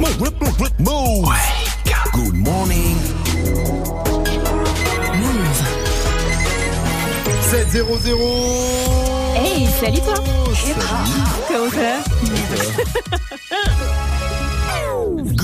Move. Good morning. Move. 7 0 0 Hey, salut toi Comment ça va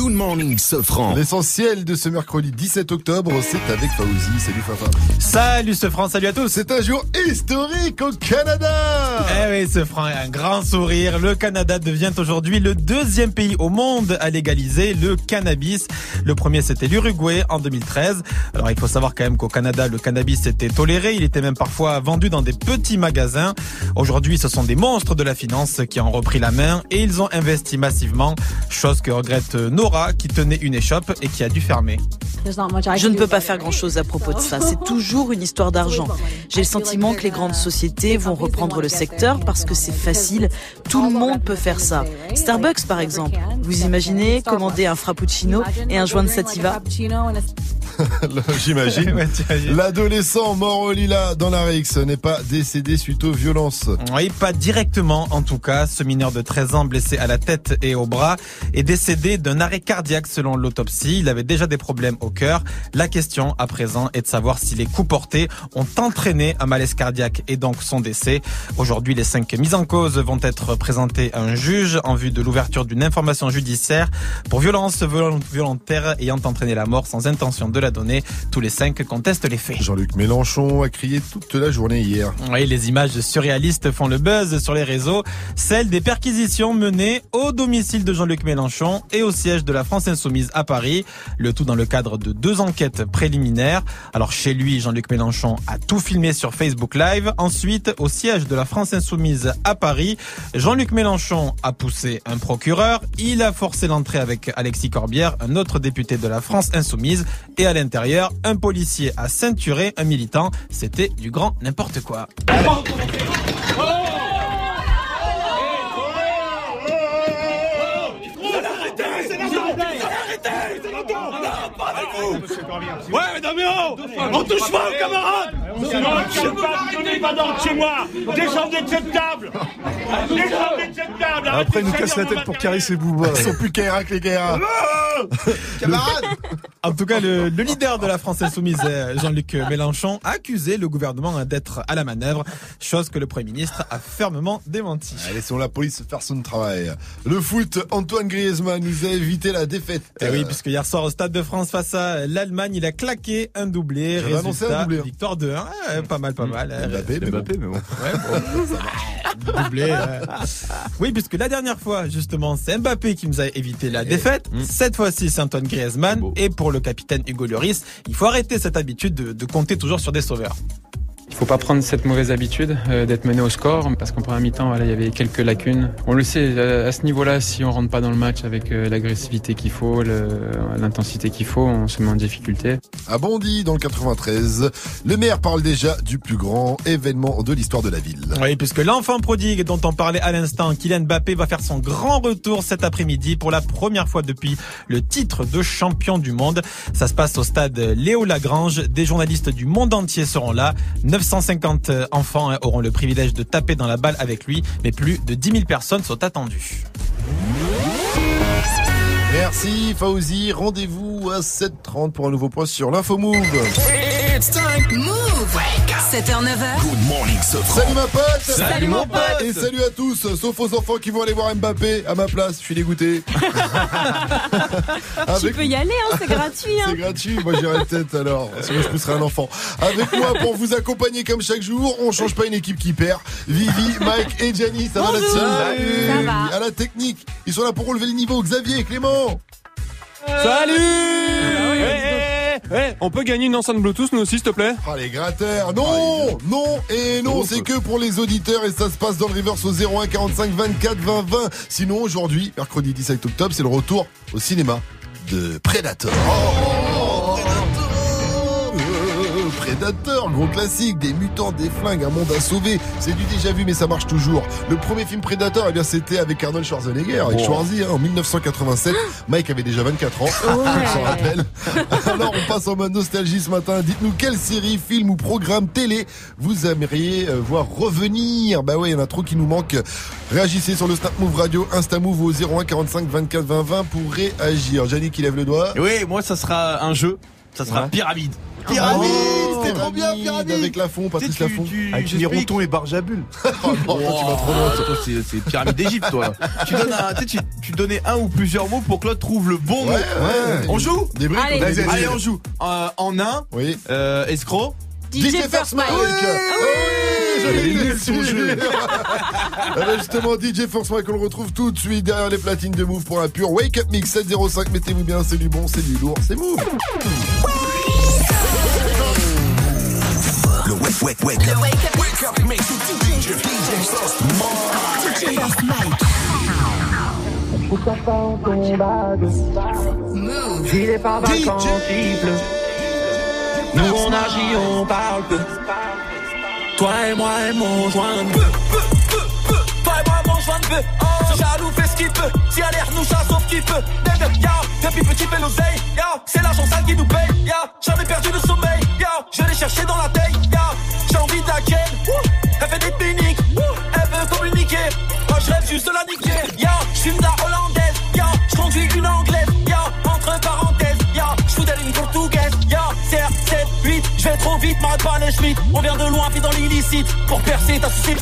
Good morning, Sofran. L'essentiel de ce mercredi 17 octobre, c'est avec Faouzi. Salut Fafa. Salut ce franc, salut à tous. C'est un jour historique au Canada. Eh oui, ce franc, un grand sourire. Le Canada devient aujourd'hui le deuxième pays au monde à légaliser le cannabis. Le premier, c'était l'Uruguay en 2013. Alors, il faut savoir quand même qu'au Canada, le cannabis était toléré. Il était même parfois vendu dans des petits magasins. Aujourd'hui, ce sont des monstres de la finance qui ont repris la main et ils ont investi massivement. Chose que regrette Nora qui tenait une échoppe et qui a dû fermer. Je ne peux pas faire grand-chose à propos de ça. C'est toujours une histoire d'argent. J'ai le sentiment que les grandes sociétés vont reprendre le secteur parce que c'est facile. Tout le monde peut faire ça. Starbucks, par exemple. Vous imaginez commander un frappuccino et un joint de sativa J'imagine. Ouais. L'adolescent mort au lilas dans la Rix n'est pas décédé suite aux violences. Oui, pas directement en tout cas. Ce mineur de 13 ans blessé à la tête et au bras est décédé d'un arrêt cardiaque selon l'autopsie. Il avait déjà des problèmes au cœur. La question à présent est de savoir si les coups portés ont entraîné un malaise cardiaque et donc son décès. Aujourd'hui, les cinq mises en cause vont être présentées à un juge en vue de l'ouverture d'une information judiciaire pour violence vol- volontaire ayant entraîné la mort sans intention de la donner. Tous les cinq contestent les faits. Jean-Luc Mélenchon a crié toute la journée hier. Oui, les images surréalistes font le buzz sur les réseaux. Celles des perquisitions menées au domicile de Jean-Luc Mélenchon et au siège de la France Insoumise à Paris. Le tout dans le cadre de deux enquêtes préliminaires. Alors chez lui, Jean-Luc Mélenchon a tout filmé sur Facebook Live. Ensuite, au siège de la France Insoumise à Paris, Jean-Luc Mélenchon a poussé un procureur. Il a forcé l'entrée avec Alexis Corbière, un autre député de la France Insoumise. Et à l'intérieur, un policier a ceinturé un militant. C'était du grand n'importe quoi. Ouais, Damien On touche pas aux camarades Je veux pas donner pas d'ordre chez moi Descendez de cette table Descendez de cette table Après, il nous casse la tête pour Caris et Booba. Ils sont plus que les Kaira. Camarades En tout cas, le, le leader de la France Insoumise, euh, Jean-Luc Mélenchon, a accusé le gouvernement d'être à la manœuvre, chose que le Premier ministre a fermement démenti. Allez, laissons la police faire son travail. Le foot, Antoine Griezmann nous a évité la défaite. Et Eh oui, puisque hier soir au Stade de France face à l'Allemagne, il a claqué un doublé. J'avais annoncé un doublé, hein. victoire de 1. Ouais, pas mal, pas mal. hein. Mbappé, mais bon. Mbappé, mais bon. Ouais, bon. Doublé. euh. Oui, puisque la dernière fois, justement, c'est Mbappé qui nous a évité la défaite. Cette fois-ci, c'est Antoine Griezmann. Et pour le capitaine Hugo Lloris, il faut arrêter cette habitude de, de compter toujours sur des sauveurs. Il faut pas prendre cette mauvaise habitude euh, d'être mené au score parce qu'en première mi-temps, voilà, il y avait quelques lacunes. On le sait, euh, à ce niveau-là, si on rentre pas dans le match avec euh, l'agressivité qu'il faut, le- l'intensité qu'il faut, on se met en difficulté. À Bondy, dans le 93, le maire parle déjà du plus grand événement de l'histoire de la ville. Oui, puisque l'enfant prodigue dont on parlait à l'instant, Kylian Mbappé, va faire son grand retour cet après-midi pour la première fois depuis le titre de champion du monde. Ça se passe au stade Léo Lagrange. Des journalistes du monde entier seront là. 950 enfants hein, auront le privilège de taper dans la balle avec lui, mais plus de 10 000 personnes sont attendues. Merci Fauzi, rendez-vous à 7h30 pour un nouveau point sur l'info Move. It's time. Move. 7h, 9h. Good morning, Sofran. Salut ma pote Salut, mon pote Et salut à tous, sauf aux enfants qui vont aller voir Mbappé à ma place, je suis dégoûté. Tu peux y aller, hein, c'est gratuit. Hein. C'est gratuit, moi j'irai peut-être alors, sinon je pousserai un enfant. Avec moi pour vous accompagner comme chaque jour, on change pas une équipe qui perd. Vivi, Mike et Gianni, ça va la team Salut. Ça va. À la technique, ils sont là pour relever les niveaux. Xavier, Clément Salut eh, eh, On peut gagner une enceinte Bluetooth, nous aussi, s'il te plaît Ah les gratteurs Non Non et non, c'est que pour les auditeurs et ça se passe dans le reverse au 01 45 24 20 20. Sinon aujourd'hui, mercredi 17 octobre, c'est le retour au cinéma de Predator. Oh, Predator gros classique, des mutants, des flingues, un monde à sauver. C'est du déjà vu, mais ça marche toujours. Le premier film Predator, eh bien, c'était avec Arnold Schwarzenegger, avec Oh. Schwarzy, hein, en 1987. Mike avait déjà 24 ans, on s'en rappelle. Alors, on passe en mode nostalgie ce matin. Dites-nous quelle série, film ou programme télé vous aimeriez euh, voir revenir? Bah ouais, il y en a trop qui nous manquent. Réagissez sur le Snap Move Radio, Insta Move au 01 45 24 20 20 pour réagir. Gianni qui lève le doigt. Oui, moi ça sera un jeu. Ça sera Ouais. Pyramide. Pyramide, Oh, c'était trop bien, Pyramide Avec Lafont, Patrice Lafont. Avec Mironton et Barjabul. Oh non, toi, tu vas trop loin, toi. C'est c'est Pyramide d'Égypte, toi. tu, donnes un- tu, sais, tu, tu donnais un ou plusieurs mots pour que l'autre trouve le bon mot. ouais. On joue Des briques, Allez. Allez, on joue. Euh, en un, Oui. euh, escroc. DJ First Mike. Oui, j'allais Il est son jeu. Justement, DJ Force Mike, on le retrouve tout de suite derrière les platines de Move pour un pur Wake Up Mix 705. Mettez-vous bien, c'est du bon, c'est du lourd, c'est Move. Le wake, wake, wake up. Wake up, make DJ, DJ First Pourquoi pas en tombade Il est pas vacances, il pleut Nous on agit, on parle peu Toi et moi et mon joint de peu Toi et moi, mon joint peu. Ce jaloux fait ce qu'il peut. Si à l'air nous chasse, sauf qu'il peut. Baby, ya, depuis petit fait l'oseille. Ya, c'est l'argent sale qui nous paye. Ya, j'en perdu le sommeil. Ya, je l'ai cherché dans la taille. Ya, j'ai envie de la Elle fait des. Ouh, Elle veut communiquer. Moi, je rêve juste de la niquer. Ya, je la hollandaise. Je vais trop vite, pas les Schmitt. On vient de loin, puis dans l'illicite. Pour percer, t'as sucé.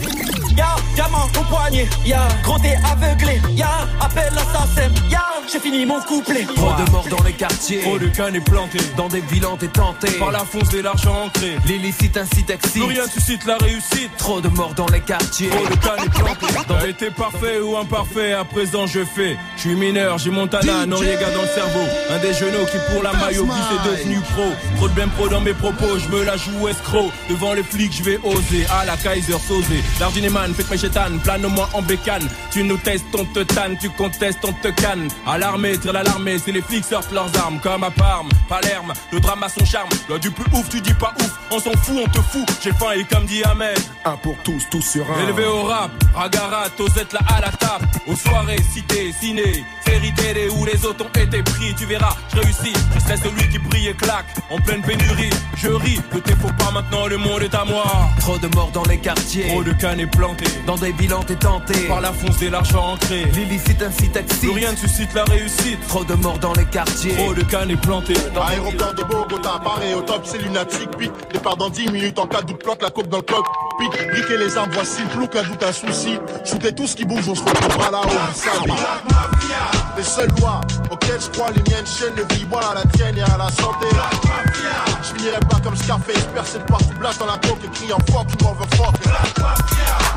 Ya, diamant au poignet. Ya, gros t'es aveuglé. Ya, appelle l'assassin. Ya, j'ai fini mon couplet. Trop de morts dans les quartiers Trop de cannes est planté. Dans des villes t'es tenté Par la fonce et l'argent ancré. L'illicite incite excite Plus rien suscite la réussite. Trop de morts dans les quartiers Trop de cannes est planté. T'as été parfait ou imparfait, à présent je fais. Je suis mineur, j'ai Montana, Noriega dans le cerveau. Un des genoux qui pour la maillot glisse est devenu pro. Trop de bien pro dans mes propos, je me la joue escroc. Devant les flics, je vais oser. À la Kaiser Sosé. L'ardineman, fait que mes chétanes, plane-moi en bécane. Tu nous testes, on te tanne, tu contestes, on te canne. À l'armée, tire l'alarmée, c'est les flics sortent leurs armes. Comme à Parme, Palerme, le drame a son charme. Loi du plus ouf, tu dis pas ouf, on s'en fout, on te fout. J'ai faim et comme dit Ahmed. Un pour tous, tous sur un. Élevé au rap, Ragarat, Tosette là à la table. Aux soirées, cité, ciné, série télé où les autres ont été pris. Tu verras, je réussis, je serai celui qui brille et claque. En pleine pénurie, je ne t'es faut pas maintenant, le monde est à moi. Trop de morts dans les quartiers Trop de cannes est planté. Dans des bilans t'es tenté Par la fonce et l'argent ancré. L'illicite incite Plus excite rien ne suscite la réussite. Trop de morts dans les quartiers Trop de cannes est planté. Aéroport de Bogota, pareil au top, c'est lunatique. Puis départ dans 10 minutes en cas de doute, plante la coupe dans le coq. Puis briquer les armes, voici le plouc, la doute, un souci. Shooter tout ce qui bouge, on se retrouvera là-haut. Les seules lois auxquelles je crois, les miennes chaînes de vie, voilà la tienne et à la santé. Je finirai pas comme Scarface, percé de partout, blague dans la coque et criant fuck, you motherfucker.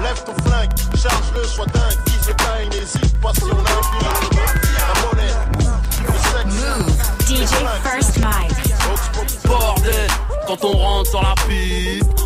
Lève ton flingue, charge-le, sois dingue, vise le et n'hésite pas si on a un. La monnaie, le sexe. DJ First Mike. Bordel, quand on rentre sur la piste,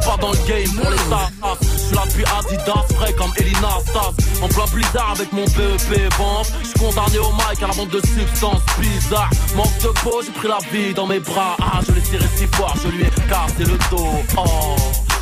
Je suis pas dans le game pour les stars Je depuis Adidas, frais comme Elina Stas En plein blizzard avec mon BEP vente. Je suis condamné au mic à la vente de substances bizarres. Manque de peau, j'ai pris la vie dans mes bras. Ah, je l'ai tiré si fort, je lui ai cassé le dos. Oh.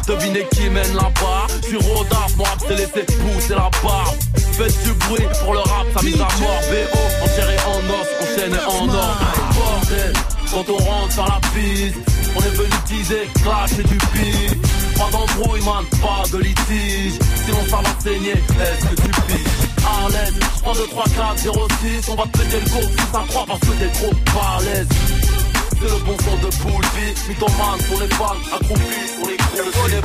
Devinez qui mène là-bas suis rodaf, mon rap s'est laissé pousser la barbe Faites du bruit pour le rap, sa mise à mort. BO, en chair et en os, enchaîné en or. Bordel, quand on rentre sur la piste on est venu teaser, clasher du pif Pas d'embrouille man, pas de litige Sinon ça va saigner, est-ce que tu piges À l'aise, je prends 2, 3, 4, 0, 6 On va te péter le cours 6 à 3 parce que t'es trop balèze C'est le bon son de Poulpi Mythomane pour les fans, accroupi sur les coups les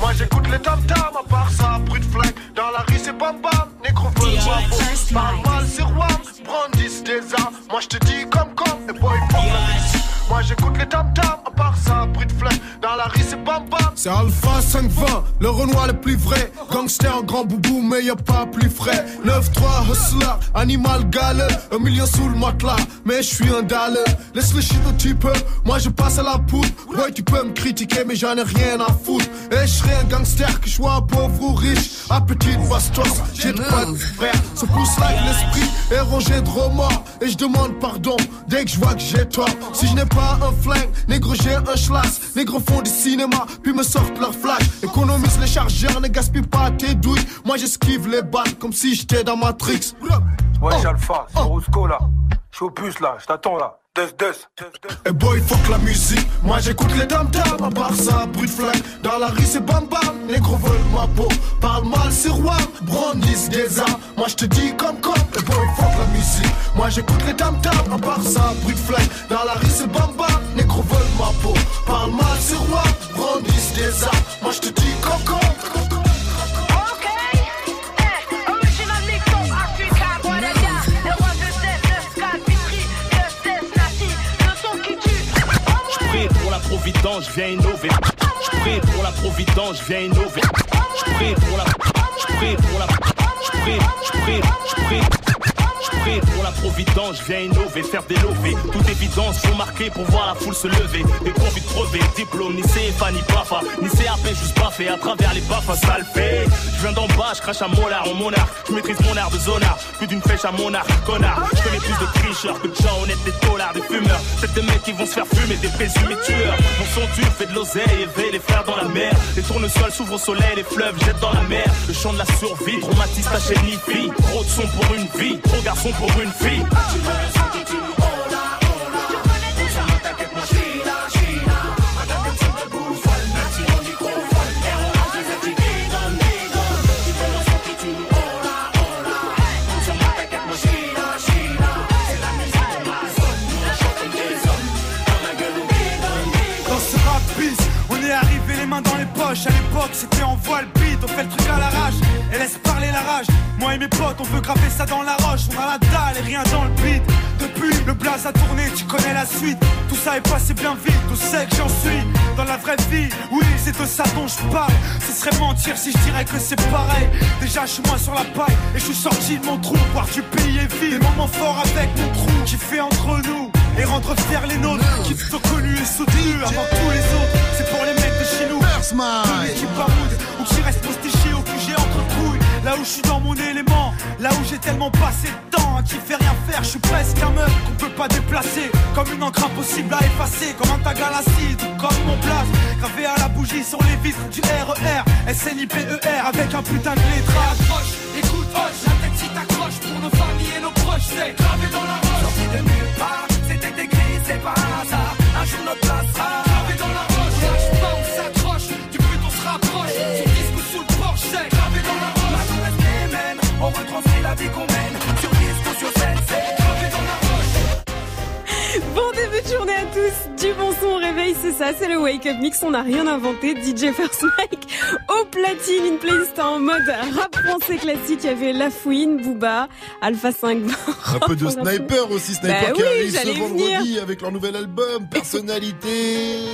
Moi j'écoute les tam tam, à part ça, bruit de flingue. Dans la rue c'est bam bam, négro veut DJ pas First Mal Mike. mal c'est roi, brandis des armes. Moi je te dis comme comme, et boy fuck la bitch. Moi j'écoute les tam tam, à part ça, bruit de flingue. Dans la rue c'est bam bam, C'est Alpha 520, le Renoir le plus vrai. Gangster en grand boubou, mais y a pas plus frais. 9-3 hustler, animal galeux. Un million sous le matelas, mais je suis un dalle. Laisse le shit petit peu, moi je passe à la poudre. Ouais, tu peux me critiquer, mais j'en ai rien à foutre. Et je un gangster, que je pauvre ou riche. À petite bastos, j'ai de frère. Se pousse like l'esprit est rongé de remords. Et je demande pardon dès que je que j'ai tort. Si je n'ai pas un flingue, négro j'ai un schlass. Négro font du cinéma, puis me sortent leur flash. Économise les chargeurs, ne gaspille pas tes douilles. Moi j'esquive les balles comme si j'étais dans Matrix. Ouais, j'ai Alpha, c'est Roscoe là. Je suis au bus là, je t'attends là. Des, des. Et boy, fuck la musique. Moi j'écoute les dam dam. À part ça, bruit de flingue. Dans la rue, c'est bam bam. Les gros veulent ma peau. Parle mal, c'est roi. Brandis des armes. Moi je te dis comme comme. Et boy, fuck la musique. Moi j'écoute les dam dam. À part ça, bruit de flingue. Dans la rue, c'est bam bam. Les gros veulent ma peau. Parle mal, c'est roi. Des armes. Moi je te dis comme. pour la providence, je viens innover. Je prie pour la providence, je viens innover. Je prie pour la, je prie pour la, je prie, je prie, je prie. Pour la providence, je viens innover, faire des lovés. Toute évidence, faut marquer pour voir la foule se lever. Des convicts crevés, diplôme, ni CFA, ni BAFA, ni CAP, juste baffé à travers les baffes, ça le fait. Je viens d'en bas, je crache à molar en monarque. Je maîtrise mon art de zonard, plus d'une flèche à mon arc, connard. Je connais plus de tricheurs que de gens honnêtes, des dollars, des fumeurs. C'est des mecs qui vont se faire fumer, des présumés tueurs. Mon son tu fait de l'oseille, éveille les frères dans la mer. Les tournesols s'ouvrent au soleil, les fleuves jettent dans la mer. Le chant de la survie, traumatise ta chaîne. Trop de son pour une vie, trop garçon pour une Moi et mes potes, on veut graver ça dans la roche. On a la dalle et rien dans le beat. Depuis, le blaze a tourné, tu connais la suite. Tout ça est passé bien vite, tout sait que j'en suis. Dans la vraie vie, oui, c'est de ça dont je parle. Ce serait mentir si je dirais que c'est pareil. Déjà, je suis moins sur la paille et je suis sorti de mon trou. Voir du pays est vide. Des moments forts avec mon trou qui fait entre nous. Et rendre fiers les nôtres qui sont connus et soutenus avant tous les autres. C'est pour les mecs de chez nous. Qui baroudent ou qui restent postichés Là où je suis dans mon élément, là où j'ai tellement passé de temps à qui fait rien faire, je suis presque un meuf qu'on peut pas déplacer. Comme une encre impossible à effacer, comme un tag à l'acide, comme mon place. Gravé à la bougie sur les vitres du RER, SNIPER avec un putain de lettrage. Écoute, hoche, la tête si t'accroches pour nos familles et nos proches, c'est gravé dans la roche. De nulle part, c'était écrit, c'est pas un hasard. Un jour notre place on retranscrit la vie qu'on mène. Sur disque ou sur scène, c'est gravé dans la roche. Bon de journée à tous, du bon son au réveil, c'est ça, c'est le Wake Up Mix, on n'a rien inventé, DJ First Mike au platine, une playlist en mode rap français classique, il y avait La Fouine, Booba, Alpha 5, Un peu de sniper aussi, sniper Bah qui oui, arrive ce vendredi venir. avec leur nouvel album, Personnalité.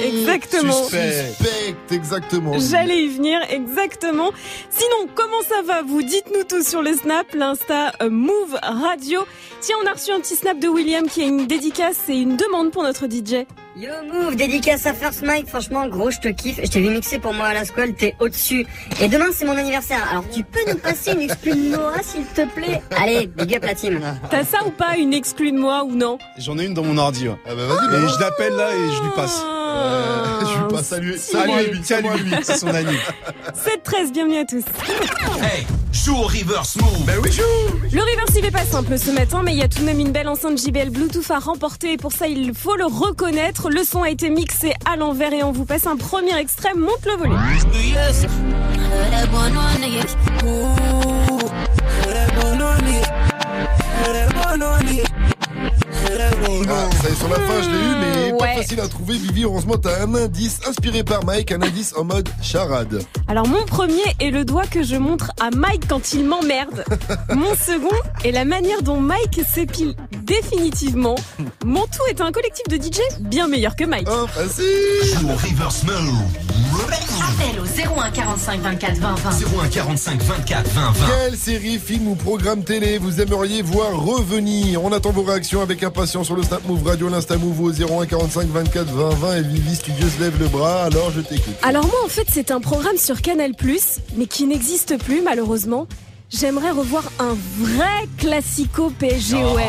Exactement. Suspect. Suspect, exactement. J'allais y venir, exactement. Sinon, comment ça va vous? Dites-nous tout sur le Snap, l'Insta euh, Move Radio. Tiens, on a reçu un petit snap de William qui a une dédicace et une demande pour notre DJ. Yo Move, dédicace à First Mike, franchement gros je te kiffe, je t'ai vu mixer pour moi à la squale, t'es au-dessus. Et demain c'est mon anniversaire, alors tu peux nous passer une exclue de Noah s'il te plaît? Allez, big up la team. T'as ça ou pas, une exclue de moi ou non? J'en ai une dans mon ordi. ouais. Ah bah et je l'appelle là et je lui passe. Je lui passe. Salut, salut lui, c'est son anniv. 7-13, bienvenue à tous. Hey, joue au reverse move. Ben oui, joue. Le reverse il est pas simple ce matin, mais il y a tout de même une belle enceinte JBL Bluetooth à remporter et pour ça il faut le reconnaître. Le son a été mixé à l'envers et on vous passe un premier extrait, monte le volume. Ah, ça y est, sur la fin, je l'ai eu, mais pas facile à trouver. Vivi, heureusement, t'as un indice inspiré par Mike, un indice en mode charade. Alors mon premier est le doigt que je montre à Mike quand il m'emmerde. Mon second est la manière dont Mike s'épile définitivement, Montou est un collectif de DJ bien meilleur que Mike. Oh, facile Joue au reverse mode. Appel au 01 45 24 20 20. 01 45 24 20 20. Quelle série, film ou programme télé vous aimeriez voir revenir? On attend vos réactions avec impatience sur le Snap Move Radio, l'Insta Move au 01 45 24 20 20 et Vivi Studio se lève le bras, alors je t'écoute. Alors moi en fait c'est un programme sur Canal+, mais qui n'existe plus malheureusement. J'aimerais revoir un vrai classico PSGOM.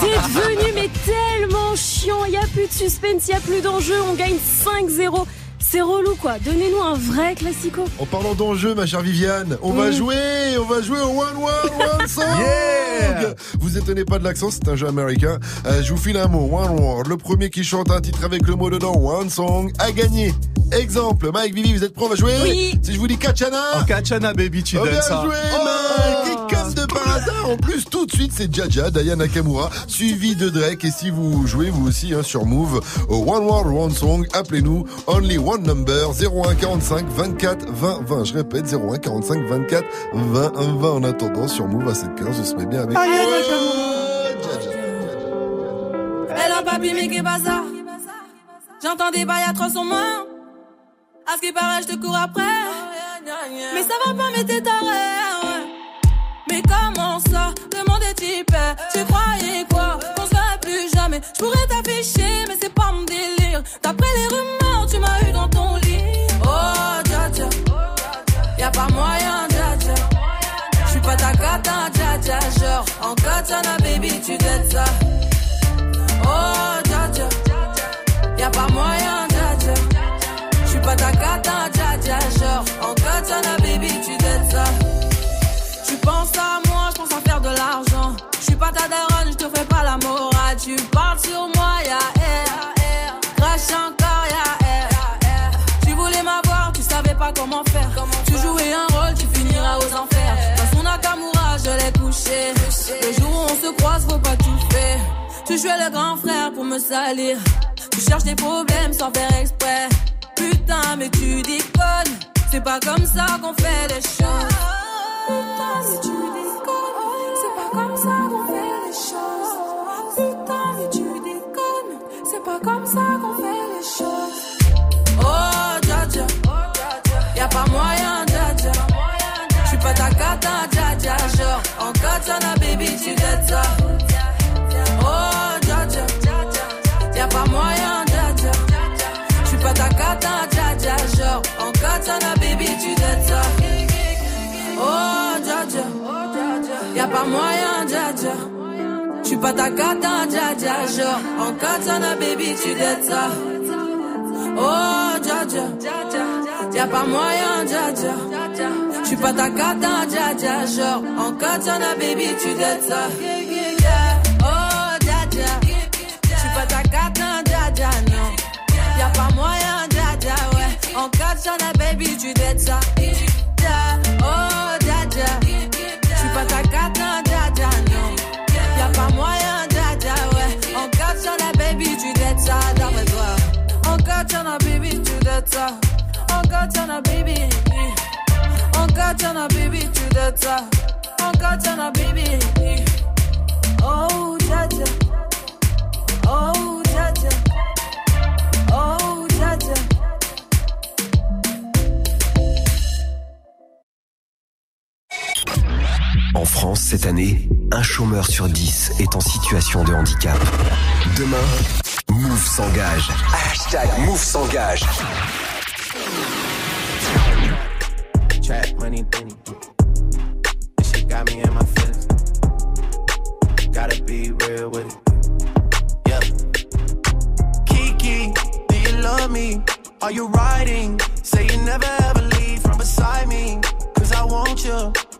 C'est devenu mais tellement chiant, il y a plus de suspense, il y a plus d'enjeu, on gagne 5-0. C'est relou quoi. Donnez-nous un vrai classico. En parlant d'enjeu, ma chère Viviane, on va Mm. jouer, on va jouer au One One One Song. Yeah vous étonnez pas de l'accent, c'est un jeu américain. Euh, je vous file un mot, One Word. Le premier qui chante un titre avec le mot dedans, One Song, a gagné. Exemple, Mike, Vivi, vous êtes prêts On va jouer Oui. Si je vous dis Kachana. En Kachana, baby, tu Oh, donnes bien ça. joué, Mike Et comme de par hasard, en plus, tout de suite, c'est Jaja, Diana Nakamura, suivi de Drake. Et si vous jouez, vous aussi, hein, sur Move, au One World, One Song, appelez-nous Only One Number 01 45 24 20 20. Je répète, 01 45 24 20 20. En attendant, sur Move à 715, on se met bien avec Hello papi, mais qu'est pas ça J'entends des bails atroces en main. À ce qui paraît, je te cours après. Mais ça va pas, mais t'es taré. Mais comment ça Le monde est type. Tu croyais quoi Qu'on se plus jamais. Je pourrais t'afficher, mais c'est pas mon délire. D'après les rumeurs, tu m'as eu dans ton lit. Oh, dja dja. Y'a pas moyen, dja dja. J'suis pas ta cata, dja dja. Genre, en katana, baby, tu t'aides ça. Oh, dja dja. Y'a pas moyen, dja dja. J'suis pas ta cata, dja dja. Genre, en katana, baby, tu t'aides ça. Tu penses à moi, je pense à faire de l'argent. Je suis pas ta daronne, je te fais pas la morale. Tu parles sur moi, y'a air. Crash encore, y'a air. Tu voulais m'avoir, tu savais pas comment faire. Tu jouais un rôle, tu finiras aux enfers. Dans son Nakamura, je l'ai couché. Le jour où on se croise, faut pas tout faire. Tu jouais le grand frère pour me salir. Tu cherches des problèmes sans faire exprès. Putain, mais tu déconnes. C'est pas comme ça qu'on fait les choses. Tu déconnes. C'est pas comme ça qu'on fait les choses. Putain, mais tu déconnes. C'est pas comme ça qu'on fait les choses. Oh, dja. Y'a pas moyen, dja dja. J'suis pas ta cata, dja. Genre, en baby, tu. Oh, dja. Y'a pas moyen, dja dja. J'suis pas ta cata, dja dja. Genre, en baby, tu. Oh, dja dja. Y'a pas moyen, dja dja. J'suis pas ta cata, dja dja. Genre, en katana, baby, tu t'aides ça. Oh, dja dja. Y'a pas moyen, dja dja. J'suis pas ta cata, dja dja. Genre, en katana, baby, tu t'aides ça. Oh, dja dja. J'suis pas ta dja, non. Y'a pas moyen, dja dja, ouais. En katana, baby, tu t'aides ça. Toi. En katana, baby, tu t'aides ça. En katana, baby. En katana, baby, tu t'aides ça. En katana, baby. Oh, dja dja. Oh, dja dja. Oh, En France, cette année, un chômeur sur dix est en situation de handicap. Demain, Move s'engage. Hashtag Move s'engage. Gotta be real with. Kiki, do you love me? Are you riding? Say you never ever leave from beside me. Cause I want you,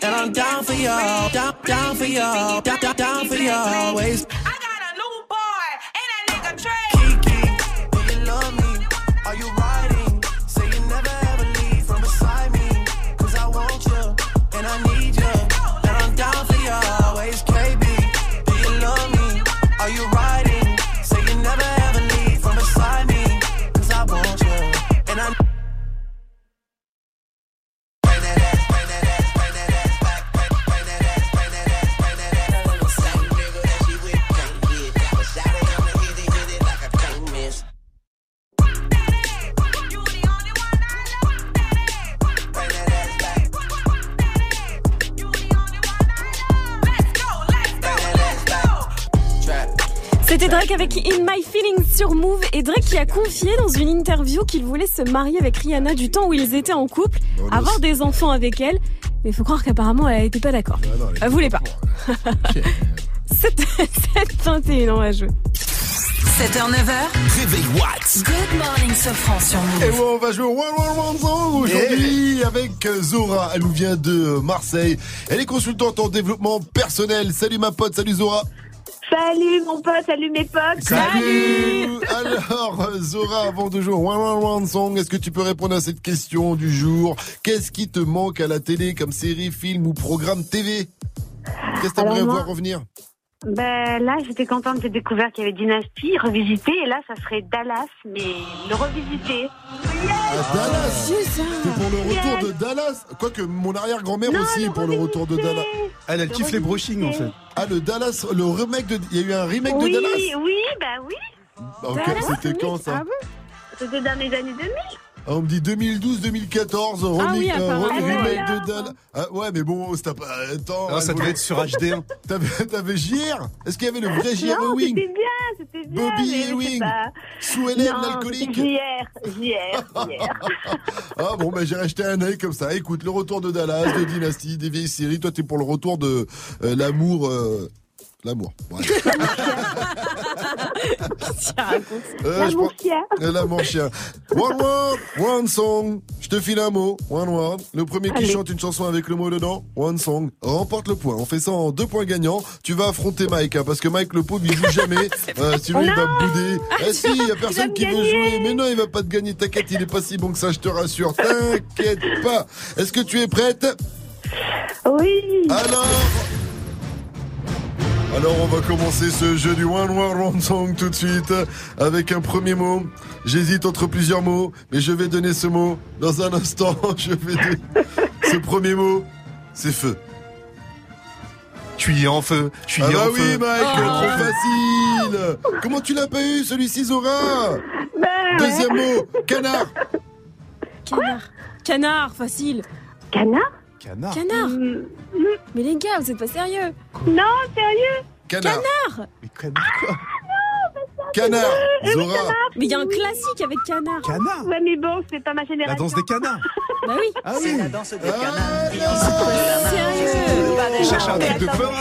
And I'm down for you, down, down for you, down, down, down for you always. C'était Drake avec In My Feelings sur Move et Drake qui a confié dans une interview qu'il voulait se marier avec Rihanna du temps où ils étaient en couple, avoir des enfants avec elle. Mais il faut croire qu'apparemment elle était pas d'accord. Elle voulait pas. 7 21 on va jouer. 7h, 9h. Réveil Watts. Good morning, Sofran sur Move. Et ouais, on va jouer au One One One Song aujourd'hui avec Zora. Elle nous vient de Marseille. Elle est consultante en développement personnel. Salut ma pote, salut Zora. Salut mon pote, salut mes potes. Salut. Alors Zora, avant de jouer One One One Song, est-ce que tu peux répondre à cette question du jour? Qu'est-ce qui te manque à la télé comme série, film ou programme TV Qu'est-ce que t'aimerais voir revenir? Ben là, j'étais contente de découvrir qu'il y avait Dynasty revisité et là, ça serait Dallas, mais le revisité. À Dallas C'est pour le retour de Dallas Quoique mon arrière-grand-mère Non, aussi le pour le retour de Dallas. Elle, elle kiffe les brushings en fait. Ah le Dallas, le remake de... Il y a eu un remake oui, de Dallas? oui, bah oui. Ah, ok, Dallas, C'était oui. quand ça? Ah bon? C'était dans les années 2000. Ah, On me dit 2012-2014, remake, oui, euh, remake Ah, de Dallas. Ah, ouais, mais bon, c'était pas. Attends. Ah, ça devait être sur HD1. T'avais, t'avais JR Est-ce qu'il y avait le vrai JR non, Ewing c'était bien, c'était bien. Bobby Ewing. pas. Sous Hélène, l'alcoolique. JR, JR, JR. Ah bon, bah j'ai racheté un œil comme ça. Écoute, le retour de Dallas, de Dynasty, des vieilles séries. Toi, t'es pour le retour de euh, l'amour. euh, L'amour. Ouais. Euh, L'amour chien. Euh, L'amour chien. One word, one song. Je te file un mot. One word. Le premier qui chante une chanson avec le mot dedans, one song, remporte le point. On fait ça en deux points gagnants. Tu vas affronter Mike, hein, parce que Mike, le pauvre, il joue jamais. Euh, sinon, il va bouder. Eh si, il y a personne qui veut jouer. Mais non, il va pas te gagner. T'inquiète, il est pas si bon que ça, je te rassure. T'inquiète pas. Est-ce que tu es prête? Oui. Alors alors on va commencer ce jeu du One Word One Song tout de suite avec un premier mot. J'hésite entre plusieurs mots, mais je vais donner ce mot dans un instant. Je vais donner- Ce premier mot, c'est feu. Je suis en feu. Je suis Ah bah en oui feu. Mike, Je suis en trop facile. Comment tu l'as pas eu celui-ci Zora Deuxième mot, canard. Canard. Canard, facile. Canard? Canard. Canard. Mais les gars, vous êtes pas sérieux. Non, sérieux Canard. Canard. Mais canard quoi Canard. Zora. canard. Mais il y a un classique avec canard. Canard. Ouais, mais bon, c'est pas ma génération. La danse des canards. Bah oui. Ah oui. la danse des Sérieux. Cherche un truc de peur.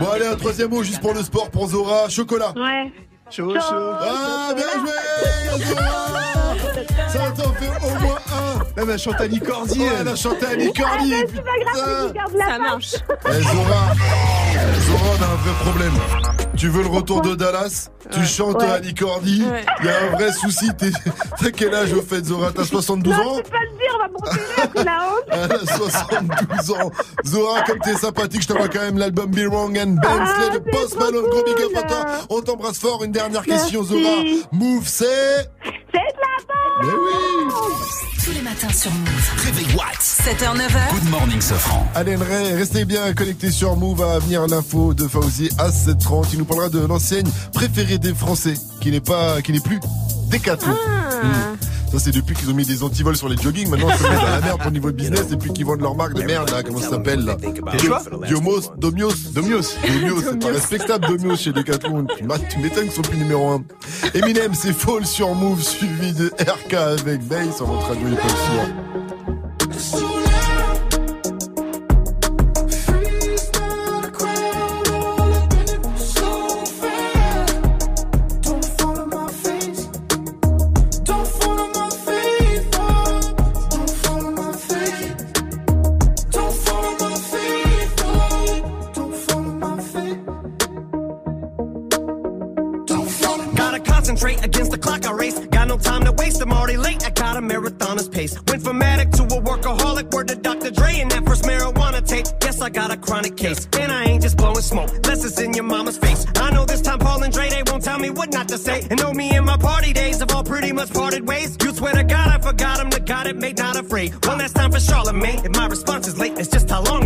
Bon allez, un troisième mot juste pour le sport, pour Zora. Chocolat. Ouais. Chaud, chaud. Ah, bien joué, Zora Ça t'en fait au moins mais elle chante Annie Cordy. Elle. a chanté Annie Cordy. Ah, c'est pas grave, je garde la Ça marche. Eh, Zora, Zora, on a un vrai problème. Tu veux le retour de Dallas Tu chantes Ouais. Annie Cordy Ouais. Il y a un vrai souci. T'es- T'as quel âge au fait, Zora T'as 72 Non, ans je peux pas le dire, on va me la honte. Elle a 72 ans. Zora, comme t'es sympathique, je t'envoie quand même l'album Be Wrong and Ah, Bensley de c'est Post Malone. Gros big up cool. à toi. On t'embrasse fort. Une dernière question. Zora. Move, c'est. C'est de la bonne Mais oui Tous les matins sur Move. Réveil What 7h, 9h. Good morning, Sofran. Allez, Ray, restez bien connectés sur Move. À venir l'info de Fauzi à 7h30. Il nous parlera de l'enseigne préférée des Français, qui n'est pas, qui n'est plus Decathlon. Ah. Mm. Ça, c'est depuis qu'ils ont mis des antivols sur les jogging. Maintenant, ils se mettent dans la merde pour le niveau de business et puis qu'ils vendent leur marque de merde, là. Comment ça s'appelle, là? Diomos, Domios. Domios. Domios, c'est pas respectable, Domios chez Decathlon. Tu m'étonnes qu'ils sont plus numéro 1. Eminem, c'est Fall sur Move, suivi de RK avec Bass sur votre radio hip to Dr. Dre, and that first marijuana tape. Guess I got a chronic case. And I ain't just blowing smoke, less it's in your mama's face. I know this time Paul and Dre, they won't tell me what not to say. And know me and my party days have all pretty much parted ways. You swear to God, I forgot him, the God it made not afraid. One last time for Charlemagne, and my response is late. It's just how long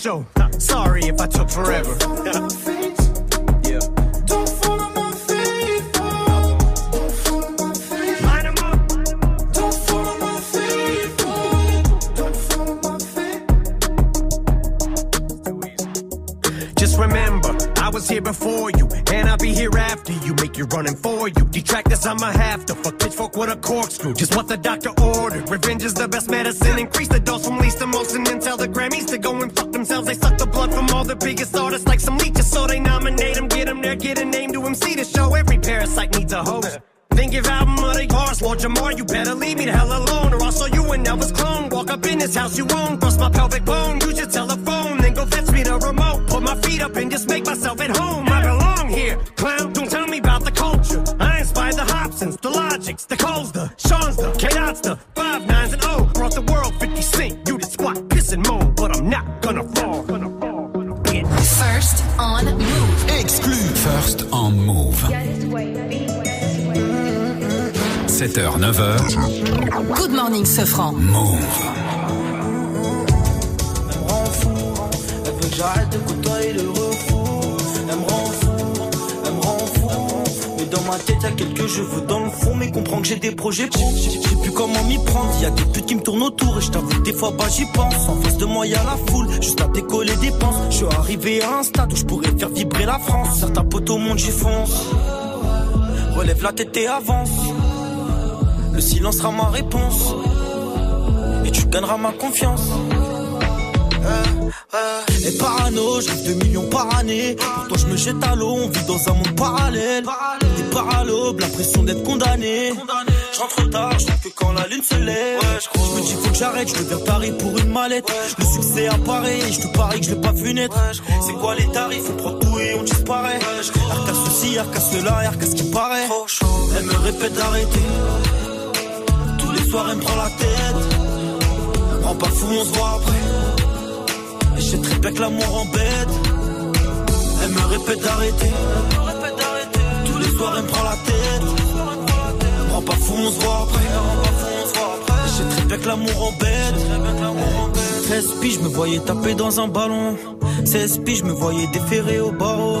show. Sorry if I took forever. Don't follow my feet. Yeah. Line 'em up. Don't follow my floor. Don't follow my feet. Don't follow my feet. Just remember, I was here before you, and I'll be here after you. Make you running for you. Detractors, I'ma have to fuck pitchfork with a corkscrew. Just what the doctor ordered. Revenge is the best medicine. Increase hell alone, or I'll show you an Elvis clone. Walk up in this house you own, bust my pelvic bone, use 7h, 9h. Good morning, Sofran. Move. Elle me rend fou, elle veut que j'arrête de côtoyer le refou. Elle me rend fou, elle me rend fou. Mais dans ma tête, y'a quelques cheveux dans le fond. Mais comprends que j'ai des projets pro. Je sais plus comment m'y prendre. Y'a des putes qui me tournent autour. Et je t'avoue que des fois, bah j'y pense. En face de moi, y'a la foule. Juste à décoller des penses. Je suis arrivé à un stade où je pourrais faire vibrer la France. Certains potes au monde, j'y fonce. Relève la tête et avance. Le silence sera ma réponse. Et tu gagneras ma confiance. Euh, euh. Et parano, je rêve de millions par année. Pourtant je me jette à l'eau, on vit dans un monde parallèle. Des paralobes, l'impression d'être condamné. Je rentre tard, je que quand la lune se lève. je me dis faut que j'arrête, je deviens taré pour une mallette. Le succès apparaît, et je te parie que je l'ai pas vu naître. C'est quoi les tarifs, on prend tout et on disparaît. Arca ceci, arca cela, arca ce qui paraît. Elle me répète d'arrêter. Soirs elle me prend la tête. Rends pas fou, on se voit après. Et je sais très bien que l'amour embête. Elle me répète d'arrêter. Tous les soirs elle me prend la tête. Rends pas fou, on se voit après. Je très bien que l'amour embête. 13 piges, je me voyais taper dans un ballon. 16 piges, je me voyais déférer au barreau.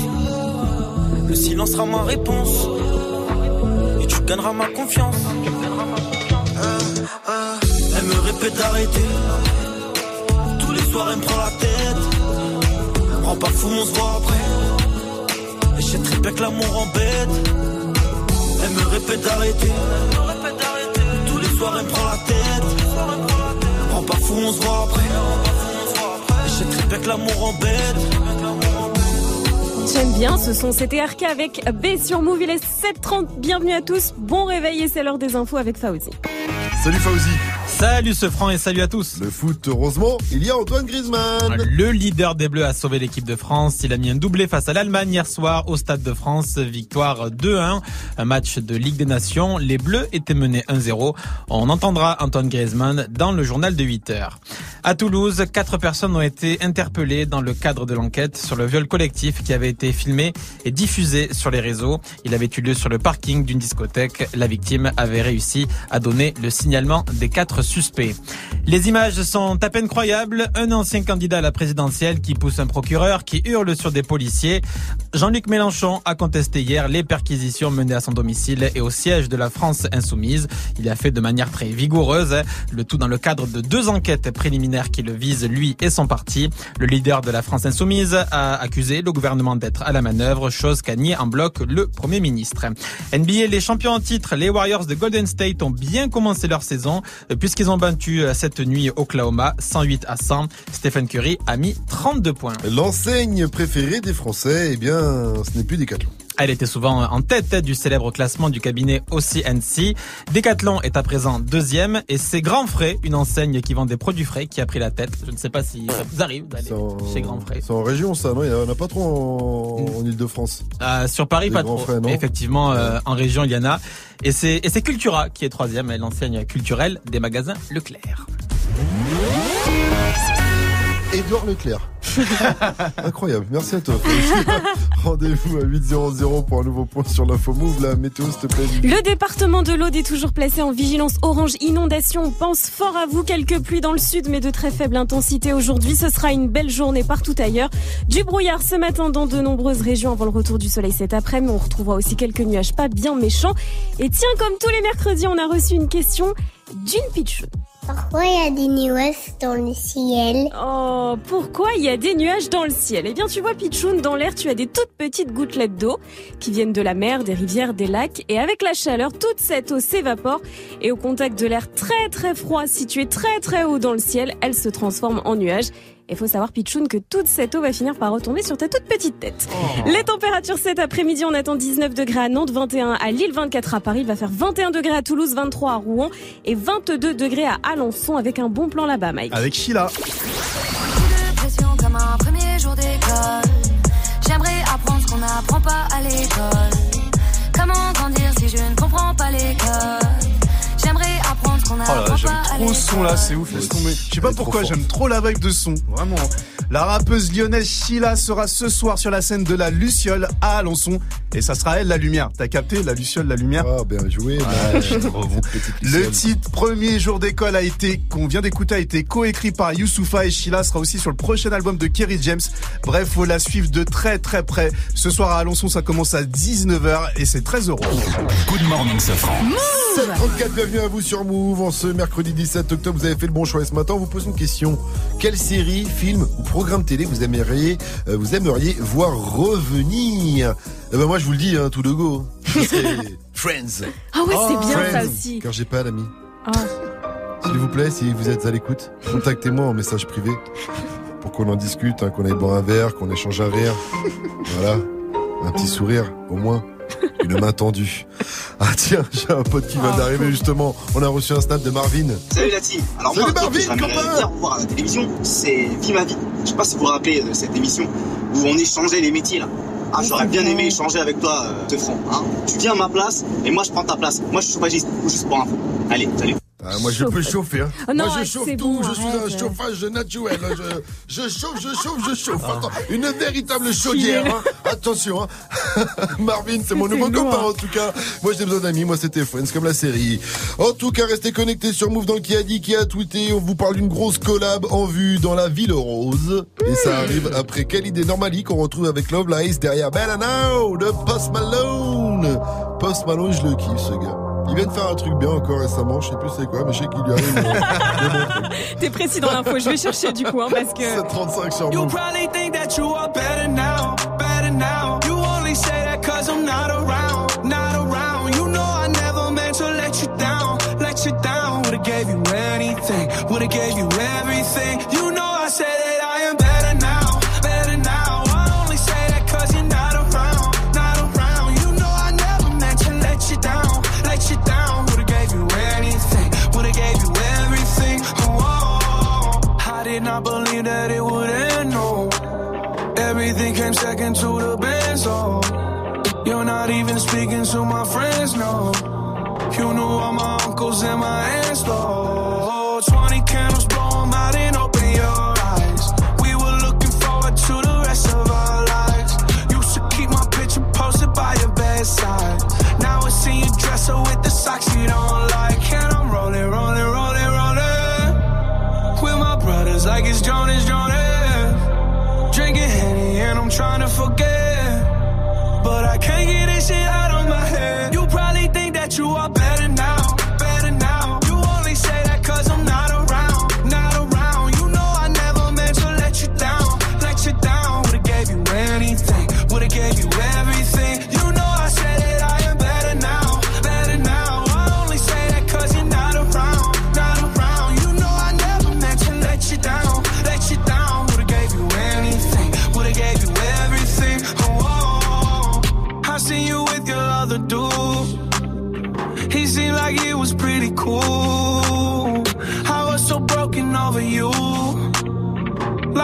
Le silence sera ma réponse. Et tu gagneras ma confiance. Euh, euh, Elle me répète d'arrêter. Tous les soirs, elle me prend la tête. Rends pas fou, on se voit après. Et je très que l'amour embête. Elle me répète d'arrêter. Tous les soirs, elle me prend la tête. Rends pas fou, on se voit après. Et je très que l'amour embête. J'aime bien ce son, c'était RK avec B sur Move, il est 7h30, bienvenue à tous, bon réveil et c'est l'heure des infos avec Fauzi. Salut Fauzi. Salut ce franc et salut à tous. Le foot, heureusement, il y a Antoine Griezmann. Le leader des Bleus a sauvé l'équipe de France. Il a mis un doublé face à l'Allemagne hier soir au Stade de France. Victoire 2-1. Un match de Ligue des Nations. Les Bleus étaient menés 1-0. On entendra Antoine Griezmann dans le journal de 8 heures. À Toulouse, quatre personnes ont été interpellées dans le cadre de l'enquête sur le viol collectif qui avait été filmé et diffusé sur les réseaux. Il avait eu lieu sur le parking d'une discothèque. La victime avait réussi à donner le signalement des quatre Les images sont à peine croyables. Un ancien candidat à la présidentielle qui pousse un procureur, qui hurle sur des policiers. Jean-Luc Mélenchon a contesté hier les perquisitions menées à son domicile et au siège de la France insoumise. Il a fait de manière très vigoureuse, le tout dans le cadre de deux enquêtes préliminaires qui le visent, lui et son parti. Le leader de la France insoumise a accusé le gouvernement d'être à la manœuvre, chose qu'a nié en bloc le Premier ministre. NBA, les champions en titre, les Warriors de Golden State ont bien commencé leur saison puisqu'ils ont battu cette nuit Oklahoma? 108 à 100. Stephen Curry a mis 32 points. L'enseigne préférée des Français, eh bien, ce n'est plus Decathlon. Elle était souvent en tête du célèbre classement du cabinet OCNC. Decathlon est à présent deuxième et c'est Grand Frais, une enseigne qui vend des produits frais, qui a pris la tête. Je ne sais pas si ça vous arrive d'aller chez Grand Frais. C'est en région ça, non? Il n'y en a pas trop en, en Ile-de-France. Euh, sur Paris, pas trop. frais, effectivement, euh, en région, il y en a. Et c'est et c'est Cultura qui est troisième, l'enseigne culturelle des magasins Leclerc. Édouard Leclerc. Incroyable, merci à toi. Rendez-vous à 8.00 pour un nouveau point sur l'info Move. La météo, s'il te plaît. Le département de l'Aude est toujours placé en vigilance orange inondation. On pense fort à vous. Quelques pluies dans le sud, mais de très faible intensité aujourd'hui. Ce sera une belle journée partout ailleurs. Du brouillard ce matin dans de nombreuses régions avant le retour du soleil cet après-midi. On retrouvera aussi quelques nuages pas bien méchants. Et tiens, comme tous les mercredis, on a reçu une question d'une pitch. Pourquoi il y a des nuages dans le ciel Oh, pourquoi il y a des nuages dans le ciel? Eh bien, tu vois, Pichoun, dans l'air, tu as des toutes petites gouttelettes d'eau qui viennent de la mer, des rivières, des lacs. Et avec la chaleur, toute cette eau s'évapore. Et au contact de l'air très très froid, situé très très haut dans le ciel, elle se transforme en nuages. Il faut savoir, Pichoun, que toute cette eau va finir par retomber sur ta toute petite tête. Les températures cet après-midi, on attend 19 degrés à Nantes, 21 à Lille, 24 à Paris, il va faire 21 degrés à Toulouse, 23 à Rouen et 22 degrés à Alençon avec un bon plan là-bas, Mike. Avec Sheila. pression comme un premier jour d'école. J'aimerais apprendre ce qu'on n'apprend pas à l'école. Comment grandir si je ne comprends pas ce qu'on Oh là là, j'aime aller. ce son là, c'est ouf, laisse tomber. Je sais pas pourquoi, j'aime trop la vibe de son, vraiment. La rappeuse lyonnaise Sheila sera ce soir sur la scène de la Luciole à Alençon et ça sera elle la lumière. T'as capté la Luciole, la lumière Ah, bien joué. Bah, je suis trop bon. Le titre Premier jour d'école a été, qu'on vient d'écouter, a été coécrit par Youssoufa et Sheila sera aussi sur le prochain album de Kerry James. Bref, faut la suivre de très très près. Ce soir à Alençon, ça commence à 19h et c'est 13 euros. Good morning, Safran. 34, bienvenue à vous sur Move. En ce mercredi 17 octobre, vous avez fait le bon choix. Et ce matin, on vous pose une question. Quelle série, film ou programme télé vous aimeriez, euh, vous aimeriez voir revenir? Eh ben moi, je vous le dis, hein, tout de go. Friends. Ah ouais, c'est bien ça aussi. Car j'ai pas d'amis. Ah. S'il vous plaît, si vous êtes à l'écoute, contactez-moi en message privé pour qu'on en discute, hein, qu'on aille boire un verre, qu'on échange un rire. Voilà, un petit sourire au moins, une main tendue. Ah tiens, j'ai un pote qui vient d'arriver justement. On a reçu un snap de Marvin. Salut la team. Alors Salut moi, Marvin, copain voir à la télévision, c'est Vie ma vie. Je sais pas si vous vous rappelez de cette émission où on échangeait les métiers là. Ah, j'aurais bien aimé échanger avec toi, euh, te franc. Hein. Tu viens à ma place et moi je prends ta place. Moi je suis chauffagiste, ou juste pour info. Allez, salut. Ah, moi je peux chauffer. Hein. Oh non, moi je chauffe tout, bon, je suis un chauffage naturel. Je, je chauffe, je chauffe, je chauffe. Attends, une véritable chaudière. hein. Attention, hein. Marvin, c'est mon nouveau copain en tout cas. Moi j'ai besoin d'amis, moi c'était Friends comme la série. En tout cas, restez connectés sur Move dans qui a dit, qui a tweeté. On vous parle d'une grosse collab en vue dans la ville rose. Et ça arrive après quelle idée Normally qu'on retrouve avec Love Lies derrière Better Now de Post Malone. Post Malone, je le kiffe ce gars. Il vient de faire un truc bien encore récemment, je sais plus c'est quoi, mais je sais qu'il lui arrive. euh, de bon truc. T'es précis dans l'info, je vais chercher du coup, hein, parce que. 735 sur You probably think that you are better now, better now. You only say that cause I'm not around, not around. You know I never meant to let you down, let you down. Would've gave you anything, would've gave you everything. You know came second to the best, oh. You're not even speaking to my friends, no. You knew all my uncles and my aunts, though. 20 candles, blow 'em out and open your trying to forget. But I can't get this shit out of my head. You probably think that you are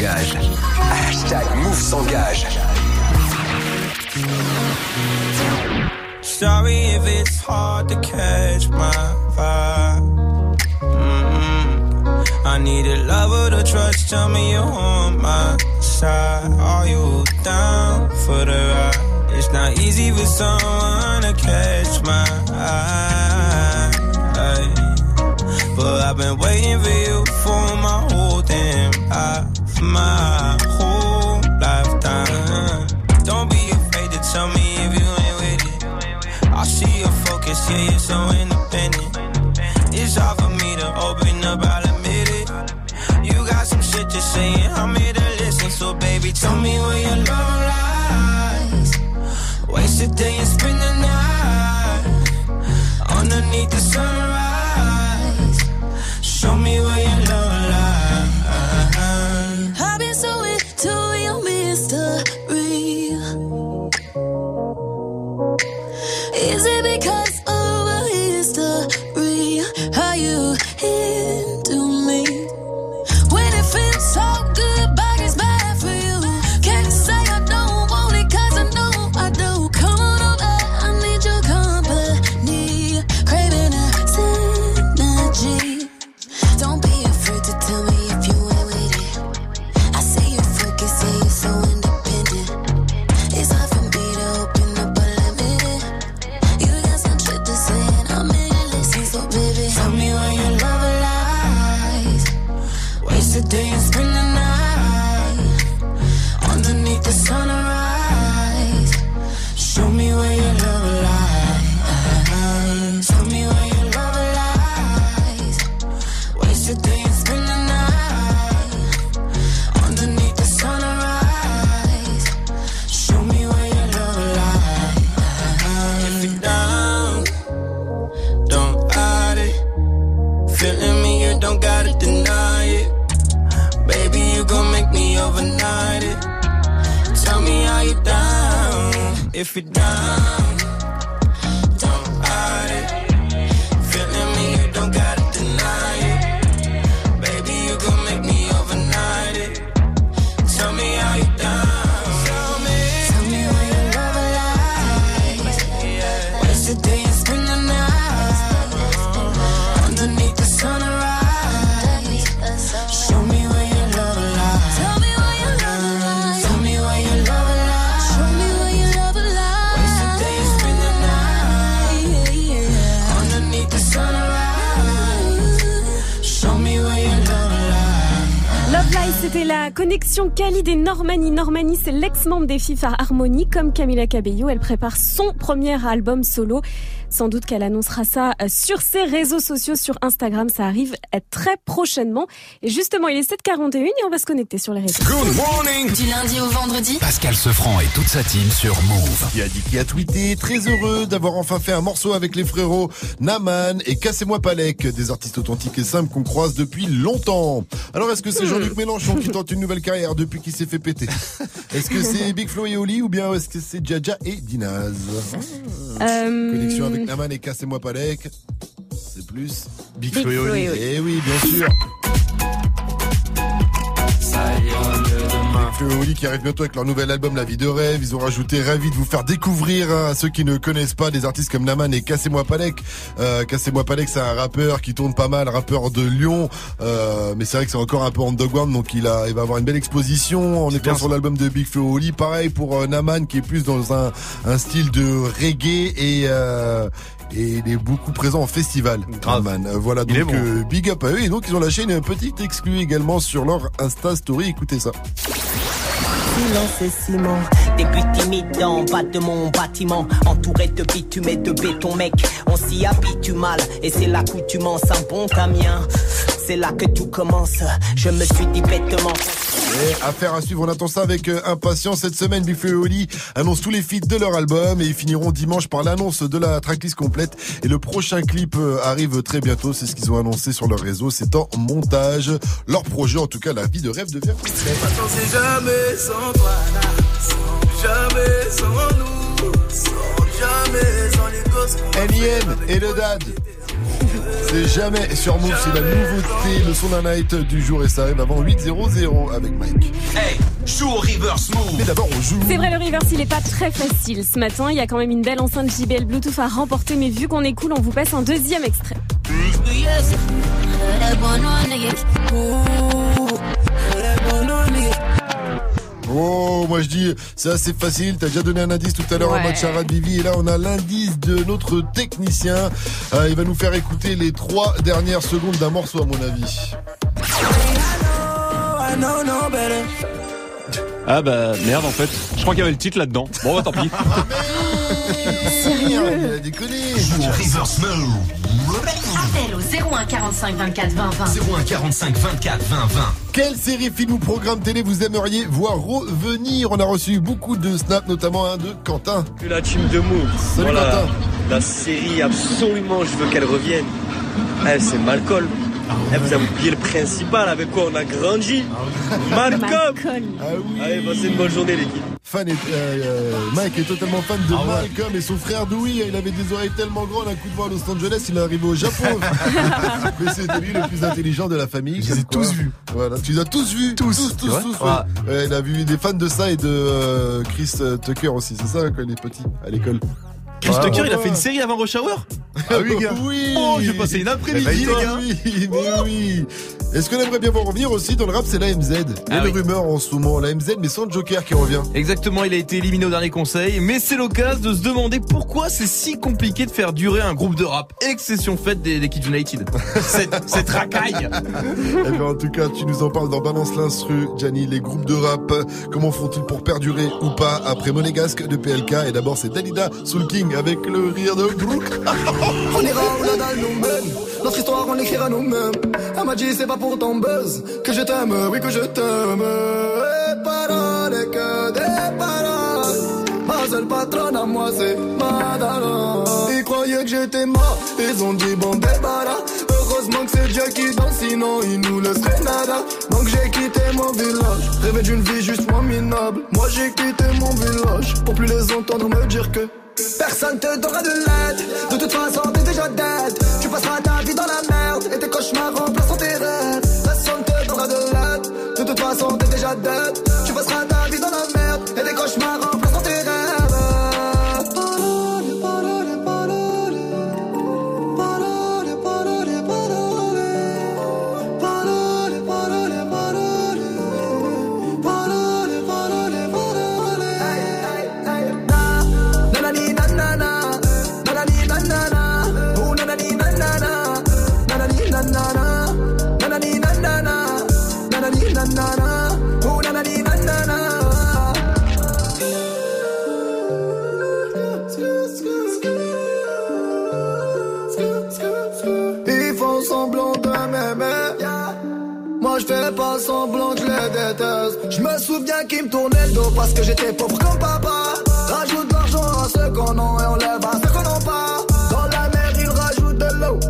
S'engage. Hashtag Move s'engage. Sorry if it's hard to catch my vibe. Mm-mm. I need a lover to trust. Tell me you're on my side. Are you down for the ride? It's not easy for someone to catch my eye. But I've been waiting for you for my whole lifetime. Don't be afraid to tell me if you ain't with it. I see your focus, yeah, you're so independent. It's hard for me to open up, I'll admit it. You got some shit to say, and I'm here to listen. So, baby, tell me where your love lies. Waste a day and spend the night underneath the sunrise. Normani. Normani, c'est l'ex-membre des FIFA Harmony. Comme Camila Cabello, elle prépare son premier album solo. Sans doute qu'elle annoncera ça euh, sur ses réseaux sociaux, sur Instagram. Ça arrive euh, très prochainement. Et justement, il est 7h41 et on va se connecter sur les réseaux. Good morning. Du lundi au vendredi Pascal Sefranc et toute sa team sur Move. Qui a dit qui a tweeté très heureux d'avoir enfin fait un morceau avec les frérots Naman et Cassez-moi Palek, des artistes authentiques et simples qu'on croise depuis longtemps. Alors est-ce que c'est Jean-Luc Mélenchon qui tente une nouvelle carrière depuis qu'il s'est fait péter? Est-ce que c'est Big Flo et Oli ou bien est-ce que c'est Jaja et Dinaz? Euh, Connexion avec Naman et Cassez-moi Palek. C'est plus Big Big Flo et Flo et Oli. Oli. Eh oui, bien sûr. Et Oli qui arrive bientôt avec leur nouvel album La vie de rêve. Ils ont rajouté ravi de vous faire découvrir hein, à ceux qui ne connaissent pas des artistes comme Naman et Cassez-moi Palek. Euh, Cassez-moi Palek, c'est un rappeur qui tourne pas mal, rappeur de Lyon. Euh, mais c'est vrai que c'est encore un peu underground, donc il a, il va avoir une belle exposition. On est bien sur l'album de Big Flo Oli. Pareil pour euh, Naman qui est plus dans un, un style de reggae et euh, et il est beaucoup présent en festival. Naman. Euh, voilà Il est donc bon. euh, big up à eux et donc ils ont lâché une petite exclue également sur leur Insta Story. Écoutez ça. Silence et ciment. Début timide en bas de mon bâtiment. Entouré de bitume et de béton, mec. On s'y habitue mal. Et c'est l'accoutumance, un bon camion. C'est là que tout commence. Je me suis dit bêtement. Et affaire à suivre, on attend ça avec euh, impatience. Cette semaine, Big Flo et Oli annoncent tous les feats de leur album et ils finiront dimanche par l'annonce de la tracklist complète. Et le prochain clip euh, arrive très bientôt. C'est ce qu'ils ont annoncé sur leur réseau. C'est en montage. Leur projet, en tout cas, la vie de rêve devient c'est jamais sans toi, là. Sans- jamais sans nous, sans jamais sans les gosses. qu'on NIM et le dad. C'est jamais sur Move, c'est la nouveauté, le son d'un night du jour et ça arrive avant 8.00 avec Mike. Hey, joue au reverse move. Mais d'abord on joue. C'est vrai, le reverse, il est pas très facile. Ce matin, il y a quand même une belle enceinte JBL Bluetooth à remporter, mais vu qu'on est cool, on vous passe un deuxième extrait. Oh, moi je dis c'est assez facile. T'as déjà donné un indice tout à l'heure en Ouais. mode charade. Et là, on a l'indice de notre technicien. Euh, il va nous faire écouter les trois dernières secondes d'un morceau, à mon avis. Ah bah merde en fait, je crois qu'il y avait le titre là-dedans. Bon bah tant pis. Sérieux Il a déconné. Appel au 01 45 24 20 20. 01 45 24 20 20. Quelle série, film ou programme télé vous aimeriez voir revenir? On a reçu beaucoup de snaps, notamment un de Quentin. La team de Move. Salut, Voilà. Quentin. La série, absolument, je veux qu'elle revienne. Eh, c'est Malcolm. Eh, vous avez oublié le principal, avec quoi on a grandi. Malcolm. Ah oui. Allez, passez une bonne journée, l'équipe. Fan est, euh, euh, Mike est totalement fan de Malcolm et son frère Dewey. Il avait des oreilles tellement grandes, un coup de vent à Los Angeles, il est arrivé au Japon. Mais c'était lui le plus intelligent de la famille. Je les ai quoi. tous vus. Voilà, tu les as tous vus? Tous. tous, tous, tous, Ouais. ouais. Ouais, il a vu des fans de ça et de euh, Chris Tucker aussi. C'est ça quand il est petit à l'école. Chris Ah, Tucker, ouais. il a fait une série avant Rush Hour? Ah oui, gars. Oui. Oh, j'ai passé une après-midi, Eh ben, les gars. Oui, oui. Est-ce qu'on aimerait bien voir revenir aussi dans le rap C'est l'AMZ. Il y a Ah une oui. rumeur en ce moment. L'AMZ, mais sans Joker qui revient. Exactement, il a été éliminé au dernier conseil, mais c'est l'occasion de se demander pourquoi c'est si compliqué de faire durer un groupe de rap, exception faite des, des Kids United. cette, cette racaille Eh ben, en tout cas, tu nous en parles dans Balance l'instru, Gianni, les groupes de rap, comment font-ils pour perdurer ou pas après Monégasque de PLK et d'abord c'est Dalida Soul King avec le rire de Brooke. On ira où la dalle nous mène Notre histoire on l'écrira nous-mêmes Elle m'a dit c'est pas pour ton buzz Que je t'aime, oui que je t'aime. Et paroles et que des paroles. Ma seule patronne à moi c'est Madara Ils croyaient que j'étais mort Ils ont dit bon débarras. Heureusement que c'est Dieu qui danse Sinon il nous laisserait nada. Donc j'ai quitté mon village Rêvé d'une vie juste moins minable. Moi j'ai quitté mon village Pour plus les entendre me dire que Personne te donnera de l'aide. De toute façon t'es déjà dead. Tu passeras ta vie dans la merde Et tes cauchemars façon Pas semblant que je les déteste. Je me souviens qu'ils me tournaient le dos parce que j'étais pauvre comme papa. Rajoute l'argent à ceux qu'on a et on lève à ceux qu'on n'a pas. Dans la mer ils rajoutent de l'eau.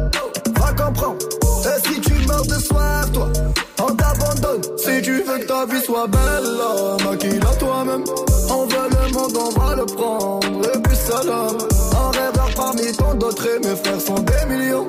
Va comprendre. Et si tu meurs de soif, toi, on t'abandonne. Si tu veux que ta vie soit belle, maquille-la toi-même. On veut le monde, on va le prendre. Et puis salam. Un rêveur parmi tant d'autres et mes frères sont des millions.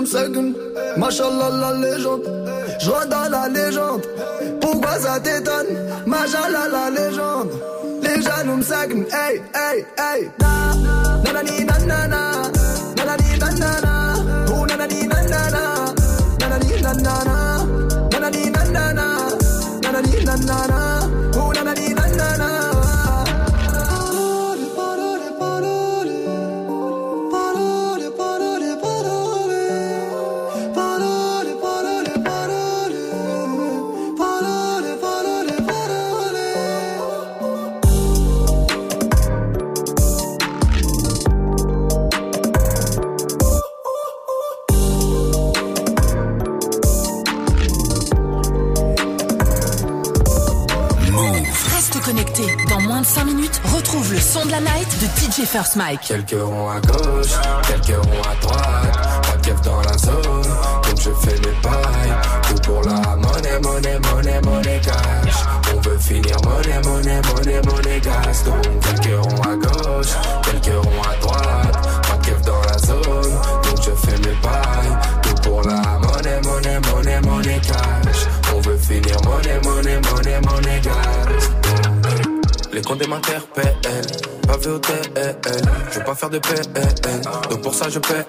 Les jaloux me seguent, machallah la légende. Je dans la légende, pourquoi ça t'étonne? Machallah la légende. Les jaloux me hey, hey, hey. Nanana. Nanani nanana, nanani nanana, nanani nanana, nanani nanana, nanani nanana, 5 minutes, retrouve le son de la night de DJ First Mike. Quelques ronds à gauche, quelques ronds à droite. Pas de dans la zone, donc je fais mes pailles. Tout pour la monnaie, monnaie, monnaie, monnaie cash. On veut finir monnaie, monnaie, monnaie, monnaie gas. Donc quelques ronds à gauche, quelques ronds à droite. M'interpellent, pas vu au. Je veux pas faire de PN, donc pour ça je paie.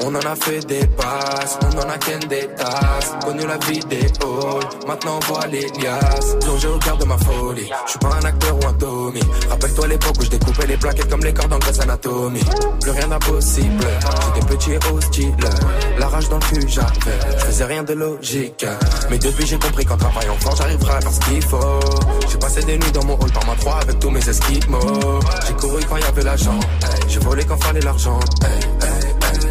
On en a fait des passes, on en a qu'un des tasses. Connu la vidéo, maintenant on voit les liasses. Plongé au cœur de ma folie, je suis pas un acteur ou un Tommy. Rappelle-toi l'époque où je découpais les plaquettes comme les cordes en Grey's Anatomy. Plus rien d'impossible, j'étais petit et hostile. La rage dans le cul j'avais, je faisais rien de logique. Mais depuis j'ai compris qu'en travaillant fort j'arriverai à faire ce qu'il faut. J'ai passé des nuits dans mon hall par ma 3 avec tous mes esquimaux. J'ai couru quand y avait l'argent, j'ai volé quand fallait l'argent.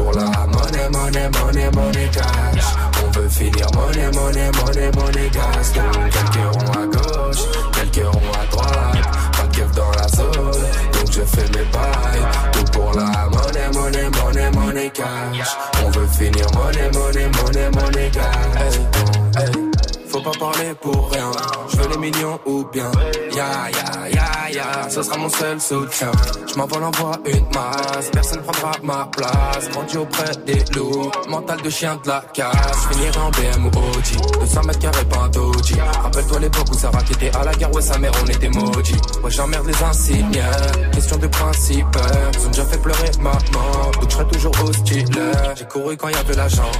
Pour la monnaie, monnaie, monnaie, monnaie cash. On veut finir monnaie, monnaie, monnaie, monnaie gas. Quelques ronds à gauche, quelques ronds à droite. Pas de keuf dans la zone, donc je fais mes bails. Tout pour la monnaie, monnaie, monnaie, monnaie cash. On veut finir monnaie, monnaie, monnaie, monnaie gas. Hey, hey. Faut pas parler pour rien. Je veux les millions ou bien. Ya ya ya ce sera mon seul soutien. Je m'envole en voie une masse. Personne prendra ma place. Grandi auprès des loups. Mental de chien de la casse. Finir en BM ou Audi. 200 mètres carrés, pas un. Rappelle-toi l'époque où Sarah qui était à la guerre. Ouais, sa mère, on était maudits. Ouais, j'emmerde les insignes. Question de principe. Ils ont déjà fait pleurer maman. Donc je serai toujours hostile. J'ai couru quand y l'argent.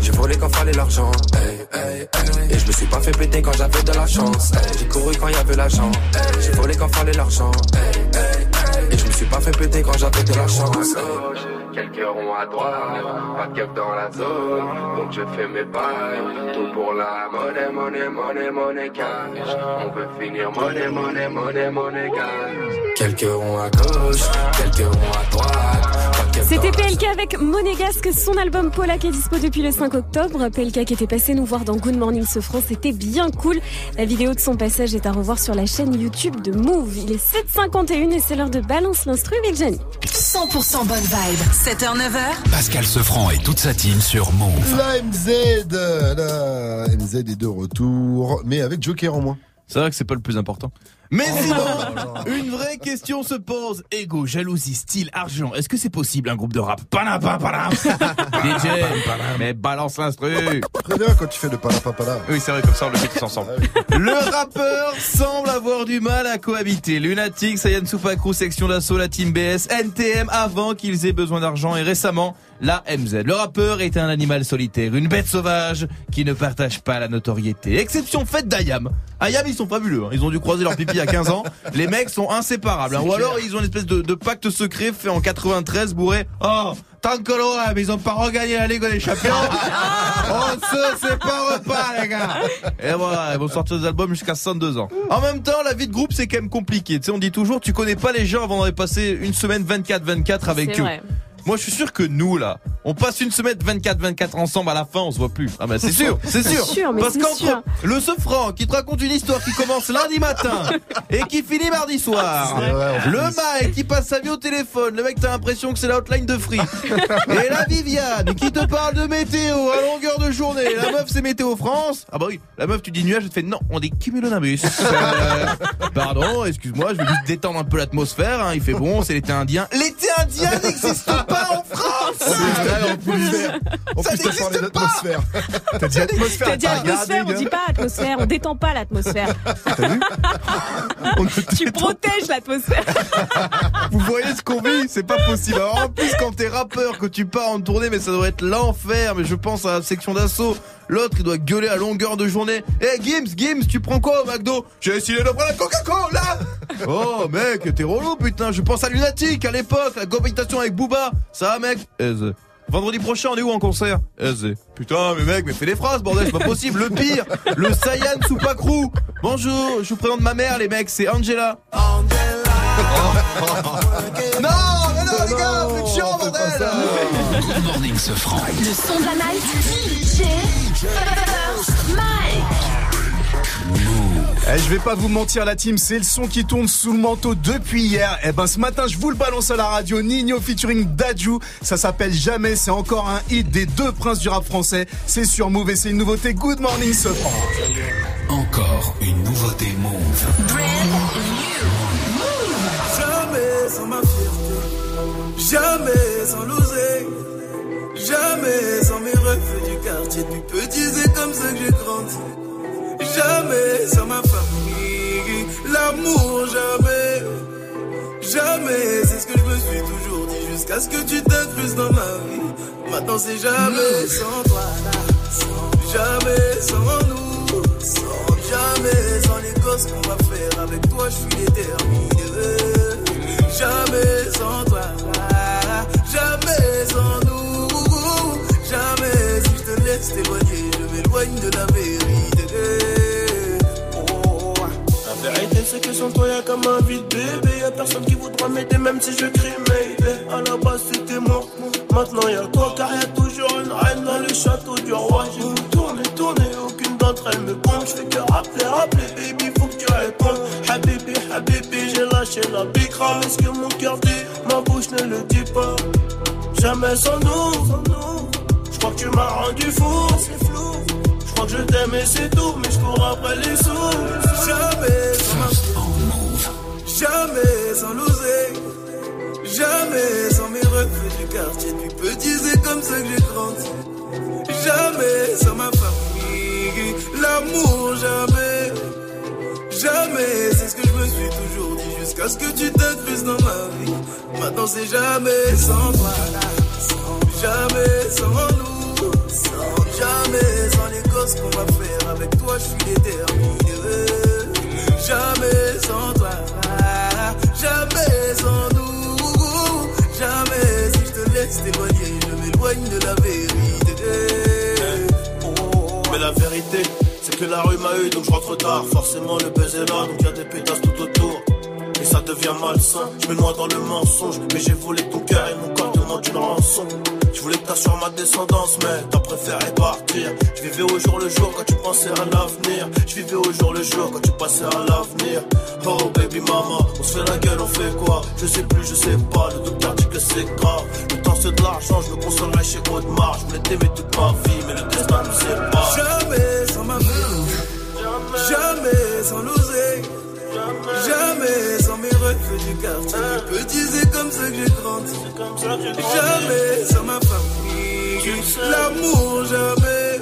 J'ai volé quand fallait l'argent. Et je me suis pas fait péter quand j'avais de la chance. J'ai couru quand y avait l'argent. J'ai volé quand fallait Et je me suis pas fait péter quand j'avais de la chance. Quelques ronds à droite, pas de keuf dans la zone, donc je fais mes bails. Tout pour la monnaie, monnaie, monnaie, monnaie cash. On veut finir monnaie, monnaie, monnaie, monnaie cash. Quelques ronds à gauche, quelques ronds à droite. C'était PLK avec Monégasque, son album Polak est dispo depuis le 5 octobre. PLK qui était passé nous voir dans Good Morning Ce France, c'était bien cool. La vidéo de son passage est à revoir sur la chaîne YouTube de Move. Il est 7h51 et c'est l'heure de Balance l'instru Jenny. 100% bonne vibe. 7h, 9h. Pascal Sefranc et toute sa team sur Move. La MZ, la MZ est de retour, mais avec Joker en moins. C'est vrai que c'est pas le plus important. Mais sinon, une vraie question se pose. Ego, jalousie, style, argent. Est-ce que c'est possible un groupe de rap? Panapa, panam. DJ, mais balance l'instru. Très bien quand tu fais le palapapala. Oui, c'est vrai, comme ça on le fait tous ensemble. Le rappeur semble avoir du mal à cohabiter. Lunatic, Sayan Soupakrou, section d'assaut, la team BS, NTM avant qu'ils aient besoin d'argent et récemment la MZ. Le rappeur est un animal solitaire, une bête sauvage qui ne partage pas la notoriété. Exception faite d'Ayam. Ayam, ils sont fabuleux. hein. Ils ont dû croiser leur pipi à 15 ans. Les mecs sont inséparables. hein. Ou alors ils ont une espèce de, de pacte secret fait en 93 bourré. Oh, tant que l'OM, ils ont pas regagné la Ligue des Champions. On se sépare pas, les gars. Et voilà, ils vont sortir des albums jusqu'à 62 ans. En même temps, la vie de groupe, c'est quand même compliqué. Tu sais, on dit toujours, tu connais pas les gens avant d'avoir passé une semaine 24-24 avec eux. vrai. Moi, je suis sûr que nous, là, on passe une semaine 24-24 ensemble, à la fin, on se voit plus. Ah, ben, c'est sûr, c'est sûr. Sûr, mais Parce qu'entre le Sofran qui te raconte une histoire qui commence lundi matin et qui finit mardi soir, le. Mike qui passe sa vie au téléphone, le mec, t'as l'impression que c'est la hotline de Free, et la Viviane qui te parle de météo à longueur de journée. La meuf, c'est Météo France. Ah, bah oui, la meuf, tu dis nuage, elle te fait non, on dit cumulonimbus. Euh, pardon, excuse-moi, je vais juste détendre un peu l'atmosphère, hein, il fait bon, c'est l'été indien. L'été indien n'existe pas en France! C'est vrai, en plus, en Ça t'as n'existe pas. d'atmosphère. T'as dit atmosphère. T'as dit t'as atmosphère, on dit pas atmosphère, on détend pas l'atmosphère. On ne Tu protèges l'atmosphère. Vous voyez ce qu'on vit, c'est pas possible. Alors en plus quand t'es rappeur, que tu pars en tournée, mais ça doit être l'enfer. Mais je pense à la section d'assaut. L'autre il doit gueuler à longueur de journée. Eh Gims, Gims, tu prends quoi au McDo? J'ai essayé de prendre la Coca-Cola Oh mec, t'es relou putain, je pense à Lunatic à l'époque, la cohabitation avec Booba. Ça va mec? Aise. Vendredi prochain, on est où en concert? Aise. Putain, mais mec, mais fais des phrases, bordel, c'est pas possible. Le pire, le Saiyan Soupacrou. Bonjour, je vous présente ma mère, les mecs, c'est Angela. non, mais non, les gars, vous êtes chiants, bordel Good morning, ce franc. Le son de la night. DJ. Eh, je vais pas vous mentir la team, c'est le son qui tourne sous le manteau depuis hier. Eh ben ce matin je vous le balance à la radio, Nino featuring Daju. Ça s'appelle Jamais, c'est encore un hit des deux princes du rap français. C'est sur Move et c'est une nouveauté. Good morning ce franc. Encore une nouveauté Move. Jamais sans ma fierté, jamais sans l'oser, jamais sans mes refus du quartier. Depuis petit, c'est comme ça que j'ai grandi. Jamais sans ma famille, l'amour, jamais, jamais. C'est ce que je me suis toujours dit jusqu'à ce que tu t'incrustes dans ma vie. Maintenant, c'est jamais sans toi, sans jamais sans nous, sans jamais sans les gosses qu'on va faire avec toi. Je suis déterminé. Jamais sans toi, jamais sans nous, je m'éloigne de la vérité. Oh. La vérité c'est que sans toi y'a comme un vide bébé. Y'a personne qui voudra m'aider même si je crie Mayday À la base c'était moi. Maintenant y'a toi car y'a toujours une reine dans le château du roi. J'ai tout tourné, tourné, aucune d'entre elles me compte. Je fais que rappeler, rappeler baby faut que tu répondes. Habibi, habibi j'ai lâché la bicra Est-ce que mon cœur dit, ma bouche ne le dit pas? Jamais sans nous crois que tu m'as rendu fou C'est flou je crois que je t'aime et c'est tout, mais je cours après les sous. Jamais sans ma jamais sans l'oser, jamais sans mes refus du quartier. Du petit, c'est comme ça que j'ai grandi. Jamais sans ma famille, l'amour, jamais. Jamais, c'est ce que je me suis toujours dit jusqu'à ce que tu t'incrustes dans ma vie. Maintenant, c'est jamais sans toi, jamais sans nous, jamais sans les gosses qu'on va faire avec toi. Je suis déterminé. Jamais sans toi, jamais sans nous, jamais si je te laisse t'éloigner, je m'éloigne de la vérité. Mais la vérité, c'est que la rue m'a eu, donc je rentre tard. Forcément, le buzz est là, donc y a des pétasses tout autour. Et ça devient malsain, je me noie dans le mensonge. Mais j'ai volé ton cœur et mon corps demande une rançon. Je voulais que t'assures ma descendance, mais t'as préféré partir. Je vivais au jour le jour quand tu pensais à l'avenir. Je vivais au jour le jour quand tu passais à l'avenir. Oh baby mama, on se fait la gueule, on fait quoi? Je sais plus, je sais pas, le docteur dit que c'est grave. Le temps c'est de l'argent, je me consolerai chez Audemars. Je voulais t'aimer toute ma vie, mais le destin nous sépare. Jamais sans ma vie, jamais sans l'oser, jamais sans mes refus du quartier. Petit, c'est comme ça que j'ai grandi. Jamais sans ma famille, l'amour, jamais,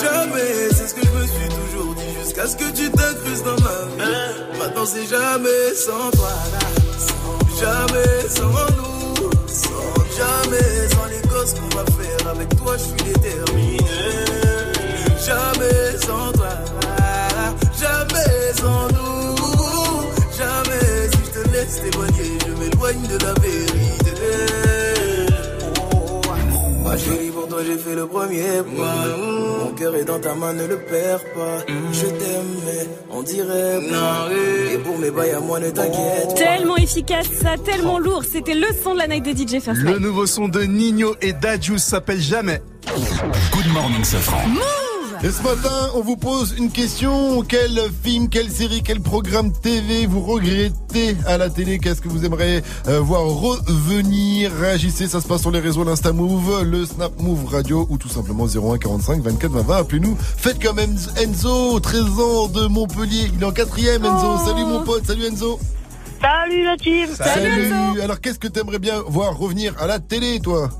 jamais. C'est ce que je me suis toujours dit jusqu'à ce que tu t'incrustes dans ma vie. Maintenant, c'est jamais sans toi, jamais sans nous, sans jamais sans les gosses qu'on va faire avec toi. Je suis déterminé. Jamais sans toi, jamais sans nous, jamais si je te laisse t'éloigner, je m'éloigne de la vérité. Oh, Ma chérie, pour toi j'ai fait le premier pas. Mon cœur est dans ta main, ne le perds pas. Je t'aime, mais on dirait pas. Et pour mes bails à moi, ne t'inquiète pas. Tellement efficace, ça, tellement lourd. C'était le son de la night de DJ First Le nouveau son de Nino et Daju s'appelle Jamais. Good morning, ce franc. Et ce matin, on vous pose une question. Quel film, quelle série, quel programme TV vous regrettez à la télé? Qu'est-ce que vous aimeriez euh, voir revenir? Réagissez, ça se passe sur les réseaux l'Insta Move, le Snap Move Radio ou tout simplement 01 45 24 20 20. Appelez-nous. Faites comme Enzo- Enzo, 13 ans de Montpellier. Il est en quatrième, Enzo. Salut mon pote, salut Enzo. Salut la team Alors qu'est-ce que t'aimerais bien voir revenir à la télé, toi?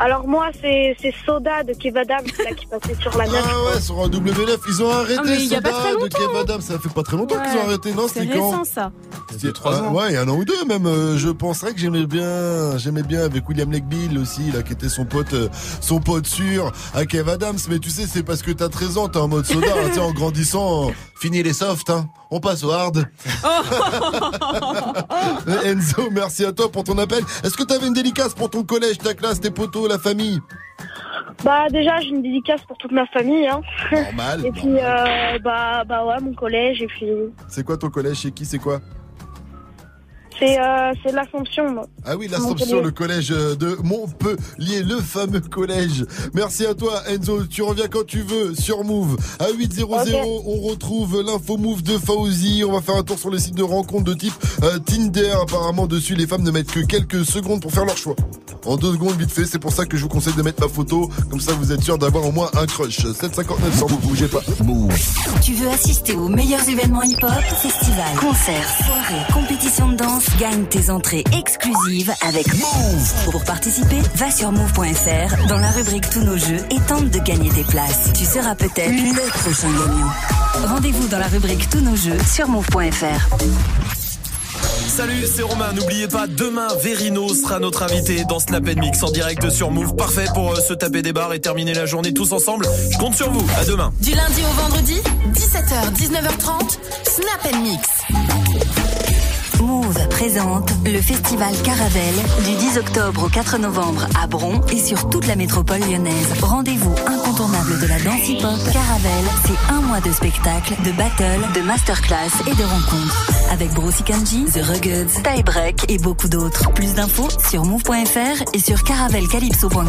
Alors moi c'est c'est Soda de Kev Adams là, qui passait sur la 9. Ah ouais, sur un W9, ils ont arrêté Ah, mais il y a Soda pas très de longtemps, Kev hein. Adams. Ça fait pas très longtemps qu'ils ont arrêté, non C'est C'était quand récent ça. C'est trois ans. Ouais, il y a un an ou deux même. euh, je penserais que j'aimais bien, j'aimais bien avec William Legbill aussi, là, qui était son pote, euh, son pote sûr, à Kev Adams. Mais tu sais, c'est parce que t'as 13 ans, t'es en mode soda, hein, tu sais, en grandissant, euh, fini les softs, hein. On passe au hard. Euh, Enzo, merci à toi pour ton appel. Est-ce que t'avais une dédicace pour ton collège, ta classe, tes potos, la famille Bah déjà j'ai une dédicace pour toute ma famille. Hein. Normal. Et puis euh, bah bah ouais mon collège et puis C'est quoi ton collège? Chez qui C'est quoi? C'est euh, c'est l'Assomption. moi. Ah oui, l'Assomption, le collège de Montpellier, le fameux collège. Merci à toi, Enzo. Tu reviens quand tu veux sur Move. À 800, on retrouve l'info Move de Fauzi. On va faire un tour sur le site de rencontre de type euh, Tinder. Apparemment, dessus, les femmes ne mettent que quelques secondes pour faire leur choix. En deux secondes, vite fait. C'est pour ça que je vous conseille de mettre ma photo. Comme ça, vous êtes sûr d'avoir au moins un crush. 759 sans vous bougez pas. Move. Tu veux assister aux meilleurs événements hip-hop, festivals, concerts, soirées, compétitions de danse, gagne tes entrées exclusives avec Move. Pour participer, va sur move.fr dans la rubrique Tous nos jeux et tente de gagner tes places. Tu seras peut-être le prochain gagnant. Rendez-vous dans la rubrique Tous nos jeux sur move.fr. Salut, c'est Romain. N'oubliez pas, demain, Verino sera notre invité dans Snap Mix en direct sur Move. Parfait pour euh, se taper des barres et terminer la journée tous ensemble. Je compte sur vous. À demain. Du lundi au vendredi, 17h, 19h30, Snap and Mix. Move présente le festival Caravelle du 10 octobre au 4 novembre à Bron et sur toute la métropole lyonnaise. Rendez-vous incontournable de la danse hip-hop. Caravelle, c'est un mois de spectacles, de battles, de masterclass et de rencontres. Avec Brossy Kanji, The Ruggeds, Tie et beaucoup d'autres. Plus d'infos sur move.fr et sur caravelcalypso.com.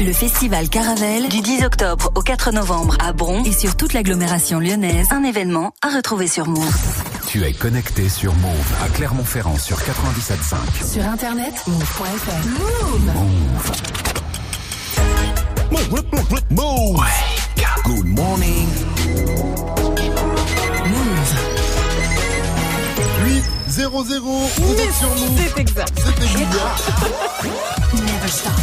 Le festival Caravelle du 10 octobre au 4 novembre à Bron et sur toute l'agglomération lyonnaise. Un événement à retrouver sur Move. Tu es connecté sur Move à Clermont-Ferrand sur 97.5. Sur internet, move.fr. Move. Move. Good morning. 8 0 0 vous êtes sur Move. C'est exact. C'était. Never stop.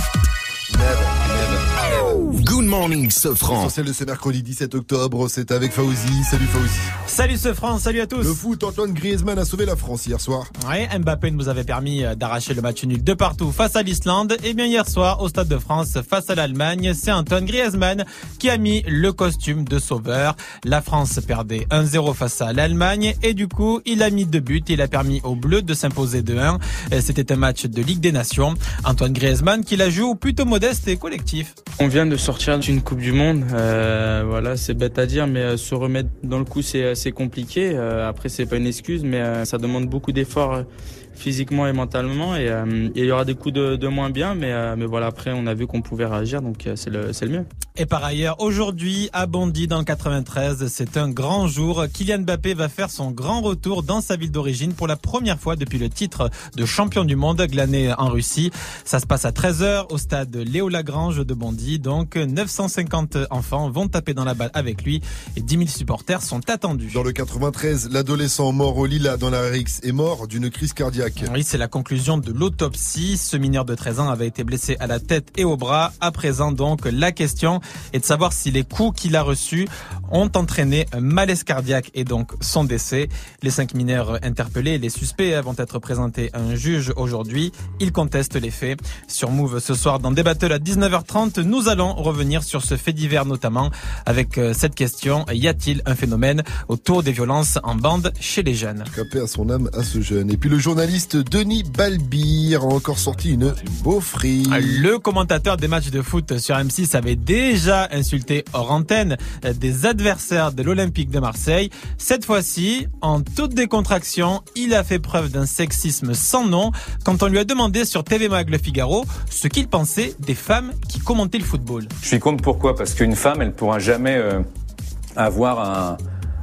Good morning, Sofran. Essentiel de ce mercredi 17 octobre, c'est avec Fauzi. Salut Fauzi. Salut ce France, salut à tous. Le foot, Antoine Griezmann a sauvé la France hier soir. Ouais, Mbappé nous avait permis euh, d'arracher le match nul de partout face à l'Islande. Et bien hier soir, au Stade de France, face à l'Allemagne, c'est Antoine Griezmann qui a mis le costume de sauveur. La France perdait 1-0 face à l'Allemagne et du coup, il a mis deux buts. Il a permis aux Bleus de s'imposer 2-1. Euh, C'était un match de Ligue des Nations. Antoine Griezmann qui la joue plutôt modeste et collectif. On vient de sortir d'une Coupe du Monde. Euh, voilà, c'est bête à dire, mais euh, se remettre dans le coup, c'est c'est compliqué. Euh, après, c'est pas une excuse, mais euh, ça demande beaucoup d'efforts euh, physiquement et mentalement. Et euh, et il y aura des coups de, de moins bien, mais euh, mais voilà, après, on a vu qu'on pouvait réagir, donc euh, c'est le c'est le mieux. Et par ailleurs, aujourd'hui, à Bondy, dans le 93, c'est un grand jour. Kylian Mbappé va faire son grand retour dans sa ville d'origine pour la première fois depuis le titre de champion du monde glané en Russie. Ça se passe à 13h au stade Léo Lagrange de Bondy. Donc, 950 enfants vont taper dans la balle avec lui et 10 000 supporters sont attendus. Dans le 93, l'adolescent mort au Lila dans la RX est mort d'une crise cardiaque. Oui, c'est la conclusion de l'autopsie. Ce mineur de 13 ans avait été blessé à la tête et au bras. À présent, donc, la question est de savoir si les coups qu'il a reçus ont entraîné un malaise cardiaque et donc son décès. Les cinq mineurs interpellés, les suspects vont être présentés à un juge aujourd'hui. Ils contestent les faits. Sur Move ce soir, dans des battles à 19h30, nous allons revenir sur ce fait divers notamment avec euh, cette question. Y a-t-il un phénomène autour des violences en bande chez les jeunes? Capé à son âme à ce jeune. Et puis le journaliste Denis Balbir a encore sorti une beaufrie. Le commentateur des matchs de foot sur M6 avait déjà insulté hors antenne des adversaires de l'Olympique de Marseille. Cette fois-ci, en toute décontraction, il a fait preuve d'un sexisme sans nom quand on lui a demandé sur TV Mag Le Figaro ce qu'il pensait des femmes qui commentaient le football. Je suis contre pourquoi? Parce qu'une femme, elle ne pourra jamais euh, avoir un,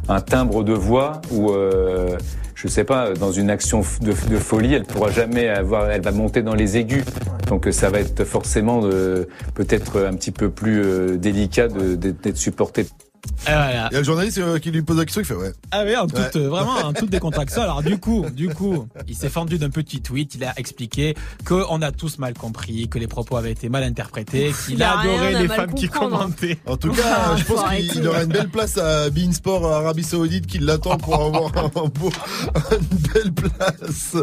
un timbre de voix ou, euh, je sais pas, dans une action de, de folie, elle pourra jamais avoir, elle va monter dans les aigus. Donc ça va être forcément euh, peut-être un petit peu plus euh, délicat d'être supporté voilà. Il y a le journaliste euh, qui lui pose la question, il fait ouais. Ah oui, en toute, Ouais. euh, vraiment, en toute décontraction. Alors du coup, du coup, il s'est fendu d'un petit tweet. Il a expliqué qu'on a tous mal compris, que les propos avaient été mal interprétés, qu'il a adoré les femmes qui commentaient. En tout cas, Ah, je pense qu'il aura une belle place à Bein Sport à Arabie Saoudite qui l'attend pour avoir un beau, une belle place.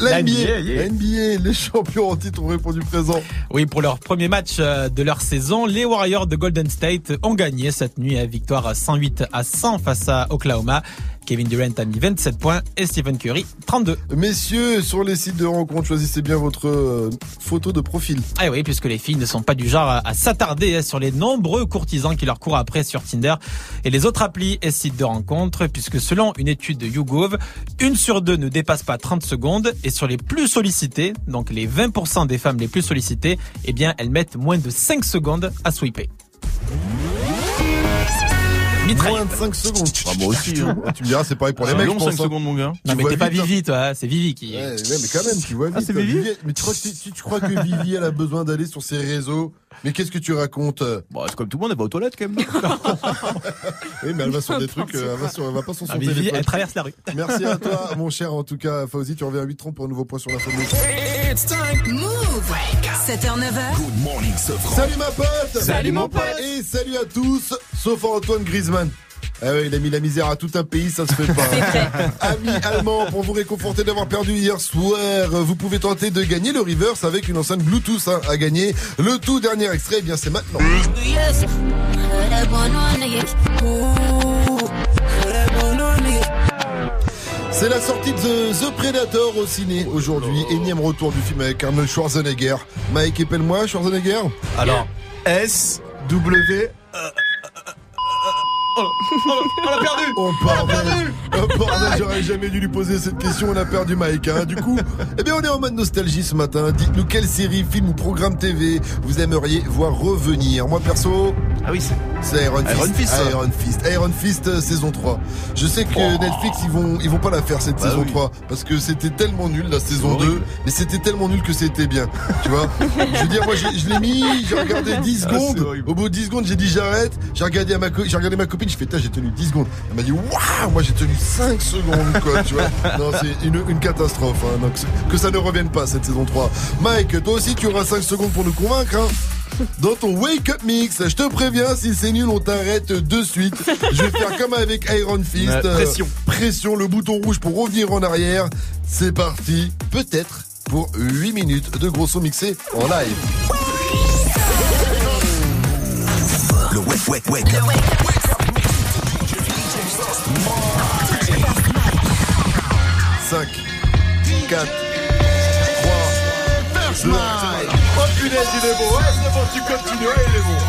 La NBA, NBA, yeah. la NBA, les champions en titre ont répondu présent. Oui, pour leur premier match euh, de leur saison, les Warriors de Golden State ont gagné cette nuit à victoire 108 à 100 face à Oklahoma. Kevin Durant a mis 27 points et Stephen Curry 32. Messieurs, sur les sites de rencontres, choisissez bien votre euh, photo de profil. Ah oui, puisque les filles ne sont pas du genre à, à s'attarder hein, sur les nombreux courtisans qui leur courent après sur Tinder et les autres applis et sites de rencontres, puisque selon une étude de YouGov, une sur deux ne dépasse pas 30 secondes et sur les plus sollicités, donc les 20% des femmes les plus sollicitées, eh bien elles mettent moins de 5 secondes à sweeper. Moins de 5 secondes. Ah, moi aussi. Hein. Tu me diras, c'est pareil pour les C'est mecs. long, je pense, 5 hein. secondes, mon gars. Non mais t'es pas vite, hein. Vivi toi, c'est Vivi qui... Ouais, ouais, mais quand même, tu vois. Ah, c'est. Vivi Mais tu crois, que, tu, tu crois que Vivi, elle a besoin d'aller sur ses réseaux Mais qu'est-ce que tu racontes euh Bon, c'est comme tout le monde, elle va aux toilettes quand même. Oui, mais elle va sur des trucs, euh, elle va, sur, elle va pas sur son Ah, téléphone. elle traverse la rue. Merci à toi, mon cher, en tout cas, Fauzi, tu reviens à 8h30 pour un nouveau point sur l'info. It's time. Move. 7h, 9h. Good morning, Sofran. Salut ma pote Salut, mon pote. Et salut à tous, sauf à Antoine Griezmann. Ah ouais, il a mis la misère à tout un pays, ça se fait pas. Amis allemands, pour vous réconforter d'avoir perdu hier soir, vous pouvez tenter de gagner le Reverse avec une enceinte Bluetooth hein, à gagner. Le tout dernier extrait, eh bien c'est maintenant. C'est la sortie de The Predator au ciné aujourd'hui. Énième retour du film avec Arnold Schwarzenegger. Mike, épelle-moi Schwarzenegger. Alors, S, W, Oh, on l'a perdu Oh bordel Oh bordel, j'aurais jamais dû lui poser cette question, on a perdu Mike. Hein. Du coup, eh bien on est en mode nostalgie ce matin. Dites-nous quelle série, film ou programme TV vous aimeriez voir revenir. Moi perso, Ah oui, c'est. c'est Iron Fist. Iron Fist. Iron Fist. Iron Fist euh, saison 3. Je sais que Netflix ils vont ils vont pas la faire cette Oh. Bah saison oui. 3 parce que c'était tellement nul la saison Horrible. 2, mais c'était tellement nul que c'était bien. Tu vois Je veux dire moi je l'ai mis, j'ai regardé 10 Ah, secondes. Au bout de 10 secondes, j'ai dit j'arrête. J'ai regardé à ma co- j'ai regardé ma copine, je fais j'ai tenu 10 secondes. Elle m'a dit waouh, moi j'ai tenu 5 secondes quoi, tu vois. Non, c'est une, une catastrophe hein. Donc que ça ne revienne pas cette saison 3. Mike, toi aussi tu auras 5 secondes pour nous convaincre hein dans ton Wake Up Mix. Je te préviens, si c'est nul, on t'arrête de suite. Je vais faire comme avec Iron Fist. Euh, pression. pression, le bouton rouge pour revenir en arrière. C'est parti. Peut-être pour 8 minutes de gros son mixé en live. Le wake, wake, wake up. 5, 4, 3, 2, Oh punaise, il est beau. Ouais, c'est bon, tu continues. Ouais, il est beau.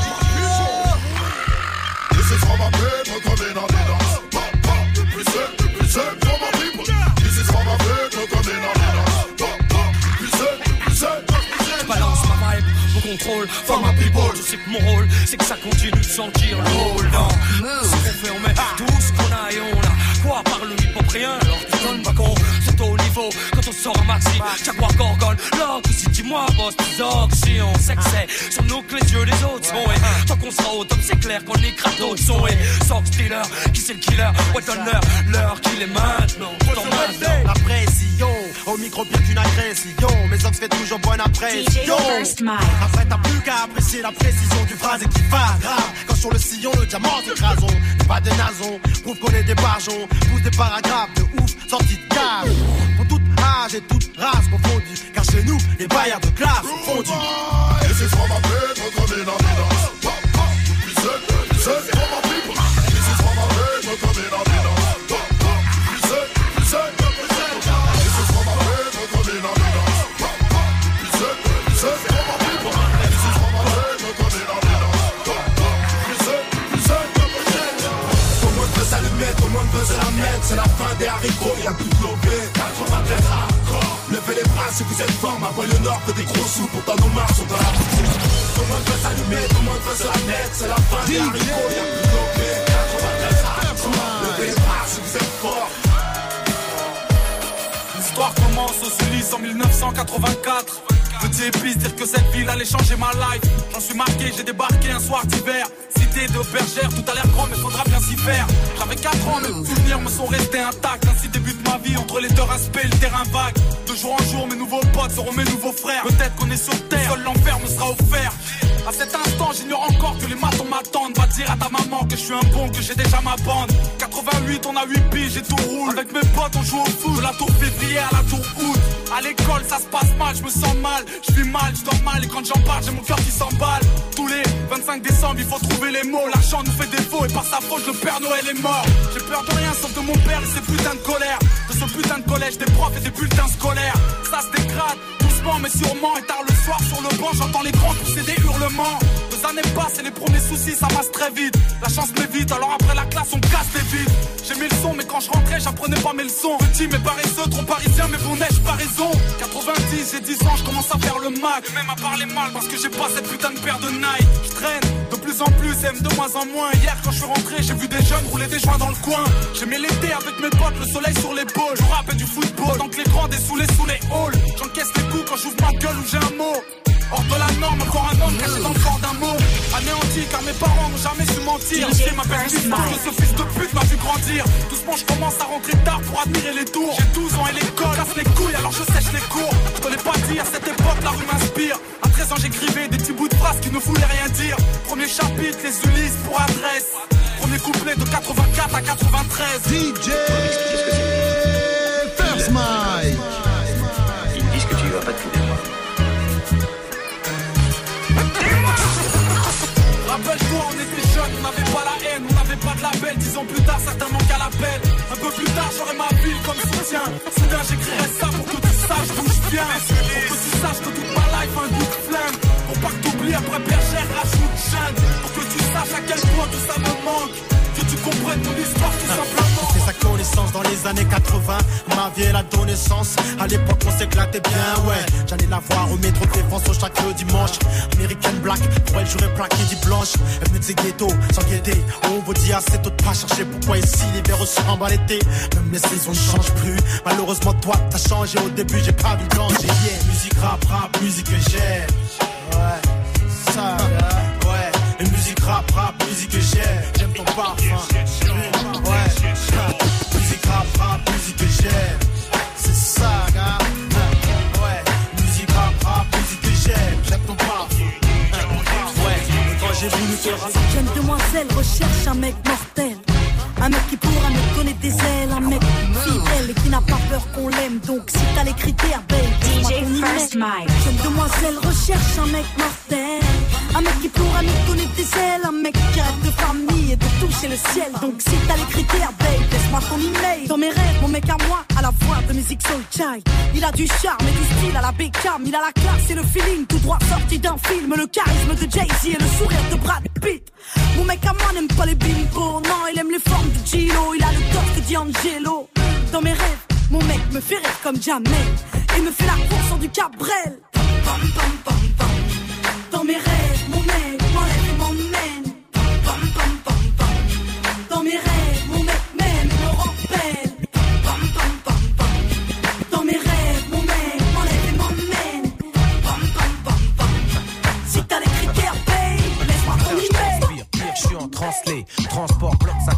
This is from my people coming on the dance. Pop, pop, represent, represent for my people. This is from my people coming on the dance. Pop, pop, represent. Je balance ma vibe, mon contrôle, for my people. Je sais que mon rôle, c'est que ça continue de sentir le rôle dans ce qu'on fait, on met tout ce qu'on a et on a. Par le rien, alors tu donnes pas con. C'est au niveau, quand on sort un maxi, Jaguar Gorgon, l'or, si dis-moi, boss, plus si on sait que c'est sur nous que les yeux des autres sont. Et tant qu'on sera au top, c'est clair qu'on écrase d'autres sons. Et Sox Stealer, qui c'est le killer, ouais, donne-leur, l'heure qu'il est maintenant. La pression, au micro bien qu'une agression. Mes ox fait toujours bonne impression. Après t'as plus qu'à apprécier la précision du phrase et qui va grave. Quand sur le sillon le diamant s'écrasons Pas des nasons, prouve qu'on est des barjons Pousse des paragraphes de ouf, sortis de cave Pour toute âge et toute race confondue Car chez nous, les baillards de classe sont fondus This is from my people coming on the dance. Pop, pop, represent, represent for my people. This is from my people coming haricots, y'a plus de lobé. 93 hardcore. Levez les bras si vous êtes fort. Ma banlieue nord fait des gros sous. Pourtant nos marches sont dans la boutique. Tout le monde veut s'allumer, tout le monde veut se la mettre? C'est la fin des haricots, y'a plus de lobé. 93 hardcore. Levez les bras si vous êtes fort. L'histoire commence au Sulis en 1984. Petit épice, dire que cette ville allait changer ma life. J'en suis marqué, j'ai débarqué un soir d'hiver. Cité de bergère, tout a l'air grand, mais faudra bien s'y faire. J'avais 4 ans, mes souvenirs me sont restés intacts. Ainsi débute ma vie entre les deux aspects, le terrain vague. De jour en jour, mes nouveaux potes seront mes nouveaux frères. Peut-être qu'on est sur terre, seul l'enfer me sera offert. À cet instant, j'ignore encore que les matons m'attendent. Va dire à ta maman que je suis un bon, que j'ai déjà ma bande. 88, on a 8 piges et tout roule. Avec mes potes, on joue au foot. De la tour février à la tour août. À l'école, ça se passe mal, je me sens mal. Je vis mal, je dors mal. Et quand j'en parle, j'ai mon cœur qui s'emballe. Tous les 25 décembre, il faut trouver les mots. L'argent nous fait défaut et par sa faute, le Père Noël est mort. J'ai peur de rien sauf de mon père et ses putains de colère. De ce putain de collège, des profs et des bulletins scolaires. Ça se dégrade. Mais sûrement et tard le soir sur le banc j'entends les grands pousser des hurlements. Deux années passent et les premiers soucis ça passe très vite. La chance m'évite alors après la classe on casse les vides. J'ai mis le son mais quand je rentrais j'apprenais pas mes leçons. Petit mais paresseux trop parisien mais bon neige pas raison? 90 j'ai 10 ans je commence à faire le mac Et même à parler mal parce que j'ai pas cette putain de paire de Nike. Je traîne de plus en plus aime de moins en moins. Hier quand je suis rentré j'ai vu des jeunes rouler des joints dans le coin. J'aimais l'été avec mes potes le soleil sur l'épaule Je rappelle du football donc les grands dessoulés sous les halls. J'encaisse les coups quand j'ouvre ma gueule où j'ai un mot. Hors de la norme, encore un homme caché dans le corps d'un mot. Anéanti car mes parents n'ont jamais su mentir. J'ai ma fils que ce fils de pute m'a vu grandir. Doucement je commence à rentrer tard pour admirer les tours. J'ai 12 ans et l'école casse les couilles alors je sèche les cours. Je connais pas dire, cette époque la rue m'inspire. À 13 ans j'écrivais des petits bouts de phrases qui ne voulaient rien dire. Premier chapitre, les Ulysses pour adresse. Premier couplet de 84 à 93 DJ First Mike label. Dix ans plus tard, certains manquent à l'appel. Un peu plus tard, j'aurai ma ville comme soutien. Soudain, j'écrirai ça pour que tu saches d'où je viens. Pour que tu saches que toute ma life un goût de flamme. Pour pas que t'oublies après bergère, rajoute jeune. Pour que tu saches à quel point tout ça me manque. Que tu comprennes mon histoire tout simplement. Dans les années 80. Ma vie, donné sens. À l'époque, on s'éclatait bien, ouais. J'allais la voir au métro défense au chaque dimanche. American Black, pour elle, j'aurais plaqué dit blanche. Elle me disait ghetto, sans guetter. On vous dit assez tôt de pas chercher pourquoi ici l'hiver en bas l'été. Même les saisons ne changent plus. Malheureusement, toi, t'as changé au début, j'ai pas vu le danger. Yeah, musique rap, rap, musique que j'aime. Ouais, ça, ouais. Et musique rap, rap, musique que j'aime. J'aime ton parfum. Ouais, rap, rap, musique que j'aime. C'est ça, gars. Ouais, musique rap, rap, musique que j'aime. J'aime ton. Ouais, quand j'ai voulu te Jeune demoiselle recherche un mec mortel. Un mec qui pourra me donner des ailes, un mec qui n'a pas peur qu'on l'aime. Donc si t'as les critères, babe, y First. Mike. Jeune demoiselle recherche un mec mortel. Un mec qui pourra me donner des ailes, un mec qui rêve de famille et de toucher le ciel. Donc si t'as les critères, babe, laisse-moi ton email. Dans mes rêves, mon mec à moi, à la voix de musique soul child. Il a du charme et du style à la Beckham. Il a la classe et le feeling tout droit sorti d'un film. Le charisme de Jay-Z et le sourire de Brad Pitt. Mon mec à moi n'aime pas les bimbos, non, il aime les formes de Gilo. Il a le torse de D'Angelo. Dans mes rêves, mon mec me fait rire comme jamais. Et me fait la course sur du Cabrel. Dans mes rêves, mon mec m'enlève et m'emmène. Dans mes rêves, mon mec m'aime, me rappelle. Dans mes rêves, mon mec m'enlève et m'emmène. Si t'as les critères, babe, laisse-moi ton je suis en translé, transport bloc, ça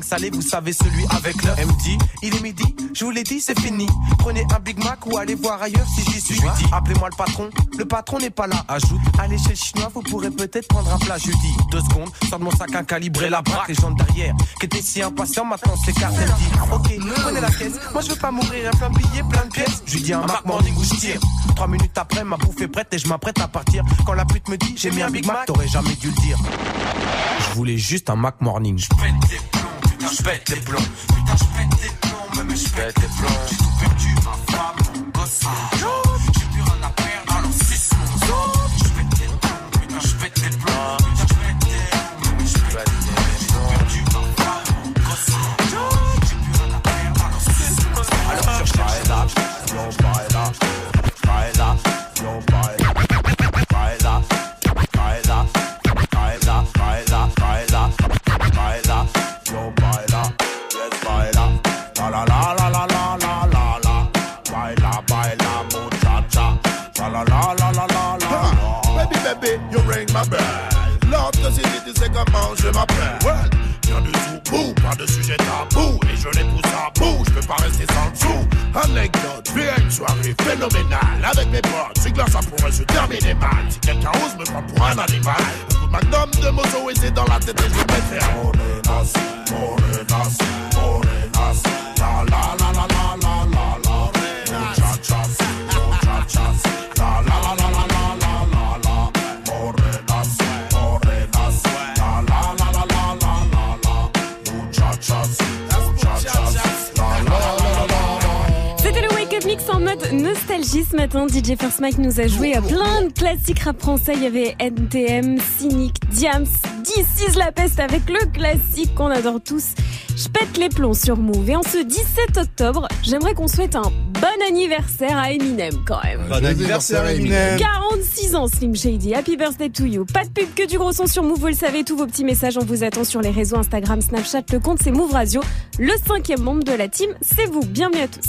salé, vous savez celui avec me dit, il est midi, je vous l'ai dit, c'est fini. Prenez un Big Mac ou allez voir ailleurs si j'y suis. Je lui dis, appelez-moi le patron, le patron n'est pas là. Ajoute, allez chez le chinois, vous pourrez peut-être prendre un plat. Je lui dis, deux secondes, sors de mon sac un calibré, la braque, les gens derrière, qui étaient si impatients, maintenant c'est carte. Elle me dit, ok, prenez la caisse, moi je veux pas mourir, un plein de billets, plein de pièces. Je lui dis un Mac Morning où je tire. Trois minutes après, ma bouffe est prête et je m'apprête à partir. Quand la pute me dit, j'ai mis un Big Mac, t'aurais jamais dû le dire. Je voulais juste un Mac Morning. Je pète des plombs, putain, je pète des plombs. Putain, je pète des plombs, mais je pète des plombs. J'ai tout perdu, ma femme, mon gosse, mon ma belle. L'autre city, tu sais comment je m'appelle. Well, bien du tout, bouh, pas de sujet tabou. Et je les pousse à bout, je peux pas rester sans dessous. Anecdote, une soirée phénoménale. Avec mes potes, c'est là ça pourrait se terminer mal. Si quelqu'un ose me prendre pour un animal. Un coup de magnum de moto et c'est dans la tête et je Morenas. Ce matin. DJ First Mike nous a joué à plein de classiques rap français. Il y avait NTM, Cynic, Diams, This la peste avec le classique qu'on adore tous. Je pète les plombs sur Move. Et en ce 17 octobre, j'aimerais qu'on souhaite un bon anniversaire à Eminem quand même. Bon anniversaire, Eminem. 46 ans Slim Shady, happy birthday to you. Pas de pub que du gros son sur Move, vous le savez, tous vos petits messages, on vous attend sur les réseaux Instagram, Snapchat, le compte c'est Move Radio. Le cinquième membre de la team, c'est vous. Bienvenue à tous.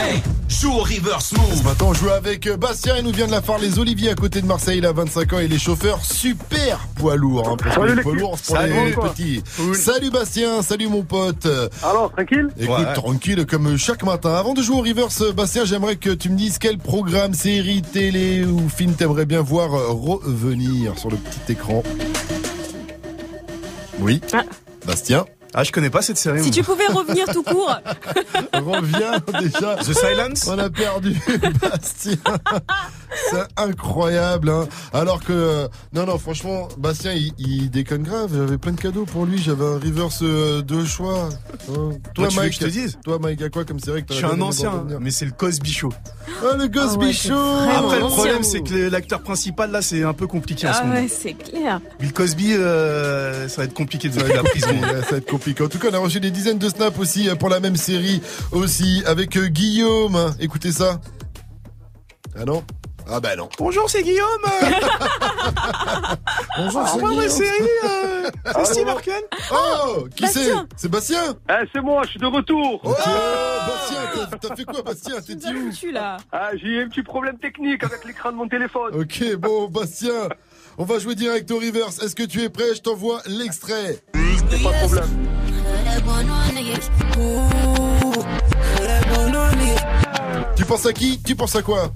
Hey, joue au reverse move. Ce matin, on joue avec euh, Bastien. Il nous vient de la phare Les Oliviers à côté de Marseille. Il a 25 ans et les chauffeurs super poids lourds. Hein, Salut les poids lourds, pour Salut, les petits. Salut Bastien. Salut mon pote. Alors, tranquille Écoute, Ouais. tranquille comme chaque matin. Avant de jouer au reverse, Bastien, j'aimerais que tu me dises quel programme, série, télé ou film t'aimerais bien voir euh, revenir sur le petit écran. Oui. Bastien. Ah, je connais pas cette série. Si tu pouvais revenir tout court. Reviens déjà. The Silence On a perdu Bastien. C'est incroyable. Hein. Alors que euh, non non franchement Bastien il, il déconne grave. J'avais plein de cadeaux pour lui. J'avais un reverse euh, de choix. Hein. Toi, tu veux Mike, que je te dise Toi Mike à quoi comme série que Je suis un ancien, mais c'est le Cosby Show. Ah le Cosby Show. Après, le problème, c'est que l'acteur principal, là, c'est un peu compliqué en ce Ah moment. ouais, c'est clair. Bill Cosby, euh, ça va être compliqué de la prison. ouais, ça va être compliqué. En tout cas, on a reçu des dizaines de snaps aussi euh, pour la même série aussi avec euh, Guillaume. Écoutez ça. Ah non? Ah bah non. Bonjour, c'est Guillaume. Bonjour, c'est Guillaume. série, euh, c'est Steve Arken. Oh, qui c'est? Bastien. Sébastien? Eh, c'est moi, je suis de retour. Oh, Bastien, t'as- fait quoi, Bastien? T'étais où? Tu là. Ah, j'ai eu un petit problème technique avec l'écran de mon téléphone. Ok, bon, Bastien, on va jouer direct au reverse. Est-ce que tu es prêt? Je t'envoie l'extrait. Pas de problème. Tu penses à qui? Tu penses à quoi?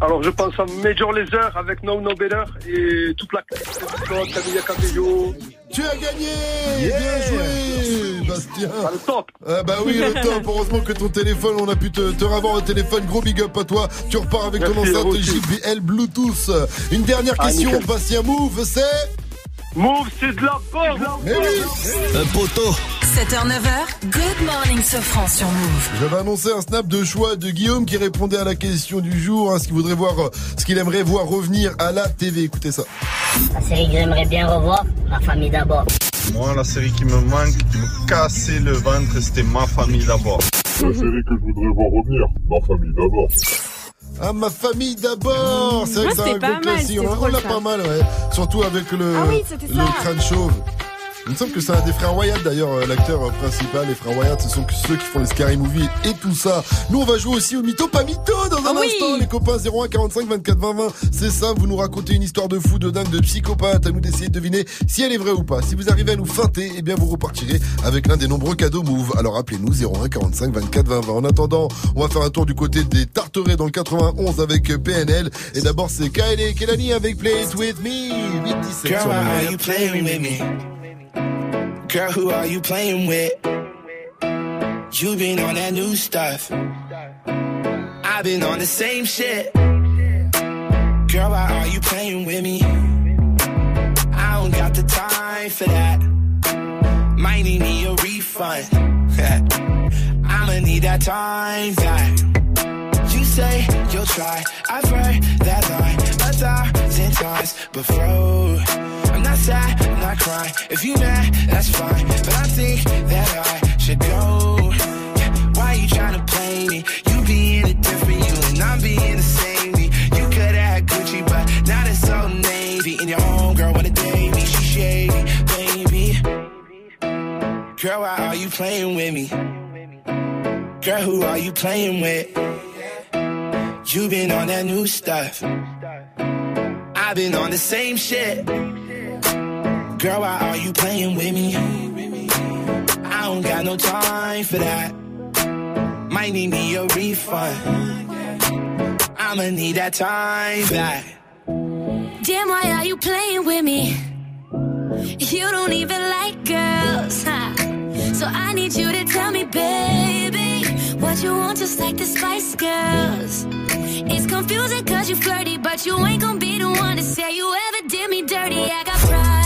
Alors, je pense à Major Laser avec No No Better et toute la classe, Camilla Cabello. Tu as gagné Bien joué, Bastien le top Ah bah oui, le top Heureusement que ton téléphone, on a pu te, te ravoir un téléphone. Gros big up à toi. Tu repars avec ton enceinte. JBL Bluetooth. Une dernière Ah, question. Bastien Move, c'est... Move, c'est de la bombe Mais oui Un poteau. 7h, 9h, Good Morning Sofran sur Move. J'avais annoncé un snap de choix de Guillaume qui répondait à la question du jour, hein, ce qu'il voudrait voir, euh, ce qu'il aimerait voir revenir à la TV. Écoutez ça. La série que j'aimerais bien revoir, ma famille d'abord. Moi, la série qui me manque, qui me cassait le ventre, c'était ma famille d'abord. La série que je voudrais voir revenir, ma famille d'abord. Ah, ma famille d'abord C'est vrai que c'est un gros classique. c'était On, l'a pas mal, ouais. Surtout avec le, Ah oui, le crâne chauve. Il me semble que c'est un des frères Wyatt d'ailleurs, euh, l'acteur euh, principal. Les frères Wyatt, ce sont ceux qui font les Scary Movie et tout ça. Nous, on va jouer aussi au mytho, pas mytho dans un Ah oui. instant. Les copains 01 45 24 20 20. C'est ça, vous nous racontez une histoire de fou, de dingue, de psychopathe. À nous d'essayer de deviner si elle est vraie ou pas. Si vous arrivez à nous feinter, eh bien vous repartirez avec l'un des nombreux cadeaux Move. Alors appelez-nous 01 45 24 20 20. En attendant, on va faire un tour du côté des Tarterets dans le 91 avec euh, PNL. Et d'abord, c'est Kylie et Kelani avec Play It With Me. 8 17 Girl, sur Girl, who are you playing with? You been on that new stuff. I've been on the same shit. Girl, why are you playing with me? I don't got the time for that. Might need me a refund. I'ma need that time back. You say you'll try. I've heard that line a thousand times before. Not sad, not crying. If you mad, that's fine. But I think that I should go. Why you tryna play me? You being a different you and I'm being the same me. You could have Gucci, but now it's so navy. And your homegirl wanna date me, she shady, baby. Girl, why are you playing with me? Girl, who are you playing with? You been on that new stuff. I've been on the same shit. Girl, why are you playing with me? I don't got no time for that. Might need me a refund. I'ma need that time back. Damn, why are you playing with me? You don't even like girls, huh? So I need you to tell me, baby, what you want just like the Spice Girls. It's confusing cause you flirty, but you ain't gonna be the one to say you ever did me dirty. I got pride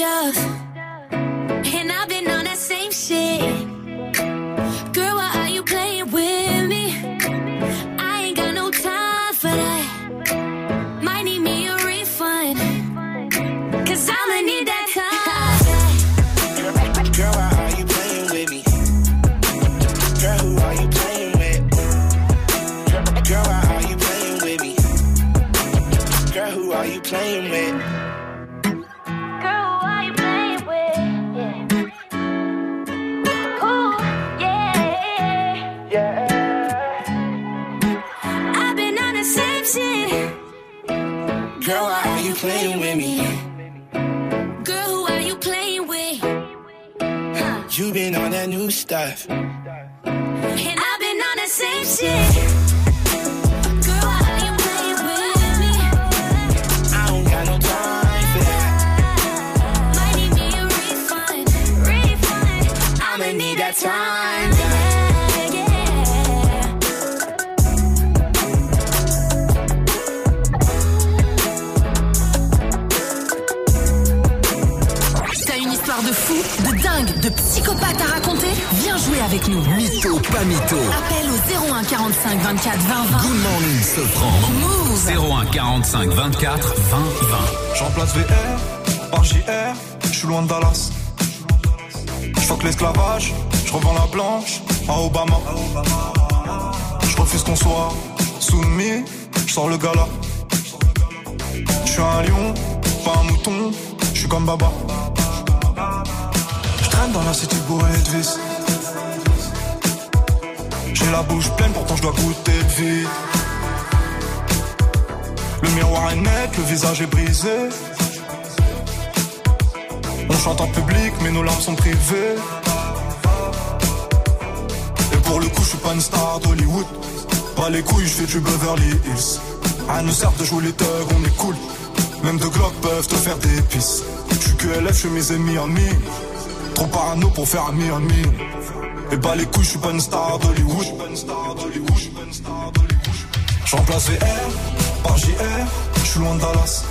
stuff, you playing with me? Girl, who are you playing with? You been on that new stuff. And I've been on the same shit. Girl, why are you playing with me? I don't got no time for that. Might need me a refund, refund. I'ma need that time. Avec nous. Mytho, pas mytho. Appel au 01 45 24 20 20. Good morning, Sofran. Move. 01 45 24 20 20. Je remplace VR par JR, je suis loin de Dallas. Je fuck l'esclavage, je revends la blanche à Obama. Je refuse qu'on soit soumis, je sors le gala. Je suis un lion, pas un mouton, je suis comme Baba. Je traîne dans la cité bourrée de vis. J'ai la bouche pleine, pourtant je dois goûter le vide. Le miroir est net, le visage est brisé. On chante en public, mais nos larmes sont privées. Et pour le coup, je suis pas une star d'Hollywood. Pas les couilles, je fais du Beverly Hills. À nous sert de jouer les thugs, on est cool. Même deux Glock peuvent te faire des pisses. Je suis QLF, je suis mes amis. Trop parano pour faire ami ami. Et bah les couilles, je suis pas une star d'Hollywood. Je remplace VR par JR, je suis loin de Dallas.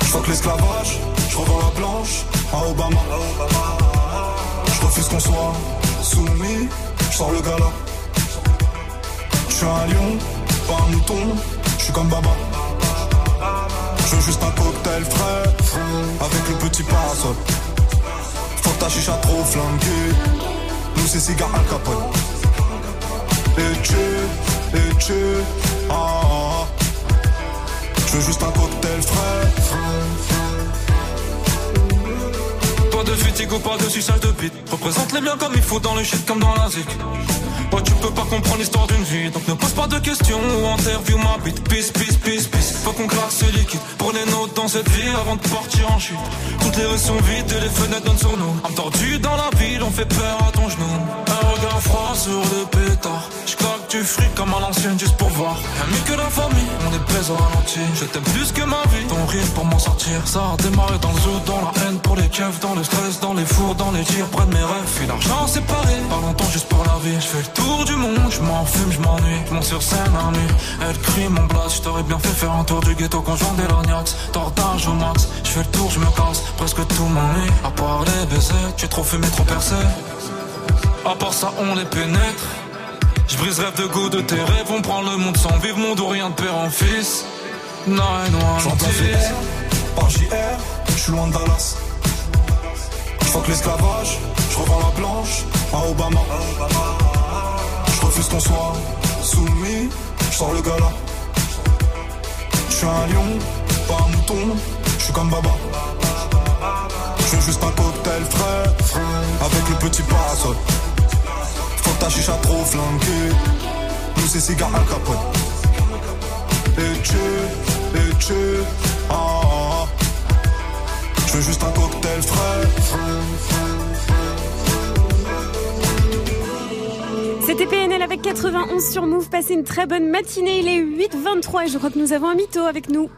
Je fuck l'esclavage, je la planche à Obama. Je refuse qu'on soit soumis, je sors le gala. Je suis un lion, pas un mouton, je suis comme Baba. Je veux juste un cocktail frais, avec le petit parasol. Ta chicha trop flanquée, nous c'est cigare Al Capone. Et tu, et tu, ah, ah. Je veux juste un cocktail frais. Pas de fatigue ou pas de suçage de bite. Représente les biens comme il faut dans le shit comme dans la zik. Tu peux pas comprendre l'histoire d'une vie. Donc ne pose pas de questions ou interview ma bite. Peace, peace, peace, peace. Faut qu'on claque ce liquide. Pour les dans cette vie avant de partir en chute. Toutes les rues sont vides et les fenêtres donnent sur nous. Âme dans la ville, on fait peur à ton genou. Un regard froid sur le pétard. J'claque du fric comme à l'ancienne juste pour voir. Ami que la famille, on est au ralenti. Je t'aime plus que ma vie. Ton rire pour m'en sortir. Ça a démarré dans le zoo, dans la haine pour les keufs, dans le stress, dans les fours, dans les tirs, près de mes rêves. Puis l'argent séparé. Pas longtemps juste pour la vie. Je fais le tour du monde, je m'en fume, je m'ennuie. Je monte sur scène à nu. Elle crie mon blast. Je t'aurais bien fait faire un tour du ghetto conjoint des lorgnax. Tordage au max. Je fais le tour, je me casse. Presque tout m'ennuie. À part les baisers, tu es trop fumé, trop percé. À part ça, on les pénètre. Je brise rêve de goût de tes rêves. On prend le monde sans vivre, monde ou rien de père en fils. Nine, one, Je remplace VR par JR, je suis loin de Dallas. Je fuck l'esclavage, je revends la blanche à Obama. Refuse qu'on soit soumis. Je sors le gala. Je suis un lion, pas un mouton. Je suis comme Baba. Je veux juste un cocktail frais, avec le petit parasol. Faut que ta chicha trop flanquée. Nous c'est cigare à capote. Et tu, et tu, ah, ah, ah. Je veux juste un cocktail frais. C'était PNL avec 91 sur Move. Passez une très bonne matinée. Il est 8h23 et je crois que nous avons un mytho avec nous.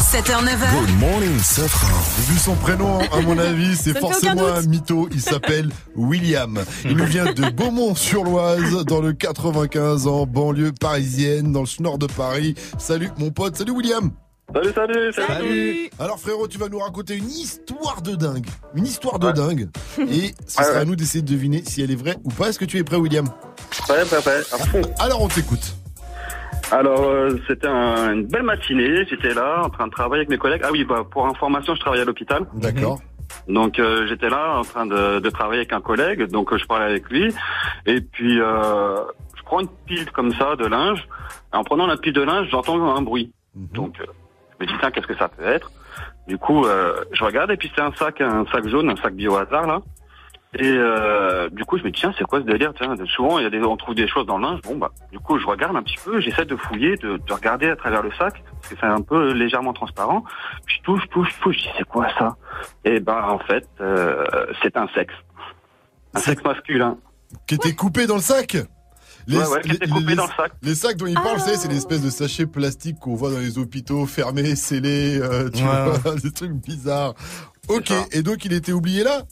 7h, 9h. Good morning, Safran. Vu son prénom, à mon avis, c'est forcément un mytho. Il s'appelle William. Il nous vient de Beaumont-sur-Loise, dans le 95, en banlieue parisienne, dans le nord de Paris. Salut, mon pote. Salut, William. Salut, salut, salut. Alors, frérot, tu vas nous raconter une histoire de dingue. Une histoire de dingue. Et ce Ouais, sera à nous d'essayer de deviner si elle est vraie ou pas. Est-ce que tu es prêt, William? Ouais, à fond. Alors, on t'écoute. Alors, euh, c'était un- une belle matinée. J'étais là, en train de travailler avec mes collègues. Ah oui, bah, pour information, je travaille à l'hôpital. D'accord. Donc, euh, j'étais là, en train de, de travailler avec un collègue. Donc, euh, je parlais avec lui. Et puis, euh, je prends une pile comme ça de linge. Et en prenant la pile de linge, j'entends un bruit. Donc, euh, je me dis, tiens, qu'est-ce que ça peut être? Du coup, euh, je regarde et puis c'est un sac, un sac jaune, un sac bio hasard là. Et euh, du coup, je me dis tiens, c'est quoi ce délire? Tiens, souvent il y a des, on trouve des choses dans le linge. Bon bah, du coup, je regarde un petit peu, j'essaie de fouiller, de, de regarder à travers le sac parce que c'est un peu légèrement transparent. Puis je touche, touche, touche. Je dis c'est quoi ça? Et ben en fait, euh, c'est un sexe, un sexe masculin. Qui était coupé dans le sac? Ouais, ouais, qui était coupé dans le sac. Les sacs dont il parle, vous savez, c'est l'espèce de sachets plastiques qu'on voit dans les hôpitaux, fermés, scellés, euh, tu Ouais, vois, des trucs bizarres. Ok, et donc il était oublié là?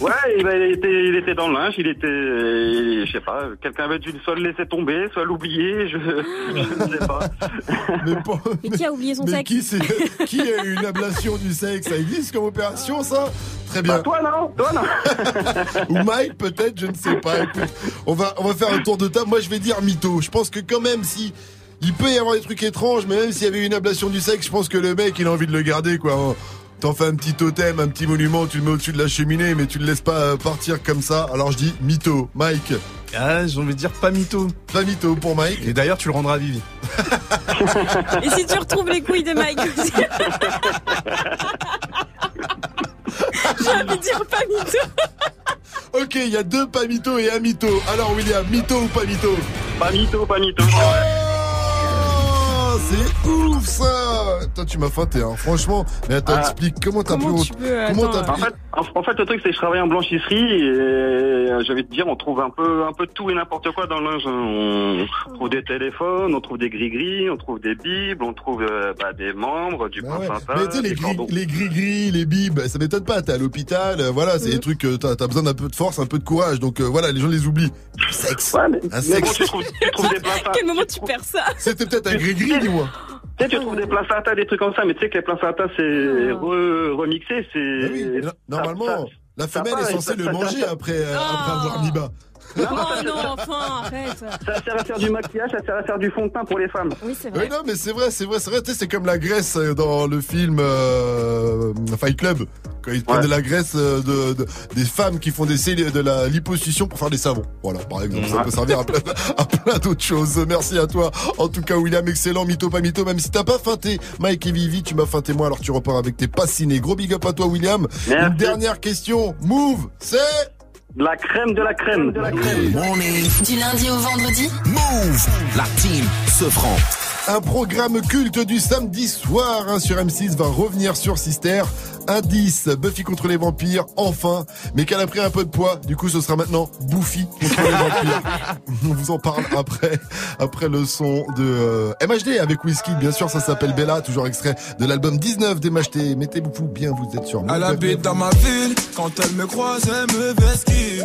Ouais, il, était, il était dans le linge, il était, euh, je sais pas, quelqu'un avait dû soit le laisser tomber, soit l'oublier, je, je ne sais pas. Mais, pas- qui a oublié son mais sac qui, c'est- qui a eu une ablation du sexe? Ça existe comme opération, ça? Très bien. Bah, toi non, toi non. Ou Mike, peut-être, je ne sais pas. Écoute, on va, on va faire un tour de table. Moi, je vais dire mytho. Je pense que quand même, si il peut y avoir des trucs étranges, mais même s'il y avait une ablation du sexe, je pense que le mec, il a envie de le garder, quoi. T'en fais un petit totem, un petit monument, tu le mets au-dessus de la cheminée, mais tu le laisses pas euh, partir comme ça. Alors je dis mytho. Mike. Ah, j'ai envie de dire pas mytho. Pas mytho pour Mike. Et d'ailleurs, tu le rendras à Vivi. Et si tu retrouves les couilles de Mike aussi J'ai envie de dire pas mytho. Ok, il y a deux pas mytho et un mytho. Alors William, mytho ou pas mytho? Pas mytho, pas mytho. C'est ouf ça Toi tu m'as feinté hein. franchement. Mais attends, Ah. explique comment t'as Comment pu... tu peux, comment attends, t'as En pu... fait, en, fait, le truc c'est que je travaille en blanchisserie et euh, je vais te dire, on trouve un peu, un peu tout et n'importe quoi dans le linge. hein. On trouve des téléphones, on trouve des gris-gris, on trouve des bibles, on trouve euh, bah, des membres, du Bah ouais. Mais tu sais, les des gris, cordons. les gris-gris, les bibes, ça m'étonne pas, t'es à l'hôpital, euh, voilà, c'est des trucs, euh, t'as as besoin d'un peu de force, un peu de courage, donc euh, voilà, les gens les oublient. Du sexe. Ouais, mais, Un mais bon, sexe. tu trouves, tu trouves des. Quel moment tu perds ça? C'était peut-être un gris-gris, Tu sais, tu trouves des placentas, des trucs comme ça, mais tu sais que les placentas, c'est re- remixé, c'est... Oui, no- normalement, ça- la femelle est censée ça- le ça- manger ça- après, euh, après avoir mis bas. Oh non, enfin, arrête. Ça sert à faire du maquillage, ça sert à faire du fond de teint pour les femmes. Oui, c'est Oui, vrai. non, mais c'est vrai, c'est vrai, c'est vrai. Tu sais, c'est comme la graisse euh, dans le film euh, Fight Club. Quand ils prenaient la graisse euh, de, de- des femmes qui font des de la liposuction pour faire des savons. Voilà, par exemple. Ça peut servir à plein, à plein d'autres choses. Merci à toi. En tout cas, William, excellent. Mytho, pas mytho. Même si t'as pas feinté Mike et Vivi, tu m'as feinté moi. Alors tu repars avec tes passinés. Gros big up à toi, William. Merci. Une dernière question. Move, c'est... La crème de la crème de la crème. Du lundi au vendredi Move La team se prend. Un programme culte du samedi soir hein, sur M6 va revenir sur Sister. Indice, Buffy contre les vampires, enfin, mais qu'elle a pris un peu de poids. Du coup, ce sera maintenant Buffy contre les vampires. On vous en parle après, après le son de euh, MHD avec Whisky. Bien sûr, ça s'appelle Bella, toujours extrait de l'album 19 d'MHD. Mettez-vous bien, vous êtes sur Move. Elle habite dans ma ville, quand elle me croise, elle me vesquille.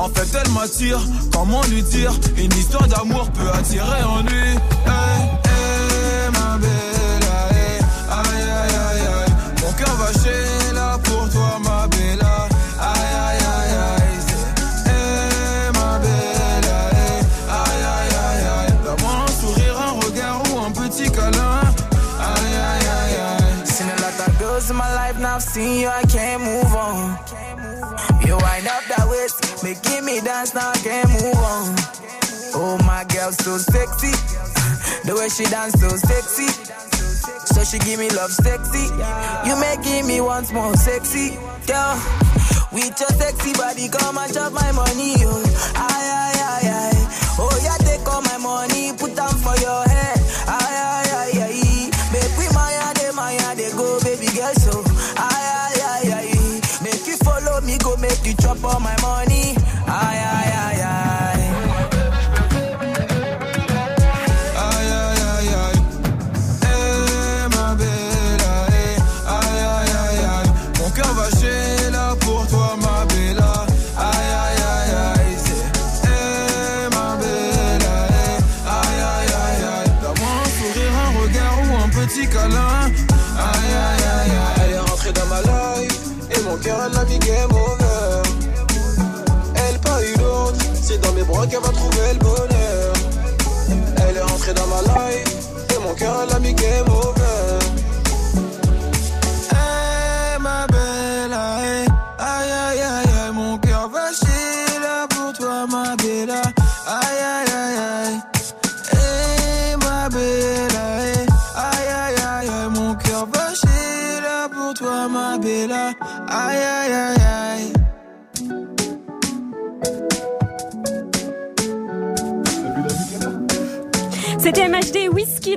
En fait, elle m'attire. Comment lui dire Une histoire d'amour peut attirer en lui. Hey, ma belle, hey, aïe, aïe, aïe, aïe. Mon cœur va chez là pour toi, ma belle. Aïe, aïe, aïe, aïe. Hey, ma belle, aïe, aïe, aïe, aïe. Donne-moi un sourire, un regard ou un petit câlin. Aïe, aïe, aïe, aïe. Seen a lot of in my life, now I've making me dance, now I can't move on. Oh, my girl, so sexy. The way she dance, so sexy. So she give me love sexy. You making me once more sexy. Girl, with your sexy body, come and chop my money. Oh, aye, aye, aye, aye. Oh, yeah, take all my money, put them for your head. Aye, aye, aye, aye. Make we maya, de maya, de go, baby girl, so. Aye, aye, aye, aye. Make you follow me, go make you chop all my money. Et mon cœur elle a mis game over.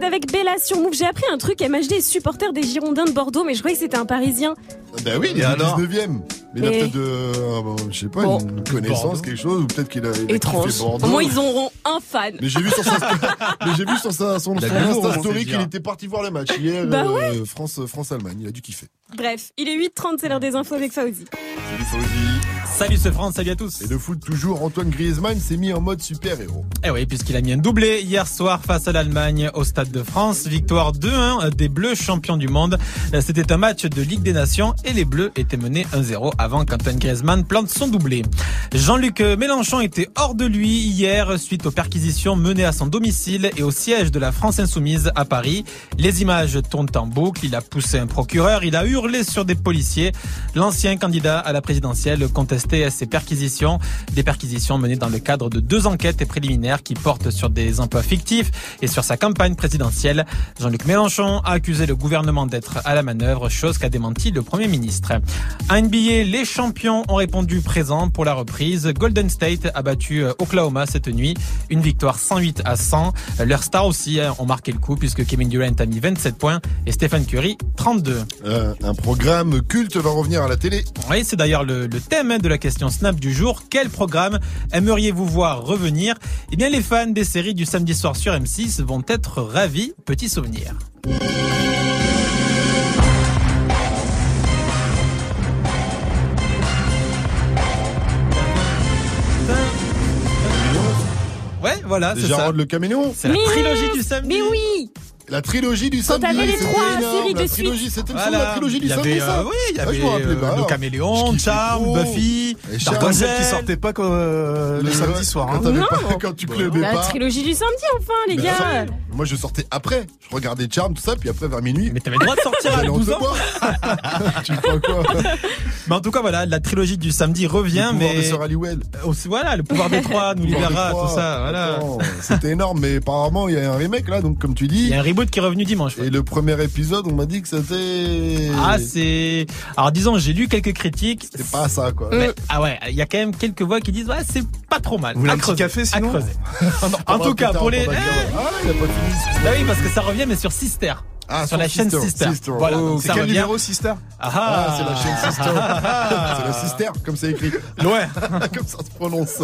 Avec Bella sur Move. J'ai appris un truc. MHD est supporter des Girondins de Bordeaux, mais je croyais que c'était un Parisien. Ben oui, il est Et au alors 19ème. Mais il a peut-être de, euh, bon, je sais pas, Bon. une connaissance, Bordeaux. quelque chose, ou peut-être qu'il a, il a Étrange. kiffé Bordeaux. Au moins, ils auront un fan. Mais j'ai vu sur sa, mais j'ai vu sur sa, son, Insta story qu'il était parti voir le match hier, Bah euh, ouais. France, France Allemagne. Il a dû kiffer. Bref, il est 8h30, c'est l'heure des infos avec Fauzi. Salut Fauzi. Salut ce France, salut à tous. Et le foot toujours, Antoine Griezmann s'est mis en mode super héros. Eh oui, puisqu'il a mis un doublé hier soir face à l'Allemagne au Stade de France. Victoire 2-1 des Bleus champions du monde. C'était un match de Ligue des Nations et les Bleus étaient menés 1-0 avant qu'Antoine Griezmann plante son doublé. Jean-Luc Mélenchon était hors de lui hier suite aux perquisitions menées à son domicile et au siège de la France Insoumise à Paris. Les images tournent en boucle. Il a poussé un procureur, il a hurlé sur des policiers. L'ancien candidat à la présidentielle contestait ces perquisitions, des perquisitions menées dans le cadre de deux enquêtes préliminaires qui portent sur des emplois fictifs et sur sa campagne présidentielle. Jean-Luc Mélenchon a accusé le gouvernement d'être à la manœuvre, chose qu'a démenti le Premier ministre. À NBA, les champions ont répondu présent pour la reprise. Golden State a battu Oklahoma cette nuit, une victoire 108 à 100. Leurs stars aussi hein, ont marqué le coup puisque Kevin Durant a mis 27 points et Stephen Curry 32. Euh, un programme culte va revenir à la télé. Oui, c'est d'ailleurs le, le thème de la question Snap du jour. Quel programme aimeriez-vous voir revenir? Eh bien, les fans des séries du samedi soir sur M6 vont être ravis. Petit souvenir. Ouais, voilà, c'est ça. Gérard le caméléon. C'est la Mais trilogie du samedi. Mais oui La trilogie du Quand samedi. t'avais les c'était trois séries de la suite. trilogie, c'était le de Voilà. la trilogie du samedi, euh, oui, il y Ah, avait rappelais euh, pas. le caméléon, Charme. Buffy, celle qui sortait pas quand, euh, le, samedi soir. Quand, hein. Non. pas- quand tu clubais La pas. trilogie du samedi, enfin, les Mais gars Moi, je sortais après. Je regardais Charm, tout ça, puis après, vers minuit. Mais t'avais le droit de sortir à j'allais en 12 te ans. tu crois quoi Mais en tout cas, voilà, la trilogie du samedi revient, Le pouvoir mais de Sœur Halliwell. aussi, voilà, le pouvoir des trois nous Le pouvoir libérera, tout ça, voilà. C'était énorme, mais apparemment, il y a un remake là, donc comme tu dis. Il y a un reboot qui est revenu dimanche. Et le premier épisode, on m'a dit que c'était. Ah, c'est. Alors, disons, j'ai lu quelques critiques. C'est pas ça, quoi. Mais- ah ouais, il y a quand même quelques voix qui disent, ouais, c'est pas trop mal. Vous voulez un petit café, sinon à creuser. On en tout cas, pour les. Ah, il a pas fini. excuse-moi. Bah oui, parce que ça revient, mais sur Sister. Ah, sur la chaîne Sister. Sister. Sister. Voilà, Oh, C'est quel revient. numéro, Sister Ah, Ah, c'est la chaîne Sister. c'est la Sister, comme c'est écrit. Ouais. comme ça se prononce.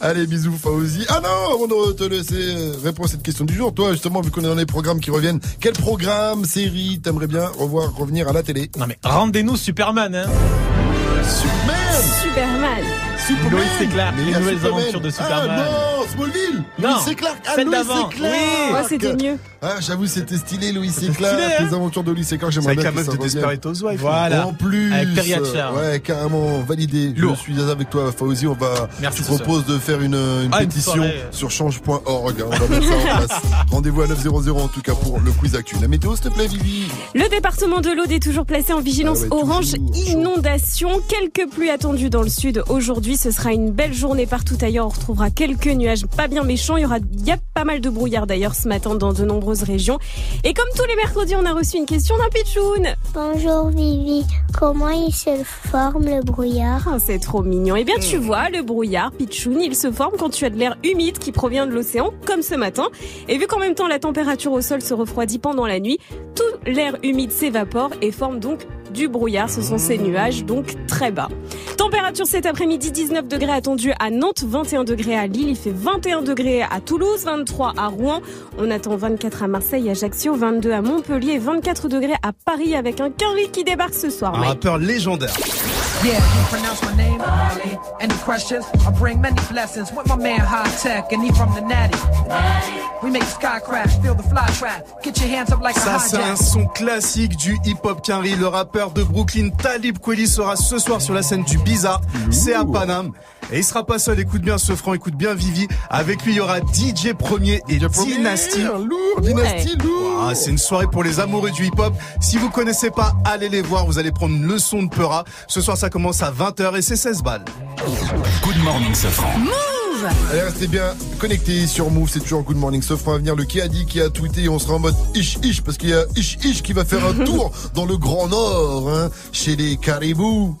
Allez, bisous, Fauzi. Ah non, avant de te laisser répondre à cette question du jour, toi, justement, vu qu'on est dans les programmes qui reviennent, quel programme, série, t'aimerais bien revoir revenir à la télé? Non mais rendez-nous Superman, hein. Superman Superman Superman. Mais il les nouvelles Superman. aventures de Superman. Ah non, Smallville. Non, et Clark. Ah, celle d'avant, Clark. oui. Ouais, c'était mieux. Ah, j'avoue, c'était stylé, et C'était Clark. stylé, hein. Les aventures de et Clark, C'est j'aimerais avec bien la que meuf ça de revienne. Desperate Housewives. Voilà. En plus, Avec Perry euh, ouais, carrément validé. Lourd. Je suis avec toi, Fauzi. On va, Merci, je te propose de faire une, une Ah, une pétition soirée. sur change.org. On va mettre ça en place. Rendez-vous à 900 en tout cas pour le quiz actu. La météo, s'il te plaît, Vivi. Le département de l'Aude est toujours placé en vigilance Ah ouais, orange toujours, inondation. Quelques pluies attendues dans le sud aujourd'hui. Ce sera une belle journée partout ailleurs. On retrouvera quelques nuages pas bien méchants. Il y aura, il y a pas mal de brouillard d'ailleurs ce matin dans de nombreuses régions. Et comme tous les mercredis, on a reçu une question d'un pitchoun. Bonjour Vivi, comment il se forme le brouillard? Ah, c'est trop mignon. Eh bien, tu vois, le brouillard, pitchoun, il se forme quand tu as de l'air humide qui provient de l'océan, comme ce matin. Et vu qu'en même temps la température au sol se refroidit pendant la nuit, tout l'air humide s'évapore et forme donc du brouillard. Ce sont ces nuages, donc très bas. Température cet après-midi, 19 degrés attendus à Nantes, 21 degrés à Lille, il fait 21 degrés à Toulouse, 23 à Rouen. On attend 24 à Marseille, Ajaccio, 22 à Montpellier, 24 degrés à Paris avec un Quinry qui débarque ce soir. Un Mike. rappeur légendaire. Yeah, you pronounce my name, Ali. Any questions? I bring many blessings with my man High Tech, and he from the Natty. We make the sky crash, feel the fly trap. Get your hands up like Ça, a c'est un son classique du hip-hop Quinry. Le rappeur de Brooklyn, Talib Kweli, sera ce soir sur la scène du Bizarre. C'est à Paname. Et il sera pas seul. Écoute bien ce franc, écoute bien Vivi. Avec lui, il y aura DJ Premier et Dynasty. Lourd, Dynasty, lourd. Ah, c'est une soirée pour les amoureux du hip-hop. Si vous connaissez pas, allez les voir. Vous allez prendre une leçon de Peura. Ce soir, ça commence à 20h et c'est 16 balles. Good morning, Safran. Allez, restez bien connectés sur Move, c'est toujours Good Morning Sauf à venir le qui a dit, qui a tweeté, on sera en mode ish ish parce qu'il y a ish ish qui va faire un tour dans le Grand Nord, hein, chez les caribous.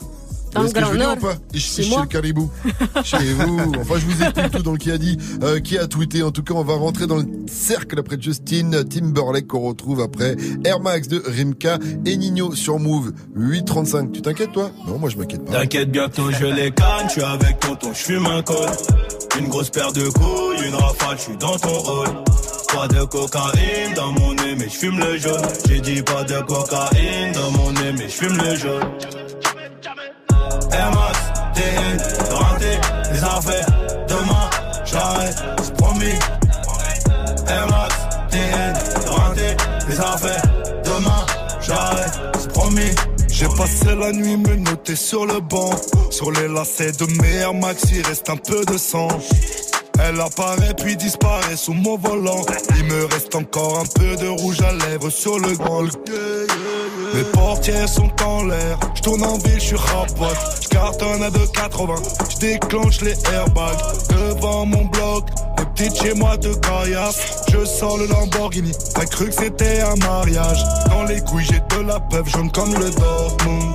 Dans Vous le voyez ce que je Grand veux dire Nord. ou pas ish moi. chez le caribou. chez vous. Enfin, je vous explique tout dans le qui a dit, euh, qui a tweeté. En tout cas, on va rentrer dans le cercle après Justin Timberlake qu'on retrouve après Air Max de Rimka et Nino sur Move 835. Tu t'inquiètes toi? Non, moi je m'inquiète pas. T'inquiète, bientôt je les canne, je suis avec tonton, je fume un col. Une grosse paire de couilles, une rafale, je suis dans ton hall. Pas de cocaïne dans mon nez, mais je fume le jaune. J'ai dit pas de cocaïne dans mon nez, mais je fume le jaune. Max, TN, rentré, les affaires. Demain, j'arrête, c'est promis. Max, TN, rentré, les affaires. Demain, j'arrête, c'est promis. J'ai passé la nuit me noter sur le banc. Sur les lacets de mes Air Max, il reste un peu de sang. Elle apparaît puis disparaît sous mon volant. Il me reste encore un peu de rouge à lèvres sur le grand. Mes portières sont en l'air. Je tourne en ville, je suis rapote. Je cartonne à 2,80. Je déclenche les airbags devant mon bloc. Les petites chez moi de caillasse. Je sors le Lamborghini. T'as cru que c'était un mariage. Dans les couilles, j'ai de la peuple jaune comme le Dortmund.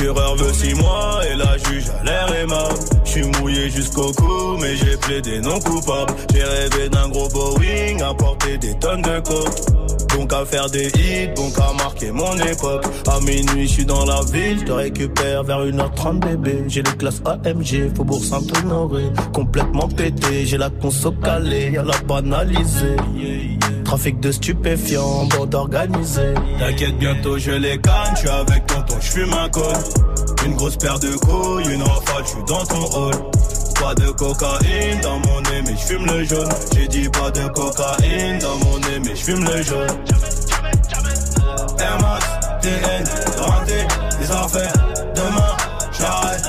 Procureur veut six mois et la juge a l'air aimable. Je suis mouillé jusqu'au cou, mais j'ai plaidé non coupable. J'ai rêvé d'un gros Boeing, à porter des tonnes de coke. Donc à faire des hits, donc à marquer mon époque. À minuit, je suis dans la ville, je te récupère vers 1h30 bébé. J'ai les classes AMG, Faubourg Saint-Honoré. Complètement pété, j'ai la conso calée, y'a la banalisée. Trafic de stupéfiants, bande organisée. T'inquiète, bientôt je les canne, je suis avec tonton, je fume un col. Une grosse paire de couilles, une rafale, je suis dans ton hall. Pas de cocaïne dans mon nez, mais je fume le jaune. J'ai dit pas de cocaïne dans mon nez, mais je fume le jaune. Air Max, TN, rentré, les affaires. Demain, j'arrête,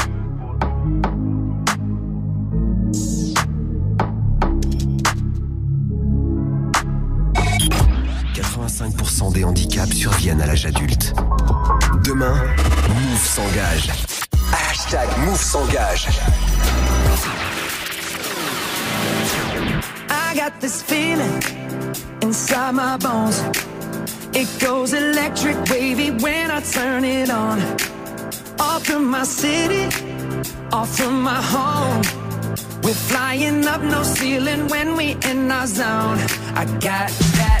85% des handicaps surviennent à l'âge adulte. Demain, Move s'engage. Hashtag Move s'engage. I got this feeling inside my bones. It goes electric wavy when I turn it on. Off from my city, off from my home. We're flying up no ceiling when we in our zone. I got that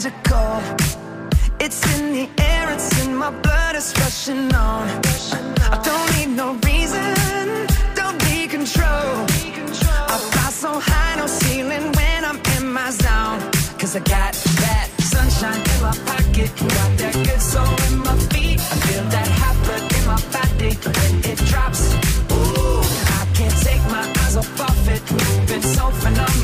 Magical. It's in the air, it's in my blood, it's rushing on. I don't need no reason, don't need control. I fly so high, no ceiling when I'm in my zone. Cause I got that sunshine in my pocket, got that good soul in my feet. I feel that hot blood in my body when it drops. Ooh, I can't take my eyes off of it, moving so phenomenally.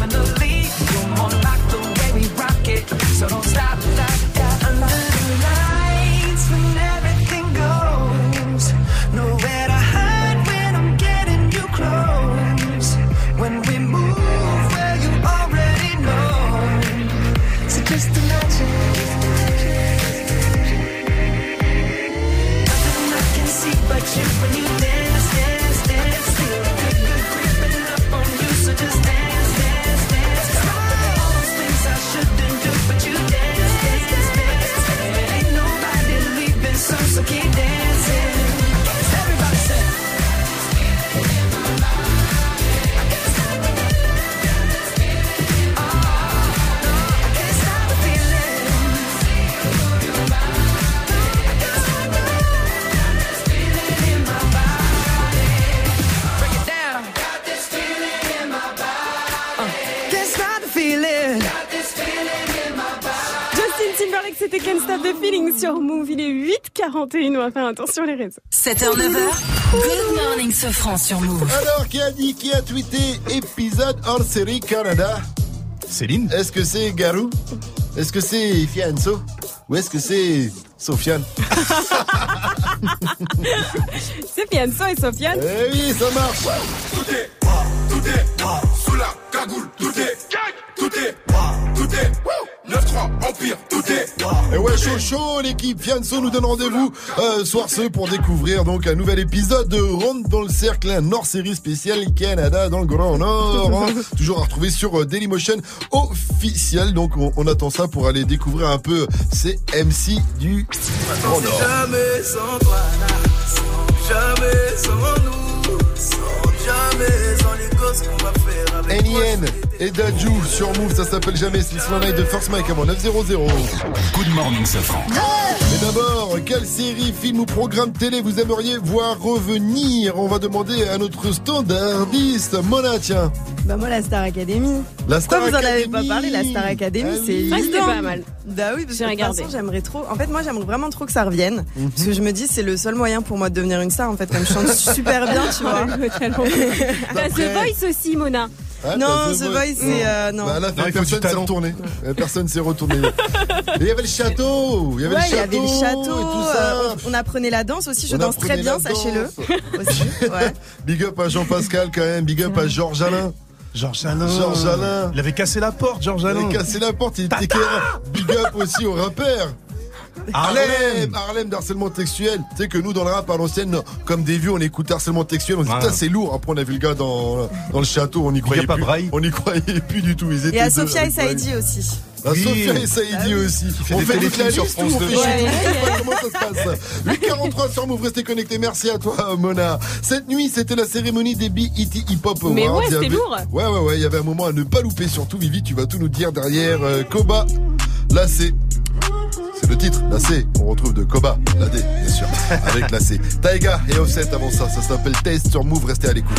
Just imagine. 8h41, on va faire un tour sur les réseaux. 7h, 9h. Good morning, ce franc sur Move. Alors, qui a dit, qui a tweeté épisode hors série Canada? Céline. Est-ce que c'est Garou? Est-ce que c'est Fianso Ou est-ce que c'est Sofiane? C'est Fianso et Sofiane. Eh oui, ça marche. Tout est tout est sous la cagoule, tout est. Tout est tout est wouh, 9-3, Empire, tout est. Et ouais, chaud chaud, l'équipe Fianso nous donne rendez-vous euh, soir ce pour découvrir donc un nouvel épisode de Ronde dans le cercle, un hors-série spécial Canada dans le Grand Nord. hein. Toujours à retrouver sur euh, Dailymotion officiel. Donc on, on attend ça pour aller découvrir un peu ces MC du Grand Nord. Jamais sans toi, sans jamais sans nous, sans jamais sans les NIN et Dajou sur Move, ça s'appelle jamais. C'est le Night de First Mike avant 900. Good morning, Safran. Et d'abord, quelle série, film ou programme télé vous aimeriez voir revenir? On va demander à notre standardiste. Mona, tiens. Bah moi la Star Academy. La Star Pourquoi vous en avez Academy pas parlé La Star Academy, Ah c'est oui. Ouais, c'était évident. pas mal. Bah oui, parce J'ai que de toute façon, j'aimerais trop. En fait, moi, j'aimerais vraiment trop que ça revienne, Mhm. parce que je me dis c'est le seul moyen pour moi de devenir une star. En fait, comme je chante super bien, tu vois. T'as The Voice aussi, Mona. Ah, Non, The Voice, c'est, euh, non. Bah là, Non, il faut personne s'est retourné. Euh, Personne s'est retourné. Et il y avait le château. Il y avait ouais, le il y avait le château. château. et tout ça. euh, on, on apprenait la danse aussi. Je On danse très bien, sachez-le. ouais. Big up à Jean-Pascal quand même. Big up à Georges Alain. Georges Alain. Georges Alain. Il avait cassé la porte, Georges Il Alain. avait cassé la porte. Il était. Big up aussi au rappeur. Harlem, Harlem d'harcèlement textuel. Tu sais que nous dans le rap à l'ancienne, comme des vieux, on écoute harcèlement textuel. On se dit Ouais. putain c'est lourd. Après on a vu le gars dans, dans le château, on y croyait plus. Braille. On y croyait plus du tout. Ils étaient Et à deux Sophia et. Saïdi aussi. À Oui. Sophia et Saïdi aussi. fait on fait toute la sur liste France ou on fait 2. chez Ouais. nous Je sais pas comment ça se passe. 843 sur Move, restez connectés. Merci à toi, Mona. Cette nuit, c'était la cérémonie des BET Hip Hop Awards. Mais ouais, c'était avait- lourd. Ouais, ouais, ouais. Il y avait un moment à ne pas louper. Surtout, Vivi, tu vas tout nous dire derrière euh, Koba. Là, c'est. C'est le titre, la C, on retrouve de Koba, la D, bien sûr, avec la C. Taiga et Offset avant ça, ça s'appelle Taste sur Move, restez à l'écoute.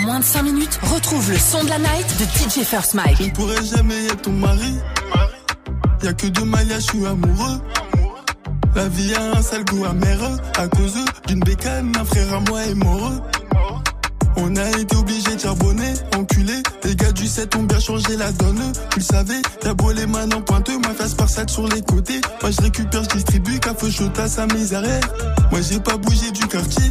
Moins de 5 minutes, retrouve le son de la night de DJ First Mike. Je ne pourrais jamais être ton mari. Y'a que deux maillas, je suis amoureux. La vie a un sale goût amer à cause d'une bécane, un frère à moi est mort. On a été obligé de charbonner, enculé. Les gars du 7 ont bien changé la donne. Tu le savais, t'as beau les mains en pointeux, ma face par sac sur les côtés. Moi je récupère, je distribue, café chaud à sa misère. Moi j'ai pas bougé du quartier.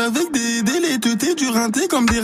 avec des délais, teutés, du rinté comme des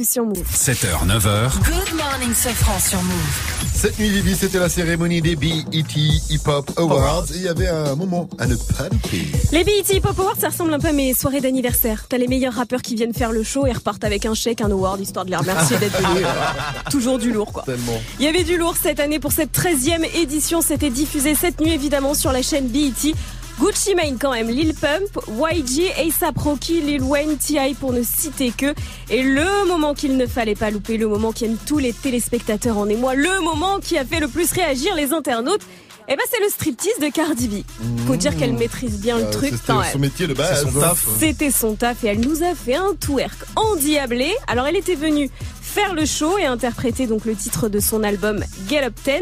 8h50, bienvenue à tous sur Move. 7h, 9h. Good morning, Sofran sur Move. Cette nuit, Vivi, c'était la cérémonie des BET Hip Hop Awards. Et il y avait un moment à ne pas louper. Les BET Hip Hop Awards, ça ressemble un peu à mes soirées d'anniversaire. T'as les meilleurs rappeurs qui viennent faire le show et repartent avec un chèque, un award, histoire de les remercier d'être venus. Euh, Toujours du lourd, quoi. Tellement. Il y avait du lourd cette année pour cette 13e édition. C'était diffusé cette nuit, évidemment, sur la chaîne BET. Gucci Mane quand même, Lil Pump, YG, ASAP Rocky, Lil Wayne, T.I. pour ne citer que. Et le moment qu'il ne fallait pas louper, le moment qui aime tous les téléspectateurs en émoi, le moment qui a fait le plus réagir les internautes, eh ben c'est le striptease de Cardi B. Faut dire qu'elle maîtrise bien le Euh, truc C'était son métier de base. Son taf. C'était son taf et elle nous a fait un twerk endiablé. Alors elle était venue faire le show et interpréter donc le titre de son album Get Up 10,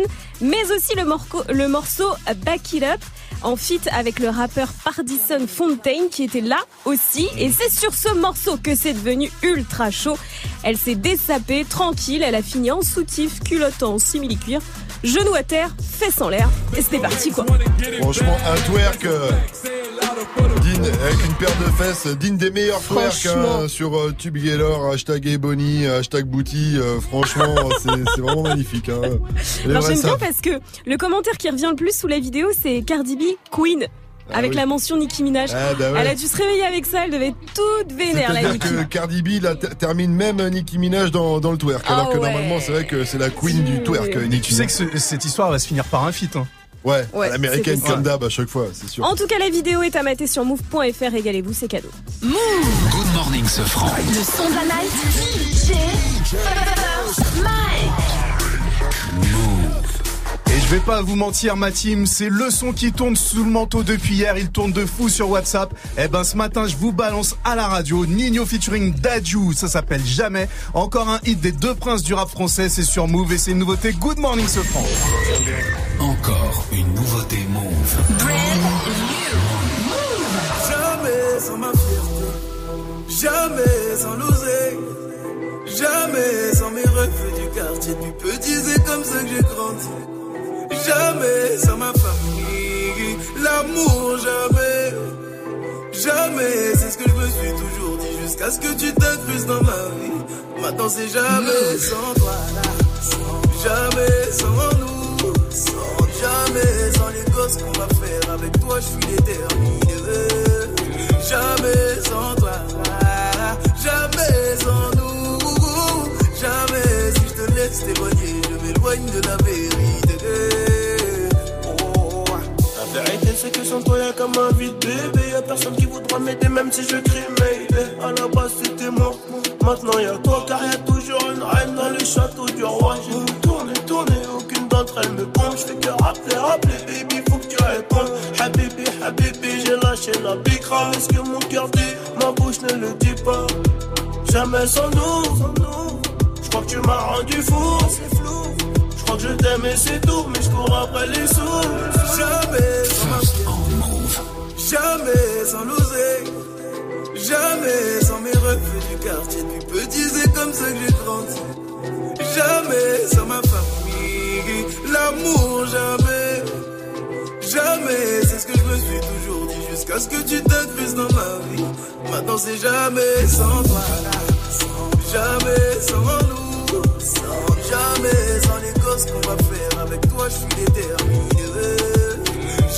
mais aussi le, morco- le morceau Back It Up en feat avec le rappeur Pardison Fontaine qui était là aussi. Et c'est sur ce morceau que c'est devenu ultra chaud. Elle s'est dessapée, tranquille, elle a fini en soutif, culotte en simili-cuir, genou à terre, fesses en l'air. Et c'était parti quoi. Franchement, un twerk euh, digne, avec une paire de fesses, digne des meilleurs twerks Franchement. hein, sur euh, Tube Gaylor, hashtag Ebony, hashtag Booty. euh, franchement, c'est vraiment magnifique. Hein. J'aime bien parce que le commentaire qui revient le plus sous la vidéo, c'est Cardi B Queen. Ah avec oui. la mention Nicki Minaj. Ah bah ouais. Elle a dû se réveiller avec ça, elle devait être toute vénère la C'est-à-dire Nicki. que Cardi B termine même Nicki Minaj dans, dans le twerk. Ah alors que ouais. normalement, c'est vrai que c'est la queen du twerk. Nicki Tu sais que ce- cette histoire va se finir par un feat. Hein. Ouais, Ouais, l'américaine comme d'hab à chaque fois, c'est sûr. En tout cas, la vidéo est à mater sur move.fr, régalez-vous, c'est cadeau. Move Good morning, Sofran. Le son de la night DJ je vais pas vous mentir, ma team, c'est le son qui tourne sous le manteau depuis hier. Il tourne de fou sur WhatsApp. Eh ben, ce matin, je vous balance à la radio Nino featuring Dadju. Ça s'appelle Jamais. Encore un hit des deux princes du rap français. C'est sur Move et c'est une nouveauté. Good morning, ce franc. Encore une Nouveauté Move. Jamais sans ma fierté, jamais sans l'oser, jamais sans mes refus du quartier du petit, c'est comme ça que j'ai grandi. Jamais sans ma famille, l'amour jamais, jamais, c'est ce que je me suis toujours dit jusqu'à ce que tu t'incrustes dans ma vie. Maintenant c'est jamais sans toi là, jamais sans nous, jamais sans les gosses qu'on va faire avec toi, je suis déterminé. Jamais sans toi, jamais sans nous, jamais si je te laisse t'éloigner, je m'éloigne de la vérité. C'est que sans toi y'a comme un vide bébé. Y'a personne qui voudra m'aider même si je crie mais À la base c'était moi. Maintenant y'a toi car y'a toujours une reine dans le château du roi. J'ai tourné, tourné, aucune d'entre elles me pompe Je fais que rappeler, rappeler baby faut que tu répondes. Habibi, habibi j'ai lâché la bicra Est-ce que mon cœur dit, ma bouche ne le dit pas? Jamais sans nous, Je crois que tu m'as rendu fou. C'est flou crois je t'aime et c'est tout, mais je cours après les sous. Jamais sans jamais sans l'oser, jamais sans mes refus du quartier. Du petit, c'est comme ça que j'ai grandi. Jamais sans ma famille, l'amour, jamais. Jamais, c'est ce que je me suis toujours dit jusqu'à ce que tu t'incrustes dans ma vie. Maintenant c'est jamais sans toi, jamais sans nous, jamais sans les gosses qu'on va faire avec toi, je suis déterminé.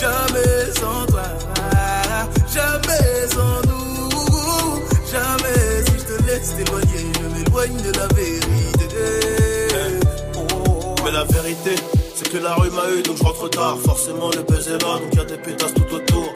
Jamais sans toi, jamais sans nous, jamais si je te laisse t'éloigner, je m'éloigne de la vérité. Mais la vérité, c'est que la rue m'a eu, donc je rentre tard. Forcément, le buzz est là, donc y a des pétasses tout autour.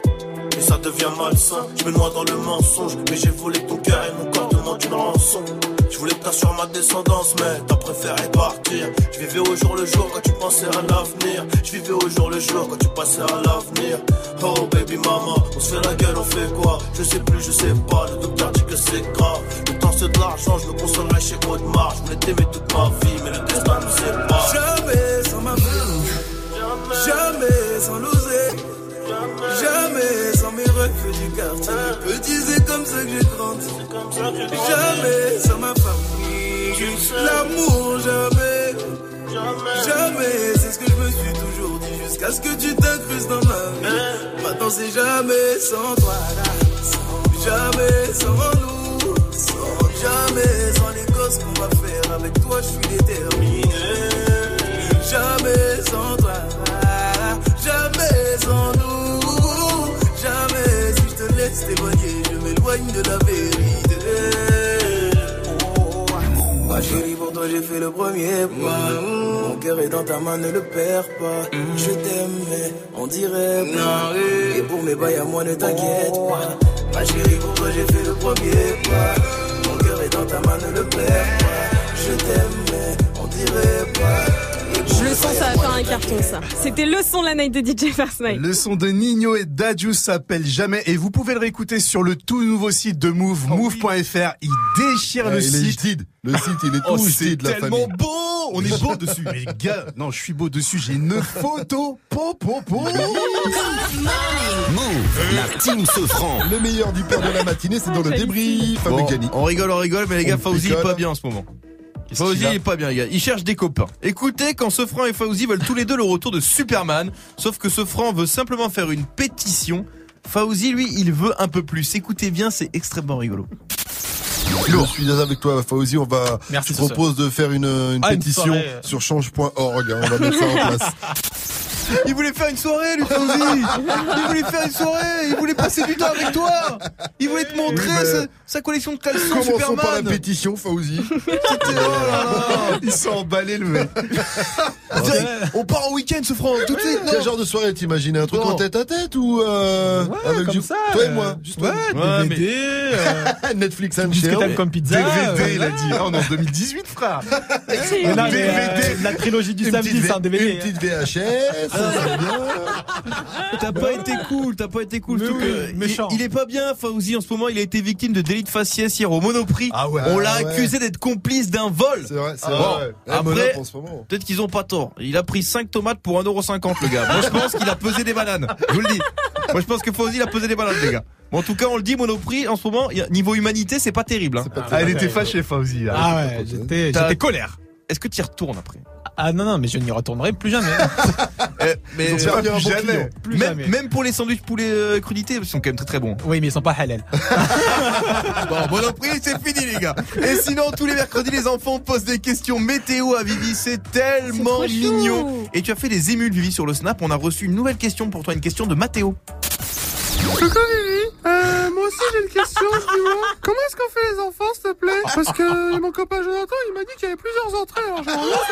Ça devient malsain, je me noie dans le mensonge. Mais j'ai volé ton cœur et mon corps demande une rançon. Je voulais t'assurer ma descendance, mais t'as préféré partir. Je vivais au jour le jour quand tu pensais à l'avenir. Je vivais au jour le jour quand tu passais à l'avenir. Oh baby mama, on se fait la gueule, on fait quoi? Je sais plus, je sais pas, le docteur dit que c'est grave. Le temps c'est de l'argent, je me consolerai chez Audemars. Je voulais t'aimer toute ma vie, mais le destin nous sépare. Jamais sans ma jamais sans l'oser. Jamais sans mes refus du quartier. Petit, c'est comme ça que j'ai grandi. Jamais sans ma famille. L'amour, jamais. Jamais, c'est ce que je me suis toujours dit. Jusqu'à ce que tu t'incrustes dans ma vie. Maintenant, c'est jamais sans toi. là. Jamais sans nous. Jamais sans les gosses qu'on va faire avec toi, je suis déterminé. Jamais sans toi. Jamais sans nous. Je m'éloigne de la vérité. Oh, Ma chérie, pour toi j'ai fait le premier pas. Mon cœur est dans ta main, ne le perds pas. Je t'aime, mais on dirait pas. Et pour mes bails à moi, ne t'inquiète pas. Ma chérie, pour toi j'ai fait le premier pas. Mon cœur est dans ta main, ne le perds pas. Je t'aime, mais on dirait pas. Je le sens, ça va faire un carton, ça. C'était le son de la night de DJ First Mike. Le son de Nino et Dadju s'appelle Jamais et vous pouvez le réécouter sur le tout nouveau site de Move, move.fr. Il déchire Ah, le il est site. Le site, il est Oh, tout c'est stide, la tellement famille. beau On est beau dessus Mais gars, non, je suis beau dessus, j'ai une photo Po, po, po Move, la team se franc. Le meilleur du père de la matinée, c'est dans le débrief Bon, on rigole, on rigole, mais les gars, Fauzi pas bien en ce moment. Fauzi a est pas bien, les gars. Il cherche des copains. Écoutez, quand Sofran et Fauzi veulent tous les deux le retour de Superman, sauf que Sofran veut simplement faire une pétition. Fauzi, lui, il veut un peu plus. Écoutez bien, c'est extrêmement rigolo. Je suis avec toi, Fauzi. On va, Merci, je propose de faire une, une Ah, pétition euh. sur change.org. On va mettre ça en place. Il voulait faire une soirée, lui, Fauzi. Il voulait faire une soirée. Il voulait passer du temps avec toi. Il voulait te montrer Oui, mais- sa, sa collection de caleçons Commençons Superman. par la pétition, Fauzi. Ils sont emballés le mec. On part en week-end, Sofran, tout de suite. Quel genre de soirée t'imagines Un truc Non. en tête à tête ou euh, avec comme du... ça, toi et euh, moi, juste ouais, toi. DVD, euh, Netflix and ce chill. t'aimes comme pizza. DVD, euh, il a dit. Ah, on est en 2018, frère. Non, mais, euh, la trilogie du Une samedi, c'est V- DVD. Une petite VHS, ça c'est bien. T'as pas été cool, t'as pas été cool. Mais surtout oui, que il- méchant. Il, est pas bien, Fauzi, en ce moment. Il a été victime de délit de faciès hier au Monoprix. On l'a Ah ouais. accusé d'être complice d'un vol. C'est vrai, c'est vrai. ouais. Après, peut-être qu'ils ont pas tort. Il a pris 5 tomates pour 1,50€ le gars. Moi je pense qu'il a pesé des bananes. Je vous le dis. Moi je pense que Fauzi il a pesé des bananes les gars. Bon, en tout cas, on le dit, Monoprix, en ce moment, niveau humanité, c'est pas terrible. hein. Ah, elle était fâchée, Fauzi. là. Ah ouais, j'étais T'as- j'étais colère. Est-ce que tu y retournes après? Ah non, non, mais je n'y retournerai plus jamais. Mais Ils ont perdu un bon client. Plus même, jamais. même pour les sandwichs poulet euh, crudité, ils sont quand même très très bons. Oui, mais ils sont pas halal. Bon, Monoprix, c'est fini les gars. Et sinon, tous les mercredis, les enfants posent des questions météo à Vivi. C'est tellement chou. mignon. Et tu as fait des émules, Vivi, sur le Snap. On a reçu une nouvelle question pour toi, une question de Mathéo. Coucou euh, moi aussi j'ai une question, dis-moi. Comment est-ce qu'on fait les enfants, s'il te plaît? Parce que mon copain Jonathan, il m'a dit qu'il y avait plusieurs entrées, alors bien savoir.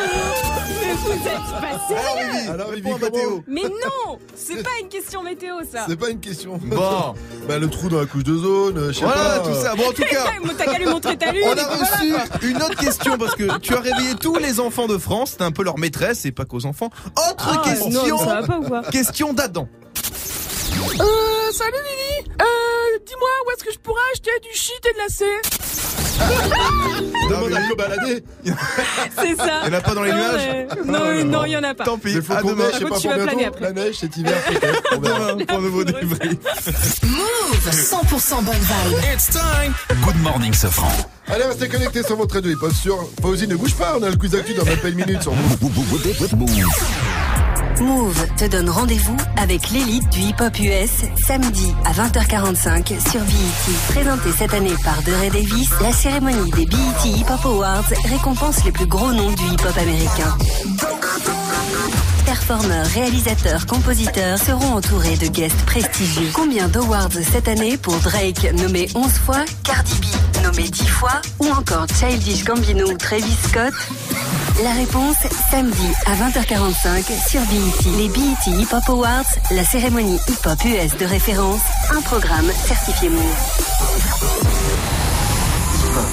Mais vous êtes pas sérieux Alors, Vivi, réponds à Mathéo. Mais non C'est pas une question météo ça C'est pas une question. Bon. bah, le trou dans la couche de zone, euh, je sais Voilà, pas. tout ça. Bon, en tout cas. T'as qu'à lui montrer ta lune On et a puis reçu quoi. une autre question parce que tu as réveillé tous les enfants de France. T'es un peu leur maîtresse et pas qu'aux enfants. Autre Ah, question. non, ça va pas ou quoi? Question d'Adam. Euh, salut Vivi Euh, dis-moi, où est-ce que je pourrais acheter du shit et de la C? Demande à Cobaladé. C'est ça. Il y en a pas dans les Non, nuages Non, non, il y en a pas. Tant pis. Il faut À qu'on demain. je sais pas tu pour vas planer bientôt. après. La neige cet hiver, peut-être. On verra. Pour un nouveau débrief. Move 100% bonne vibe. It's time. Good morning, Sofran. Allez, restez connectés sur votre radio hip-hop sur Fauzi, ne bouge pas, on a le quiz actu dans même pas une minute sur Move. Move te donne rendez-vous avec l'élite du hip-hop US samedi à 20h45 sur BET. Présentée cette année par DeRay Davis, la cérémonie des BET Hip Hop Awards récompense les plus gros noms du hip-hop américain. Performeurs, réalisateurs, compositeurs seront entourés de guests prestigieux. Combien d'awards cette année pour Drake nommé 11 fois, Cardi B nommé 10 fois ou encore Childish Gambino ou Travis Scott? La réponse samedi à 20h45 sur BET. Les BET Hip Hop Awards, la cérémonie hip hop US de référence, un programme certifié Move.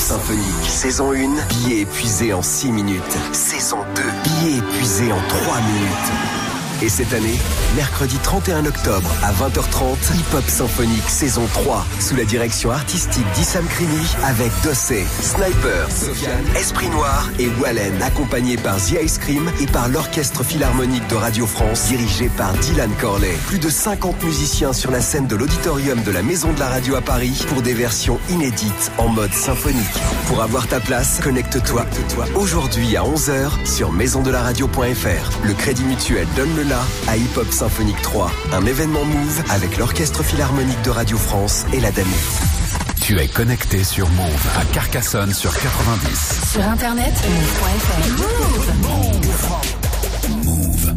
Symphonique, saison 1, billets épuisés en 6 minutes. Saison 2, billets épuisés en 3 minutes. Et cette année, mercredi 31 octobre à 20h30, Hip Hop Symphonique saison 3, sous la direction artistique d'Issam Krimi, avec Dossé, Sniper, Sofiane, Esprit Noir et Wallen, accompagné par The Ice Cream et par l'Orchestre Philharmonique de Radio France, dirigé par Dylan Corley. Plus de 50 musiciens sur la scène de l'auditorium de la Maison de la Radio à Paris pour des versions inédites en mode symphonique. Pour avoir ta place, connecte-toi aujourd'hui à 11h sur maisondelaradio.fr. Le Crédit Mutuel donne le à Hip Hop Symphonique 3, un événement Move avec l'Orchestre Philharmonique de Radio France et la DAMI. Tu es connecté sur Move à Carcassonne sur 90. Sur internet, move.fr. Move.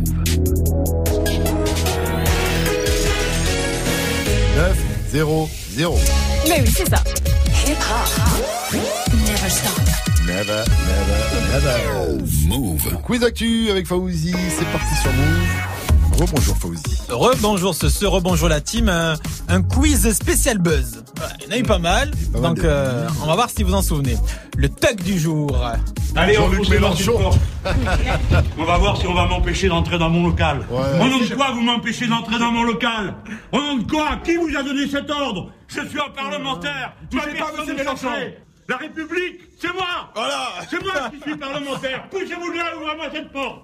9, 0, 0. Mais oui, c'est ça. Hip hop. Never stop. Never, never, never. Move. Quiz actu avec Fauzi, c'est parti sur Move. Rebonjour Fauzi. Rebonjour ce, ce rebonjour la team. Un, un quiz spécial buzz. Voilà, il y en a eu pas mal. Pas mal donc euh, on va voir si vous en souvenez. Le tug du jour. Allez, on le Mélenchon. On va voir si on va m'empêcher d'entrer dans mon local. Ouais. Au nom de quoi vous m'empêchez d'entrer dans mon local? Au nom de quoi? Qui vous a donné cet ordre? Je suis un parlementaire. Vous savez pas, monsieur Mélenchon. La République, c'est moi Voilà. C'est moi qui suis parlementaire Poussez-vous là, ouvrez-moi cette porte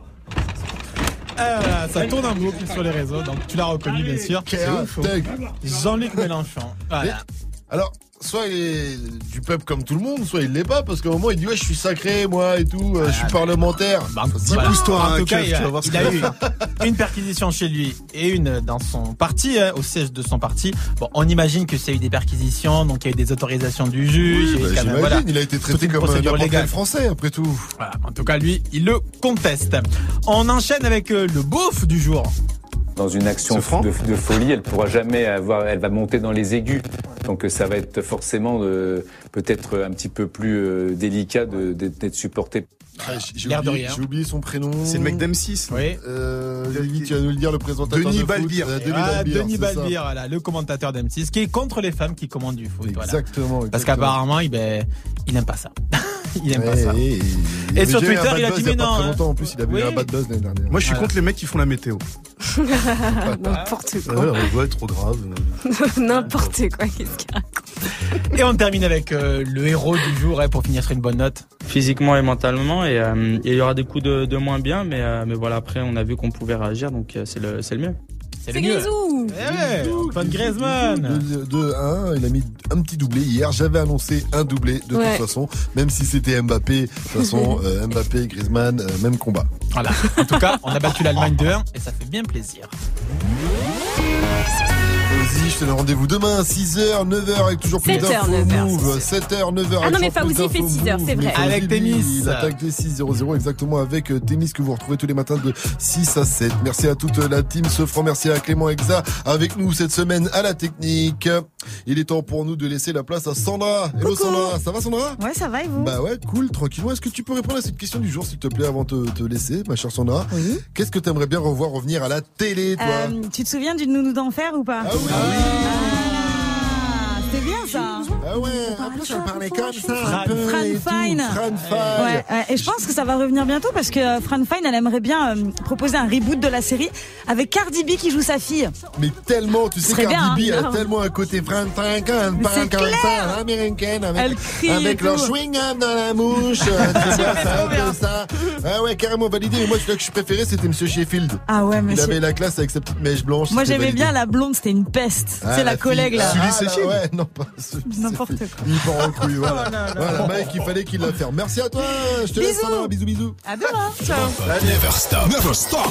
Ah, ça tourne en boucle sur les réseaux. Donc tu l'as reconnu bien sûr. Tug. Jean-Luc Mélenchon. Voilà. Alors, soit il est du peuple comme tout le monde, soit il l'est pas, parce qu'à un moment il dit ouais je suis sacré moi et tout, euh, je suis parlementaire. Bah, Dis pousse-toi, En tout cas, il a, il a ça eu une perquisition chez lui et une dans son parti, hein, au siège de son parti. Bon, on imagine que c'est eu des perquisitions, donc il y a eu des autorisations du juge. Oui, bah, quand même, j'imagine, voilà, il a été traité comme n'importe légale. quel français après tout. Voilà. En tout cas, lui, il le conteste. On enchaîne avec euh, le beauf du jour. Dans une action de, de folie, elle pourra jamais avoir, elle va monter dans les aigus. Donc euh, ça va être forcément euh, peut-être un petit peu plus euh, délicat d'être supporté. Ah, J'ai oublié, son prénom. C'est le mec d'M6. Oui. Euh, Vivi, tu vas nous le dire, le présentateur Denis de. Balbir. Euh, Denis Ah, Balbir, Denis c'est ça. Balbir, voilà, le commentateur d'M6, qui est contre les femmes qui commandent du foot. voilà. Exactement. Parce qu'apparemment, il, ben, il aime pas ça. il aime pas Ouais, ça. et- Et il sur Twitter, il a dit, il mais pas non, très hein. longtemps en plus, il avait eu un bad buzz l'année dernière. Moi, je suis Voilà. contre les mecs qui font la météo. N'importe Ouais, quoi. on voit trop grave. N'importe quoi, qu'est-ce qu'il y a Et on termine avec euh, le héros du jour hein, pour finir sur une bonne note. physiquement et mentalement et euh, il y aura des coups de, de moins bien mais euh, mais voilà après on a vu qu'on pouvait réagir donc euh, c'est le c'est le mieux. C'est le mieux. Eh ouais, Antoine Griezmann. De, de un, il a mis un petit doublé hier. J'avais annoncé un doublé de Ouais. toute façon, même si c'était Mbappé. De toute façon, euh, Mbappé, Griezmann, euh, même combat. Voilà. En tout cas, on a battu l'Allemagne 2-1 et ça fait bien plaisir. Fauzi, je te donne rendez-vous demain à 6h, 9h avec toujours plus 7h, d'infos 9h, Move. 7h, 9h. Ah non, mais Fauzi fait 6h, c'est vrai. Avec Témis. Il attaque des 6-0-0 exactement avec euh, Témis que vous retrouvez tous les matins de 6 à 7. Merci à toute la team Sofran, merci à Clément Exa avec nous cette semaine à la technique. Il est temps pour nous de laisser la place à Sandra. Hello Sandra, ça va Sandra? Ouais, ça va et vous? Bah ouais, cool, tranquillement. Est-ce que tu peux répondre à cette question du jour, s'il te plaît, avant de te, te laisser, ma chère Sandra? Oui. Qu'est-ce que t'aimerais bien revoir revenir à la télé, toi? Euh, tu te souviens du nounou d'enfer ou pas? Ah oui C'est bien ça Ah ouais, on parlait comme ça Fran, un peu Fran et tout. Fine. Fran Fine. Ouais, ouais, et je pense que ça va revenir bientôt parce que euh, Fran Fine, elle aimerait bien euh, proposer un reboot de la série avec Cardi B qui joue sa fille. Mais tellement, tu sais, Cardi bien, B, hein. elle a tellement un côté Fran Fine, Fran Mais c'est Fine, comme ça, américaine, Elle avec, avec leur chewing-gum dans la mouche. tu vois, ça, un peu ça. Ah ouais, carrément validé. Mais moi, celui que je préférais, c'était Monsieur Sheffield. Ah ouais, Il monsieur. avait la classe avec sa petite mèche blanche. Moi j'aimais bien la blonde, c'était une peste. Ah, c'est la, collègue là. Ah, là, ouais, non, pas N'importe quoi. Il part en couille, voilà. Oh là là. Voilà, Mike, il fallait qu'il la ferme. Merci à toi. Je te laisse. Sandra. Bisous, bisous. À demain. Ciao. Never stop. Never stop.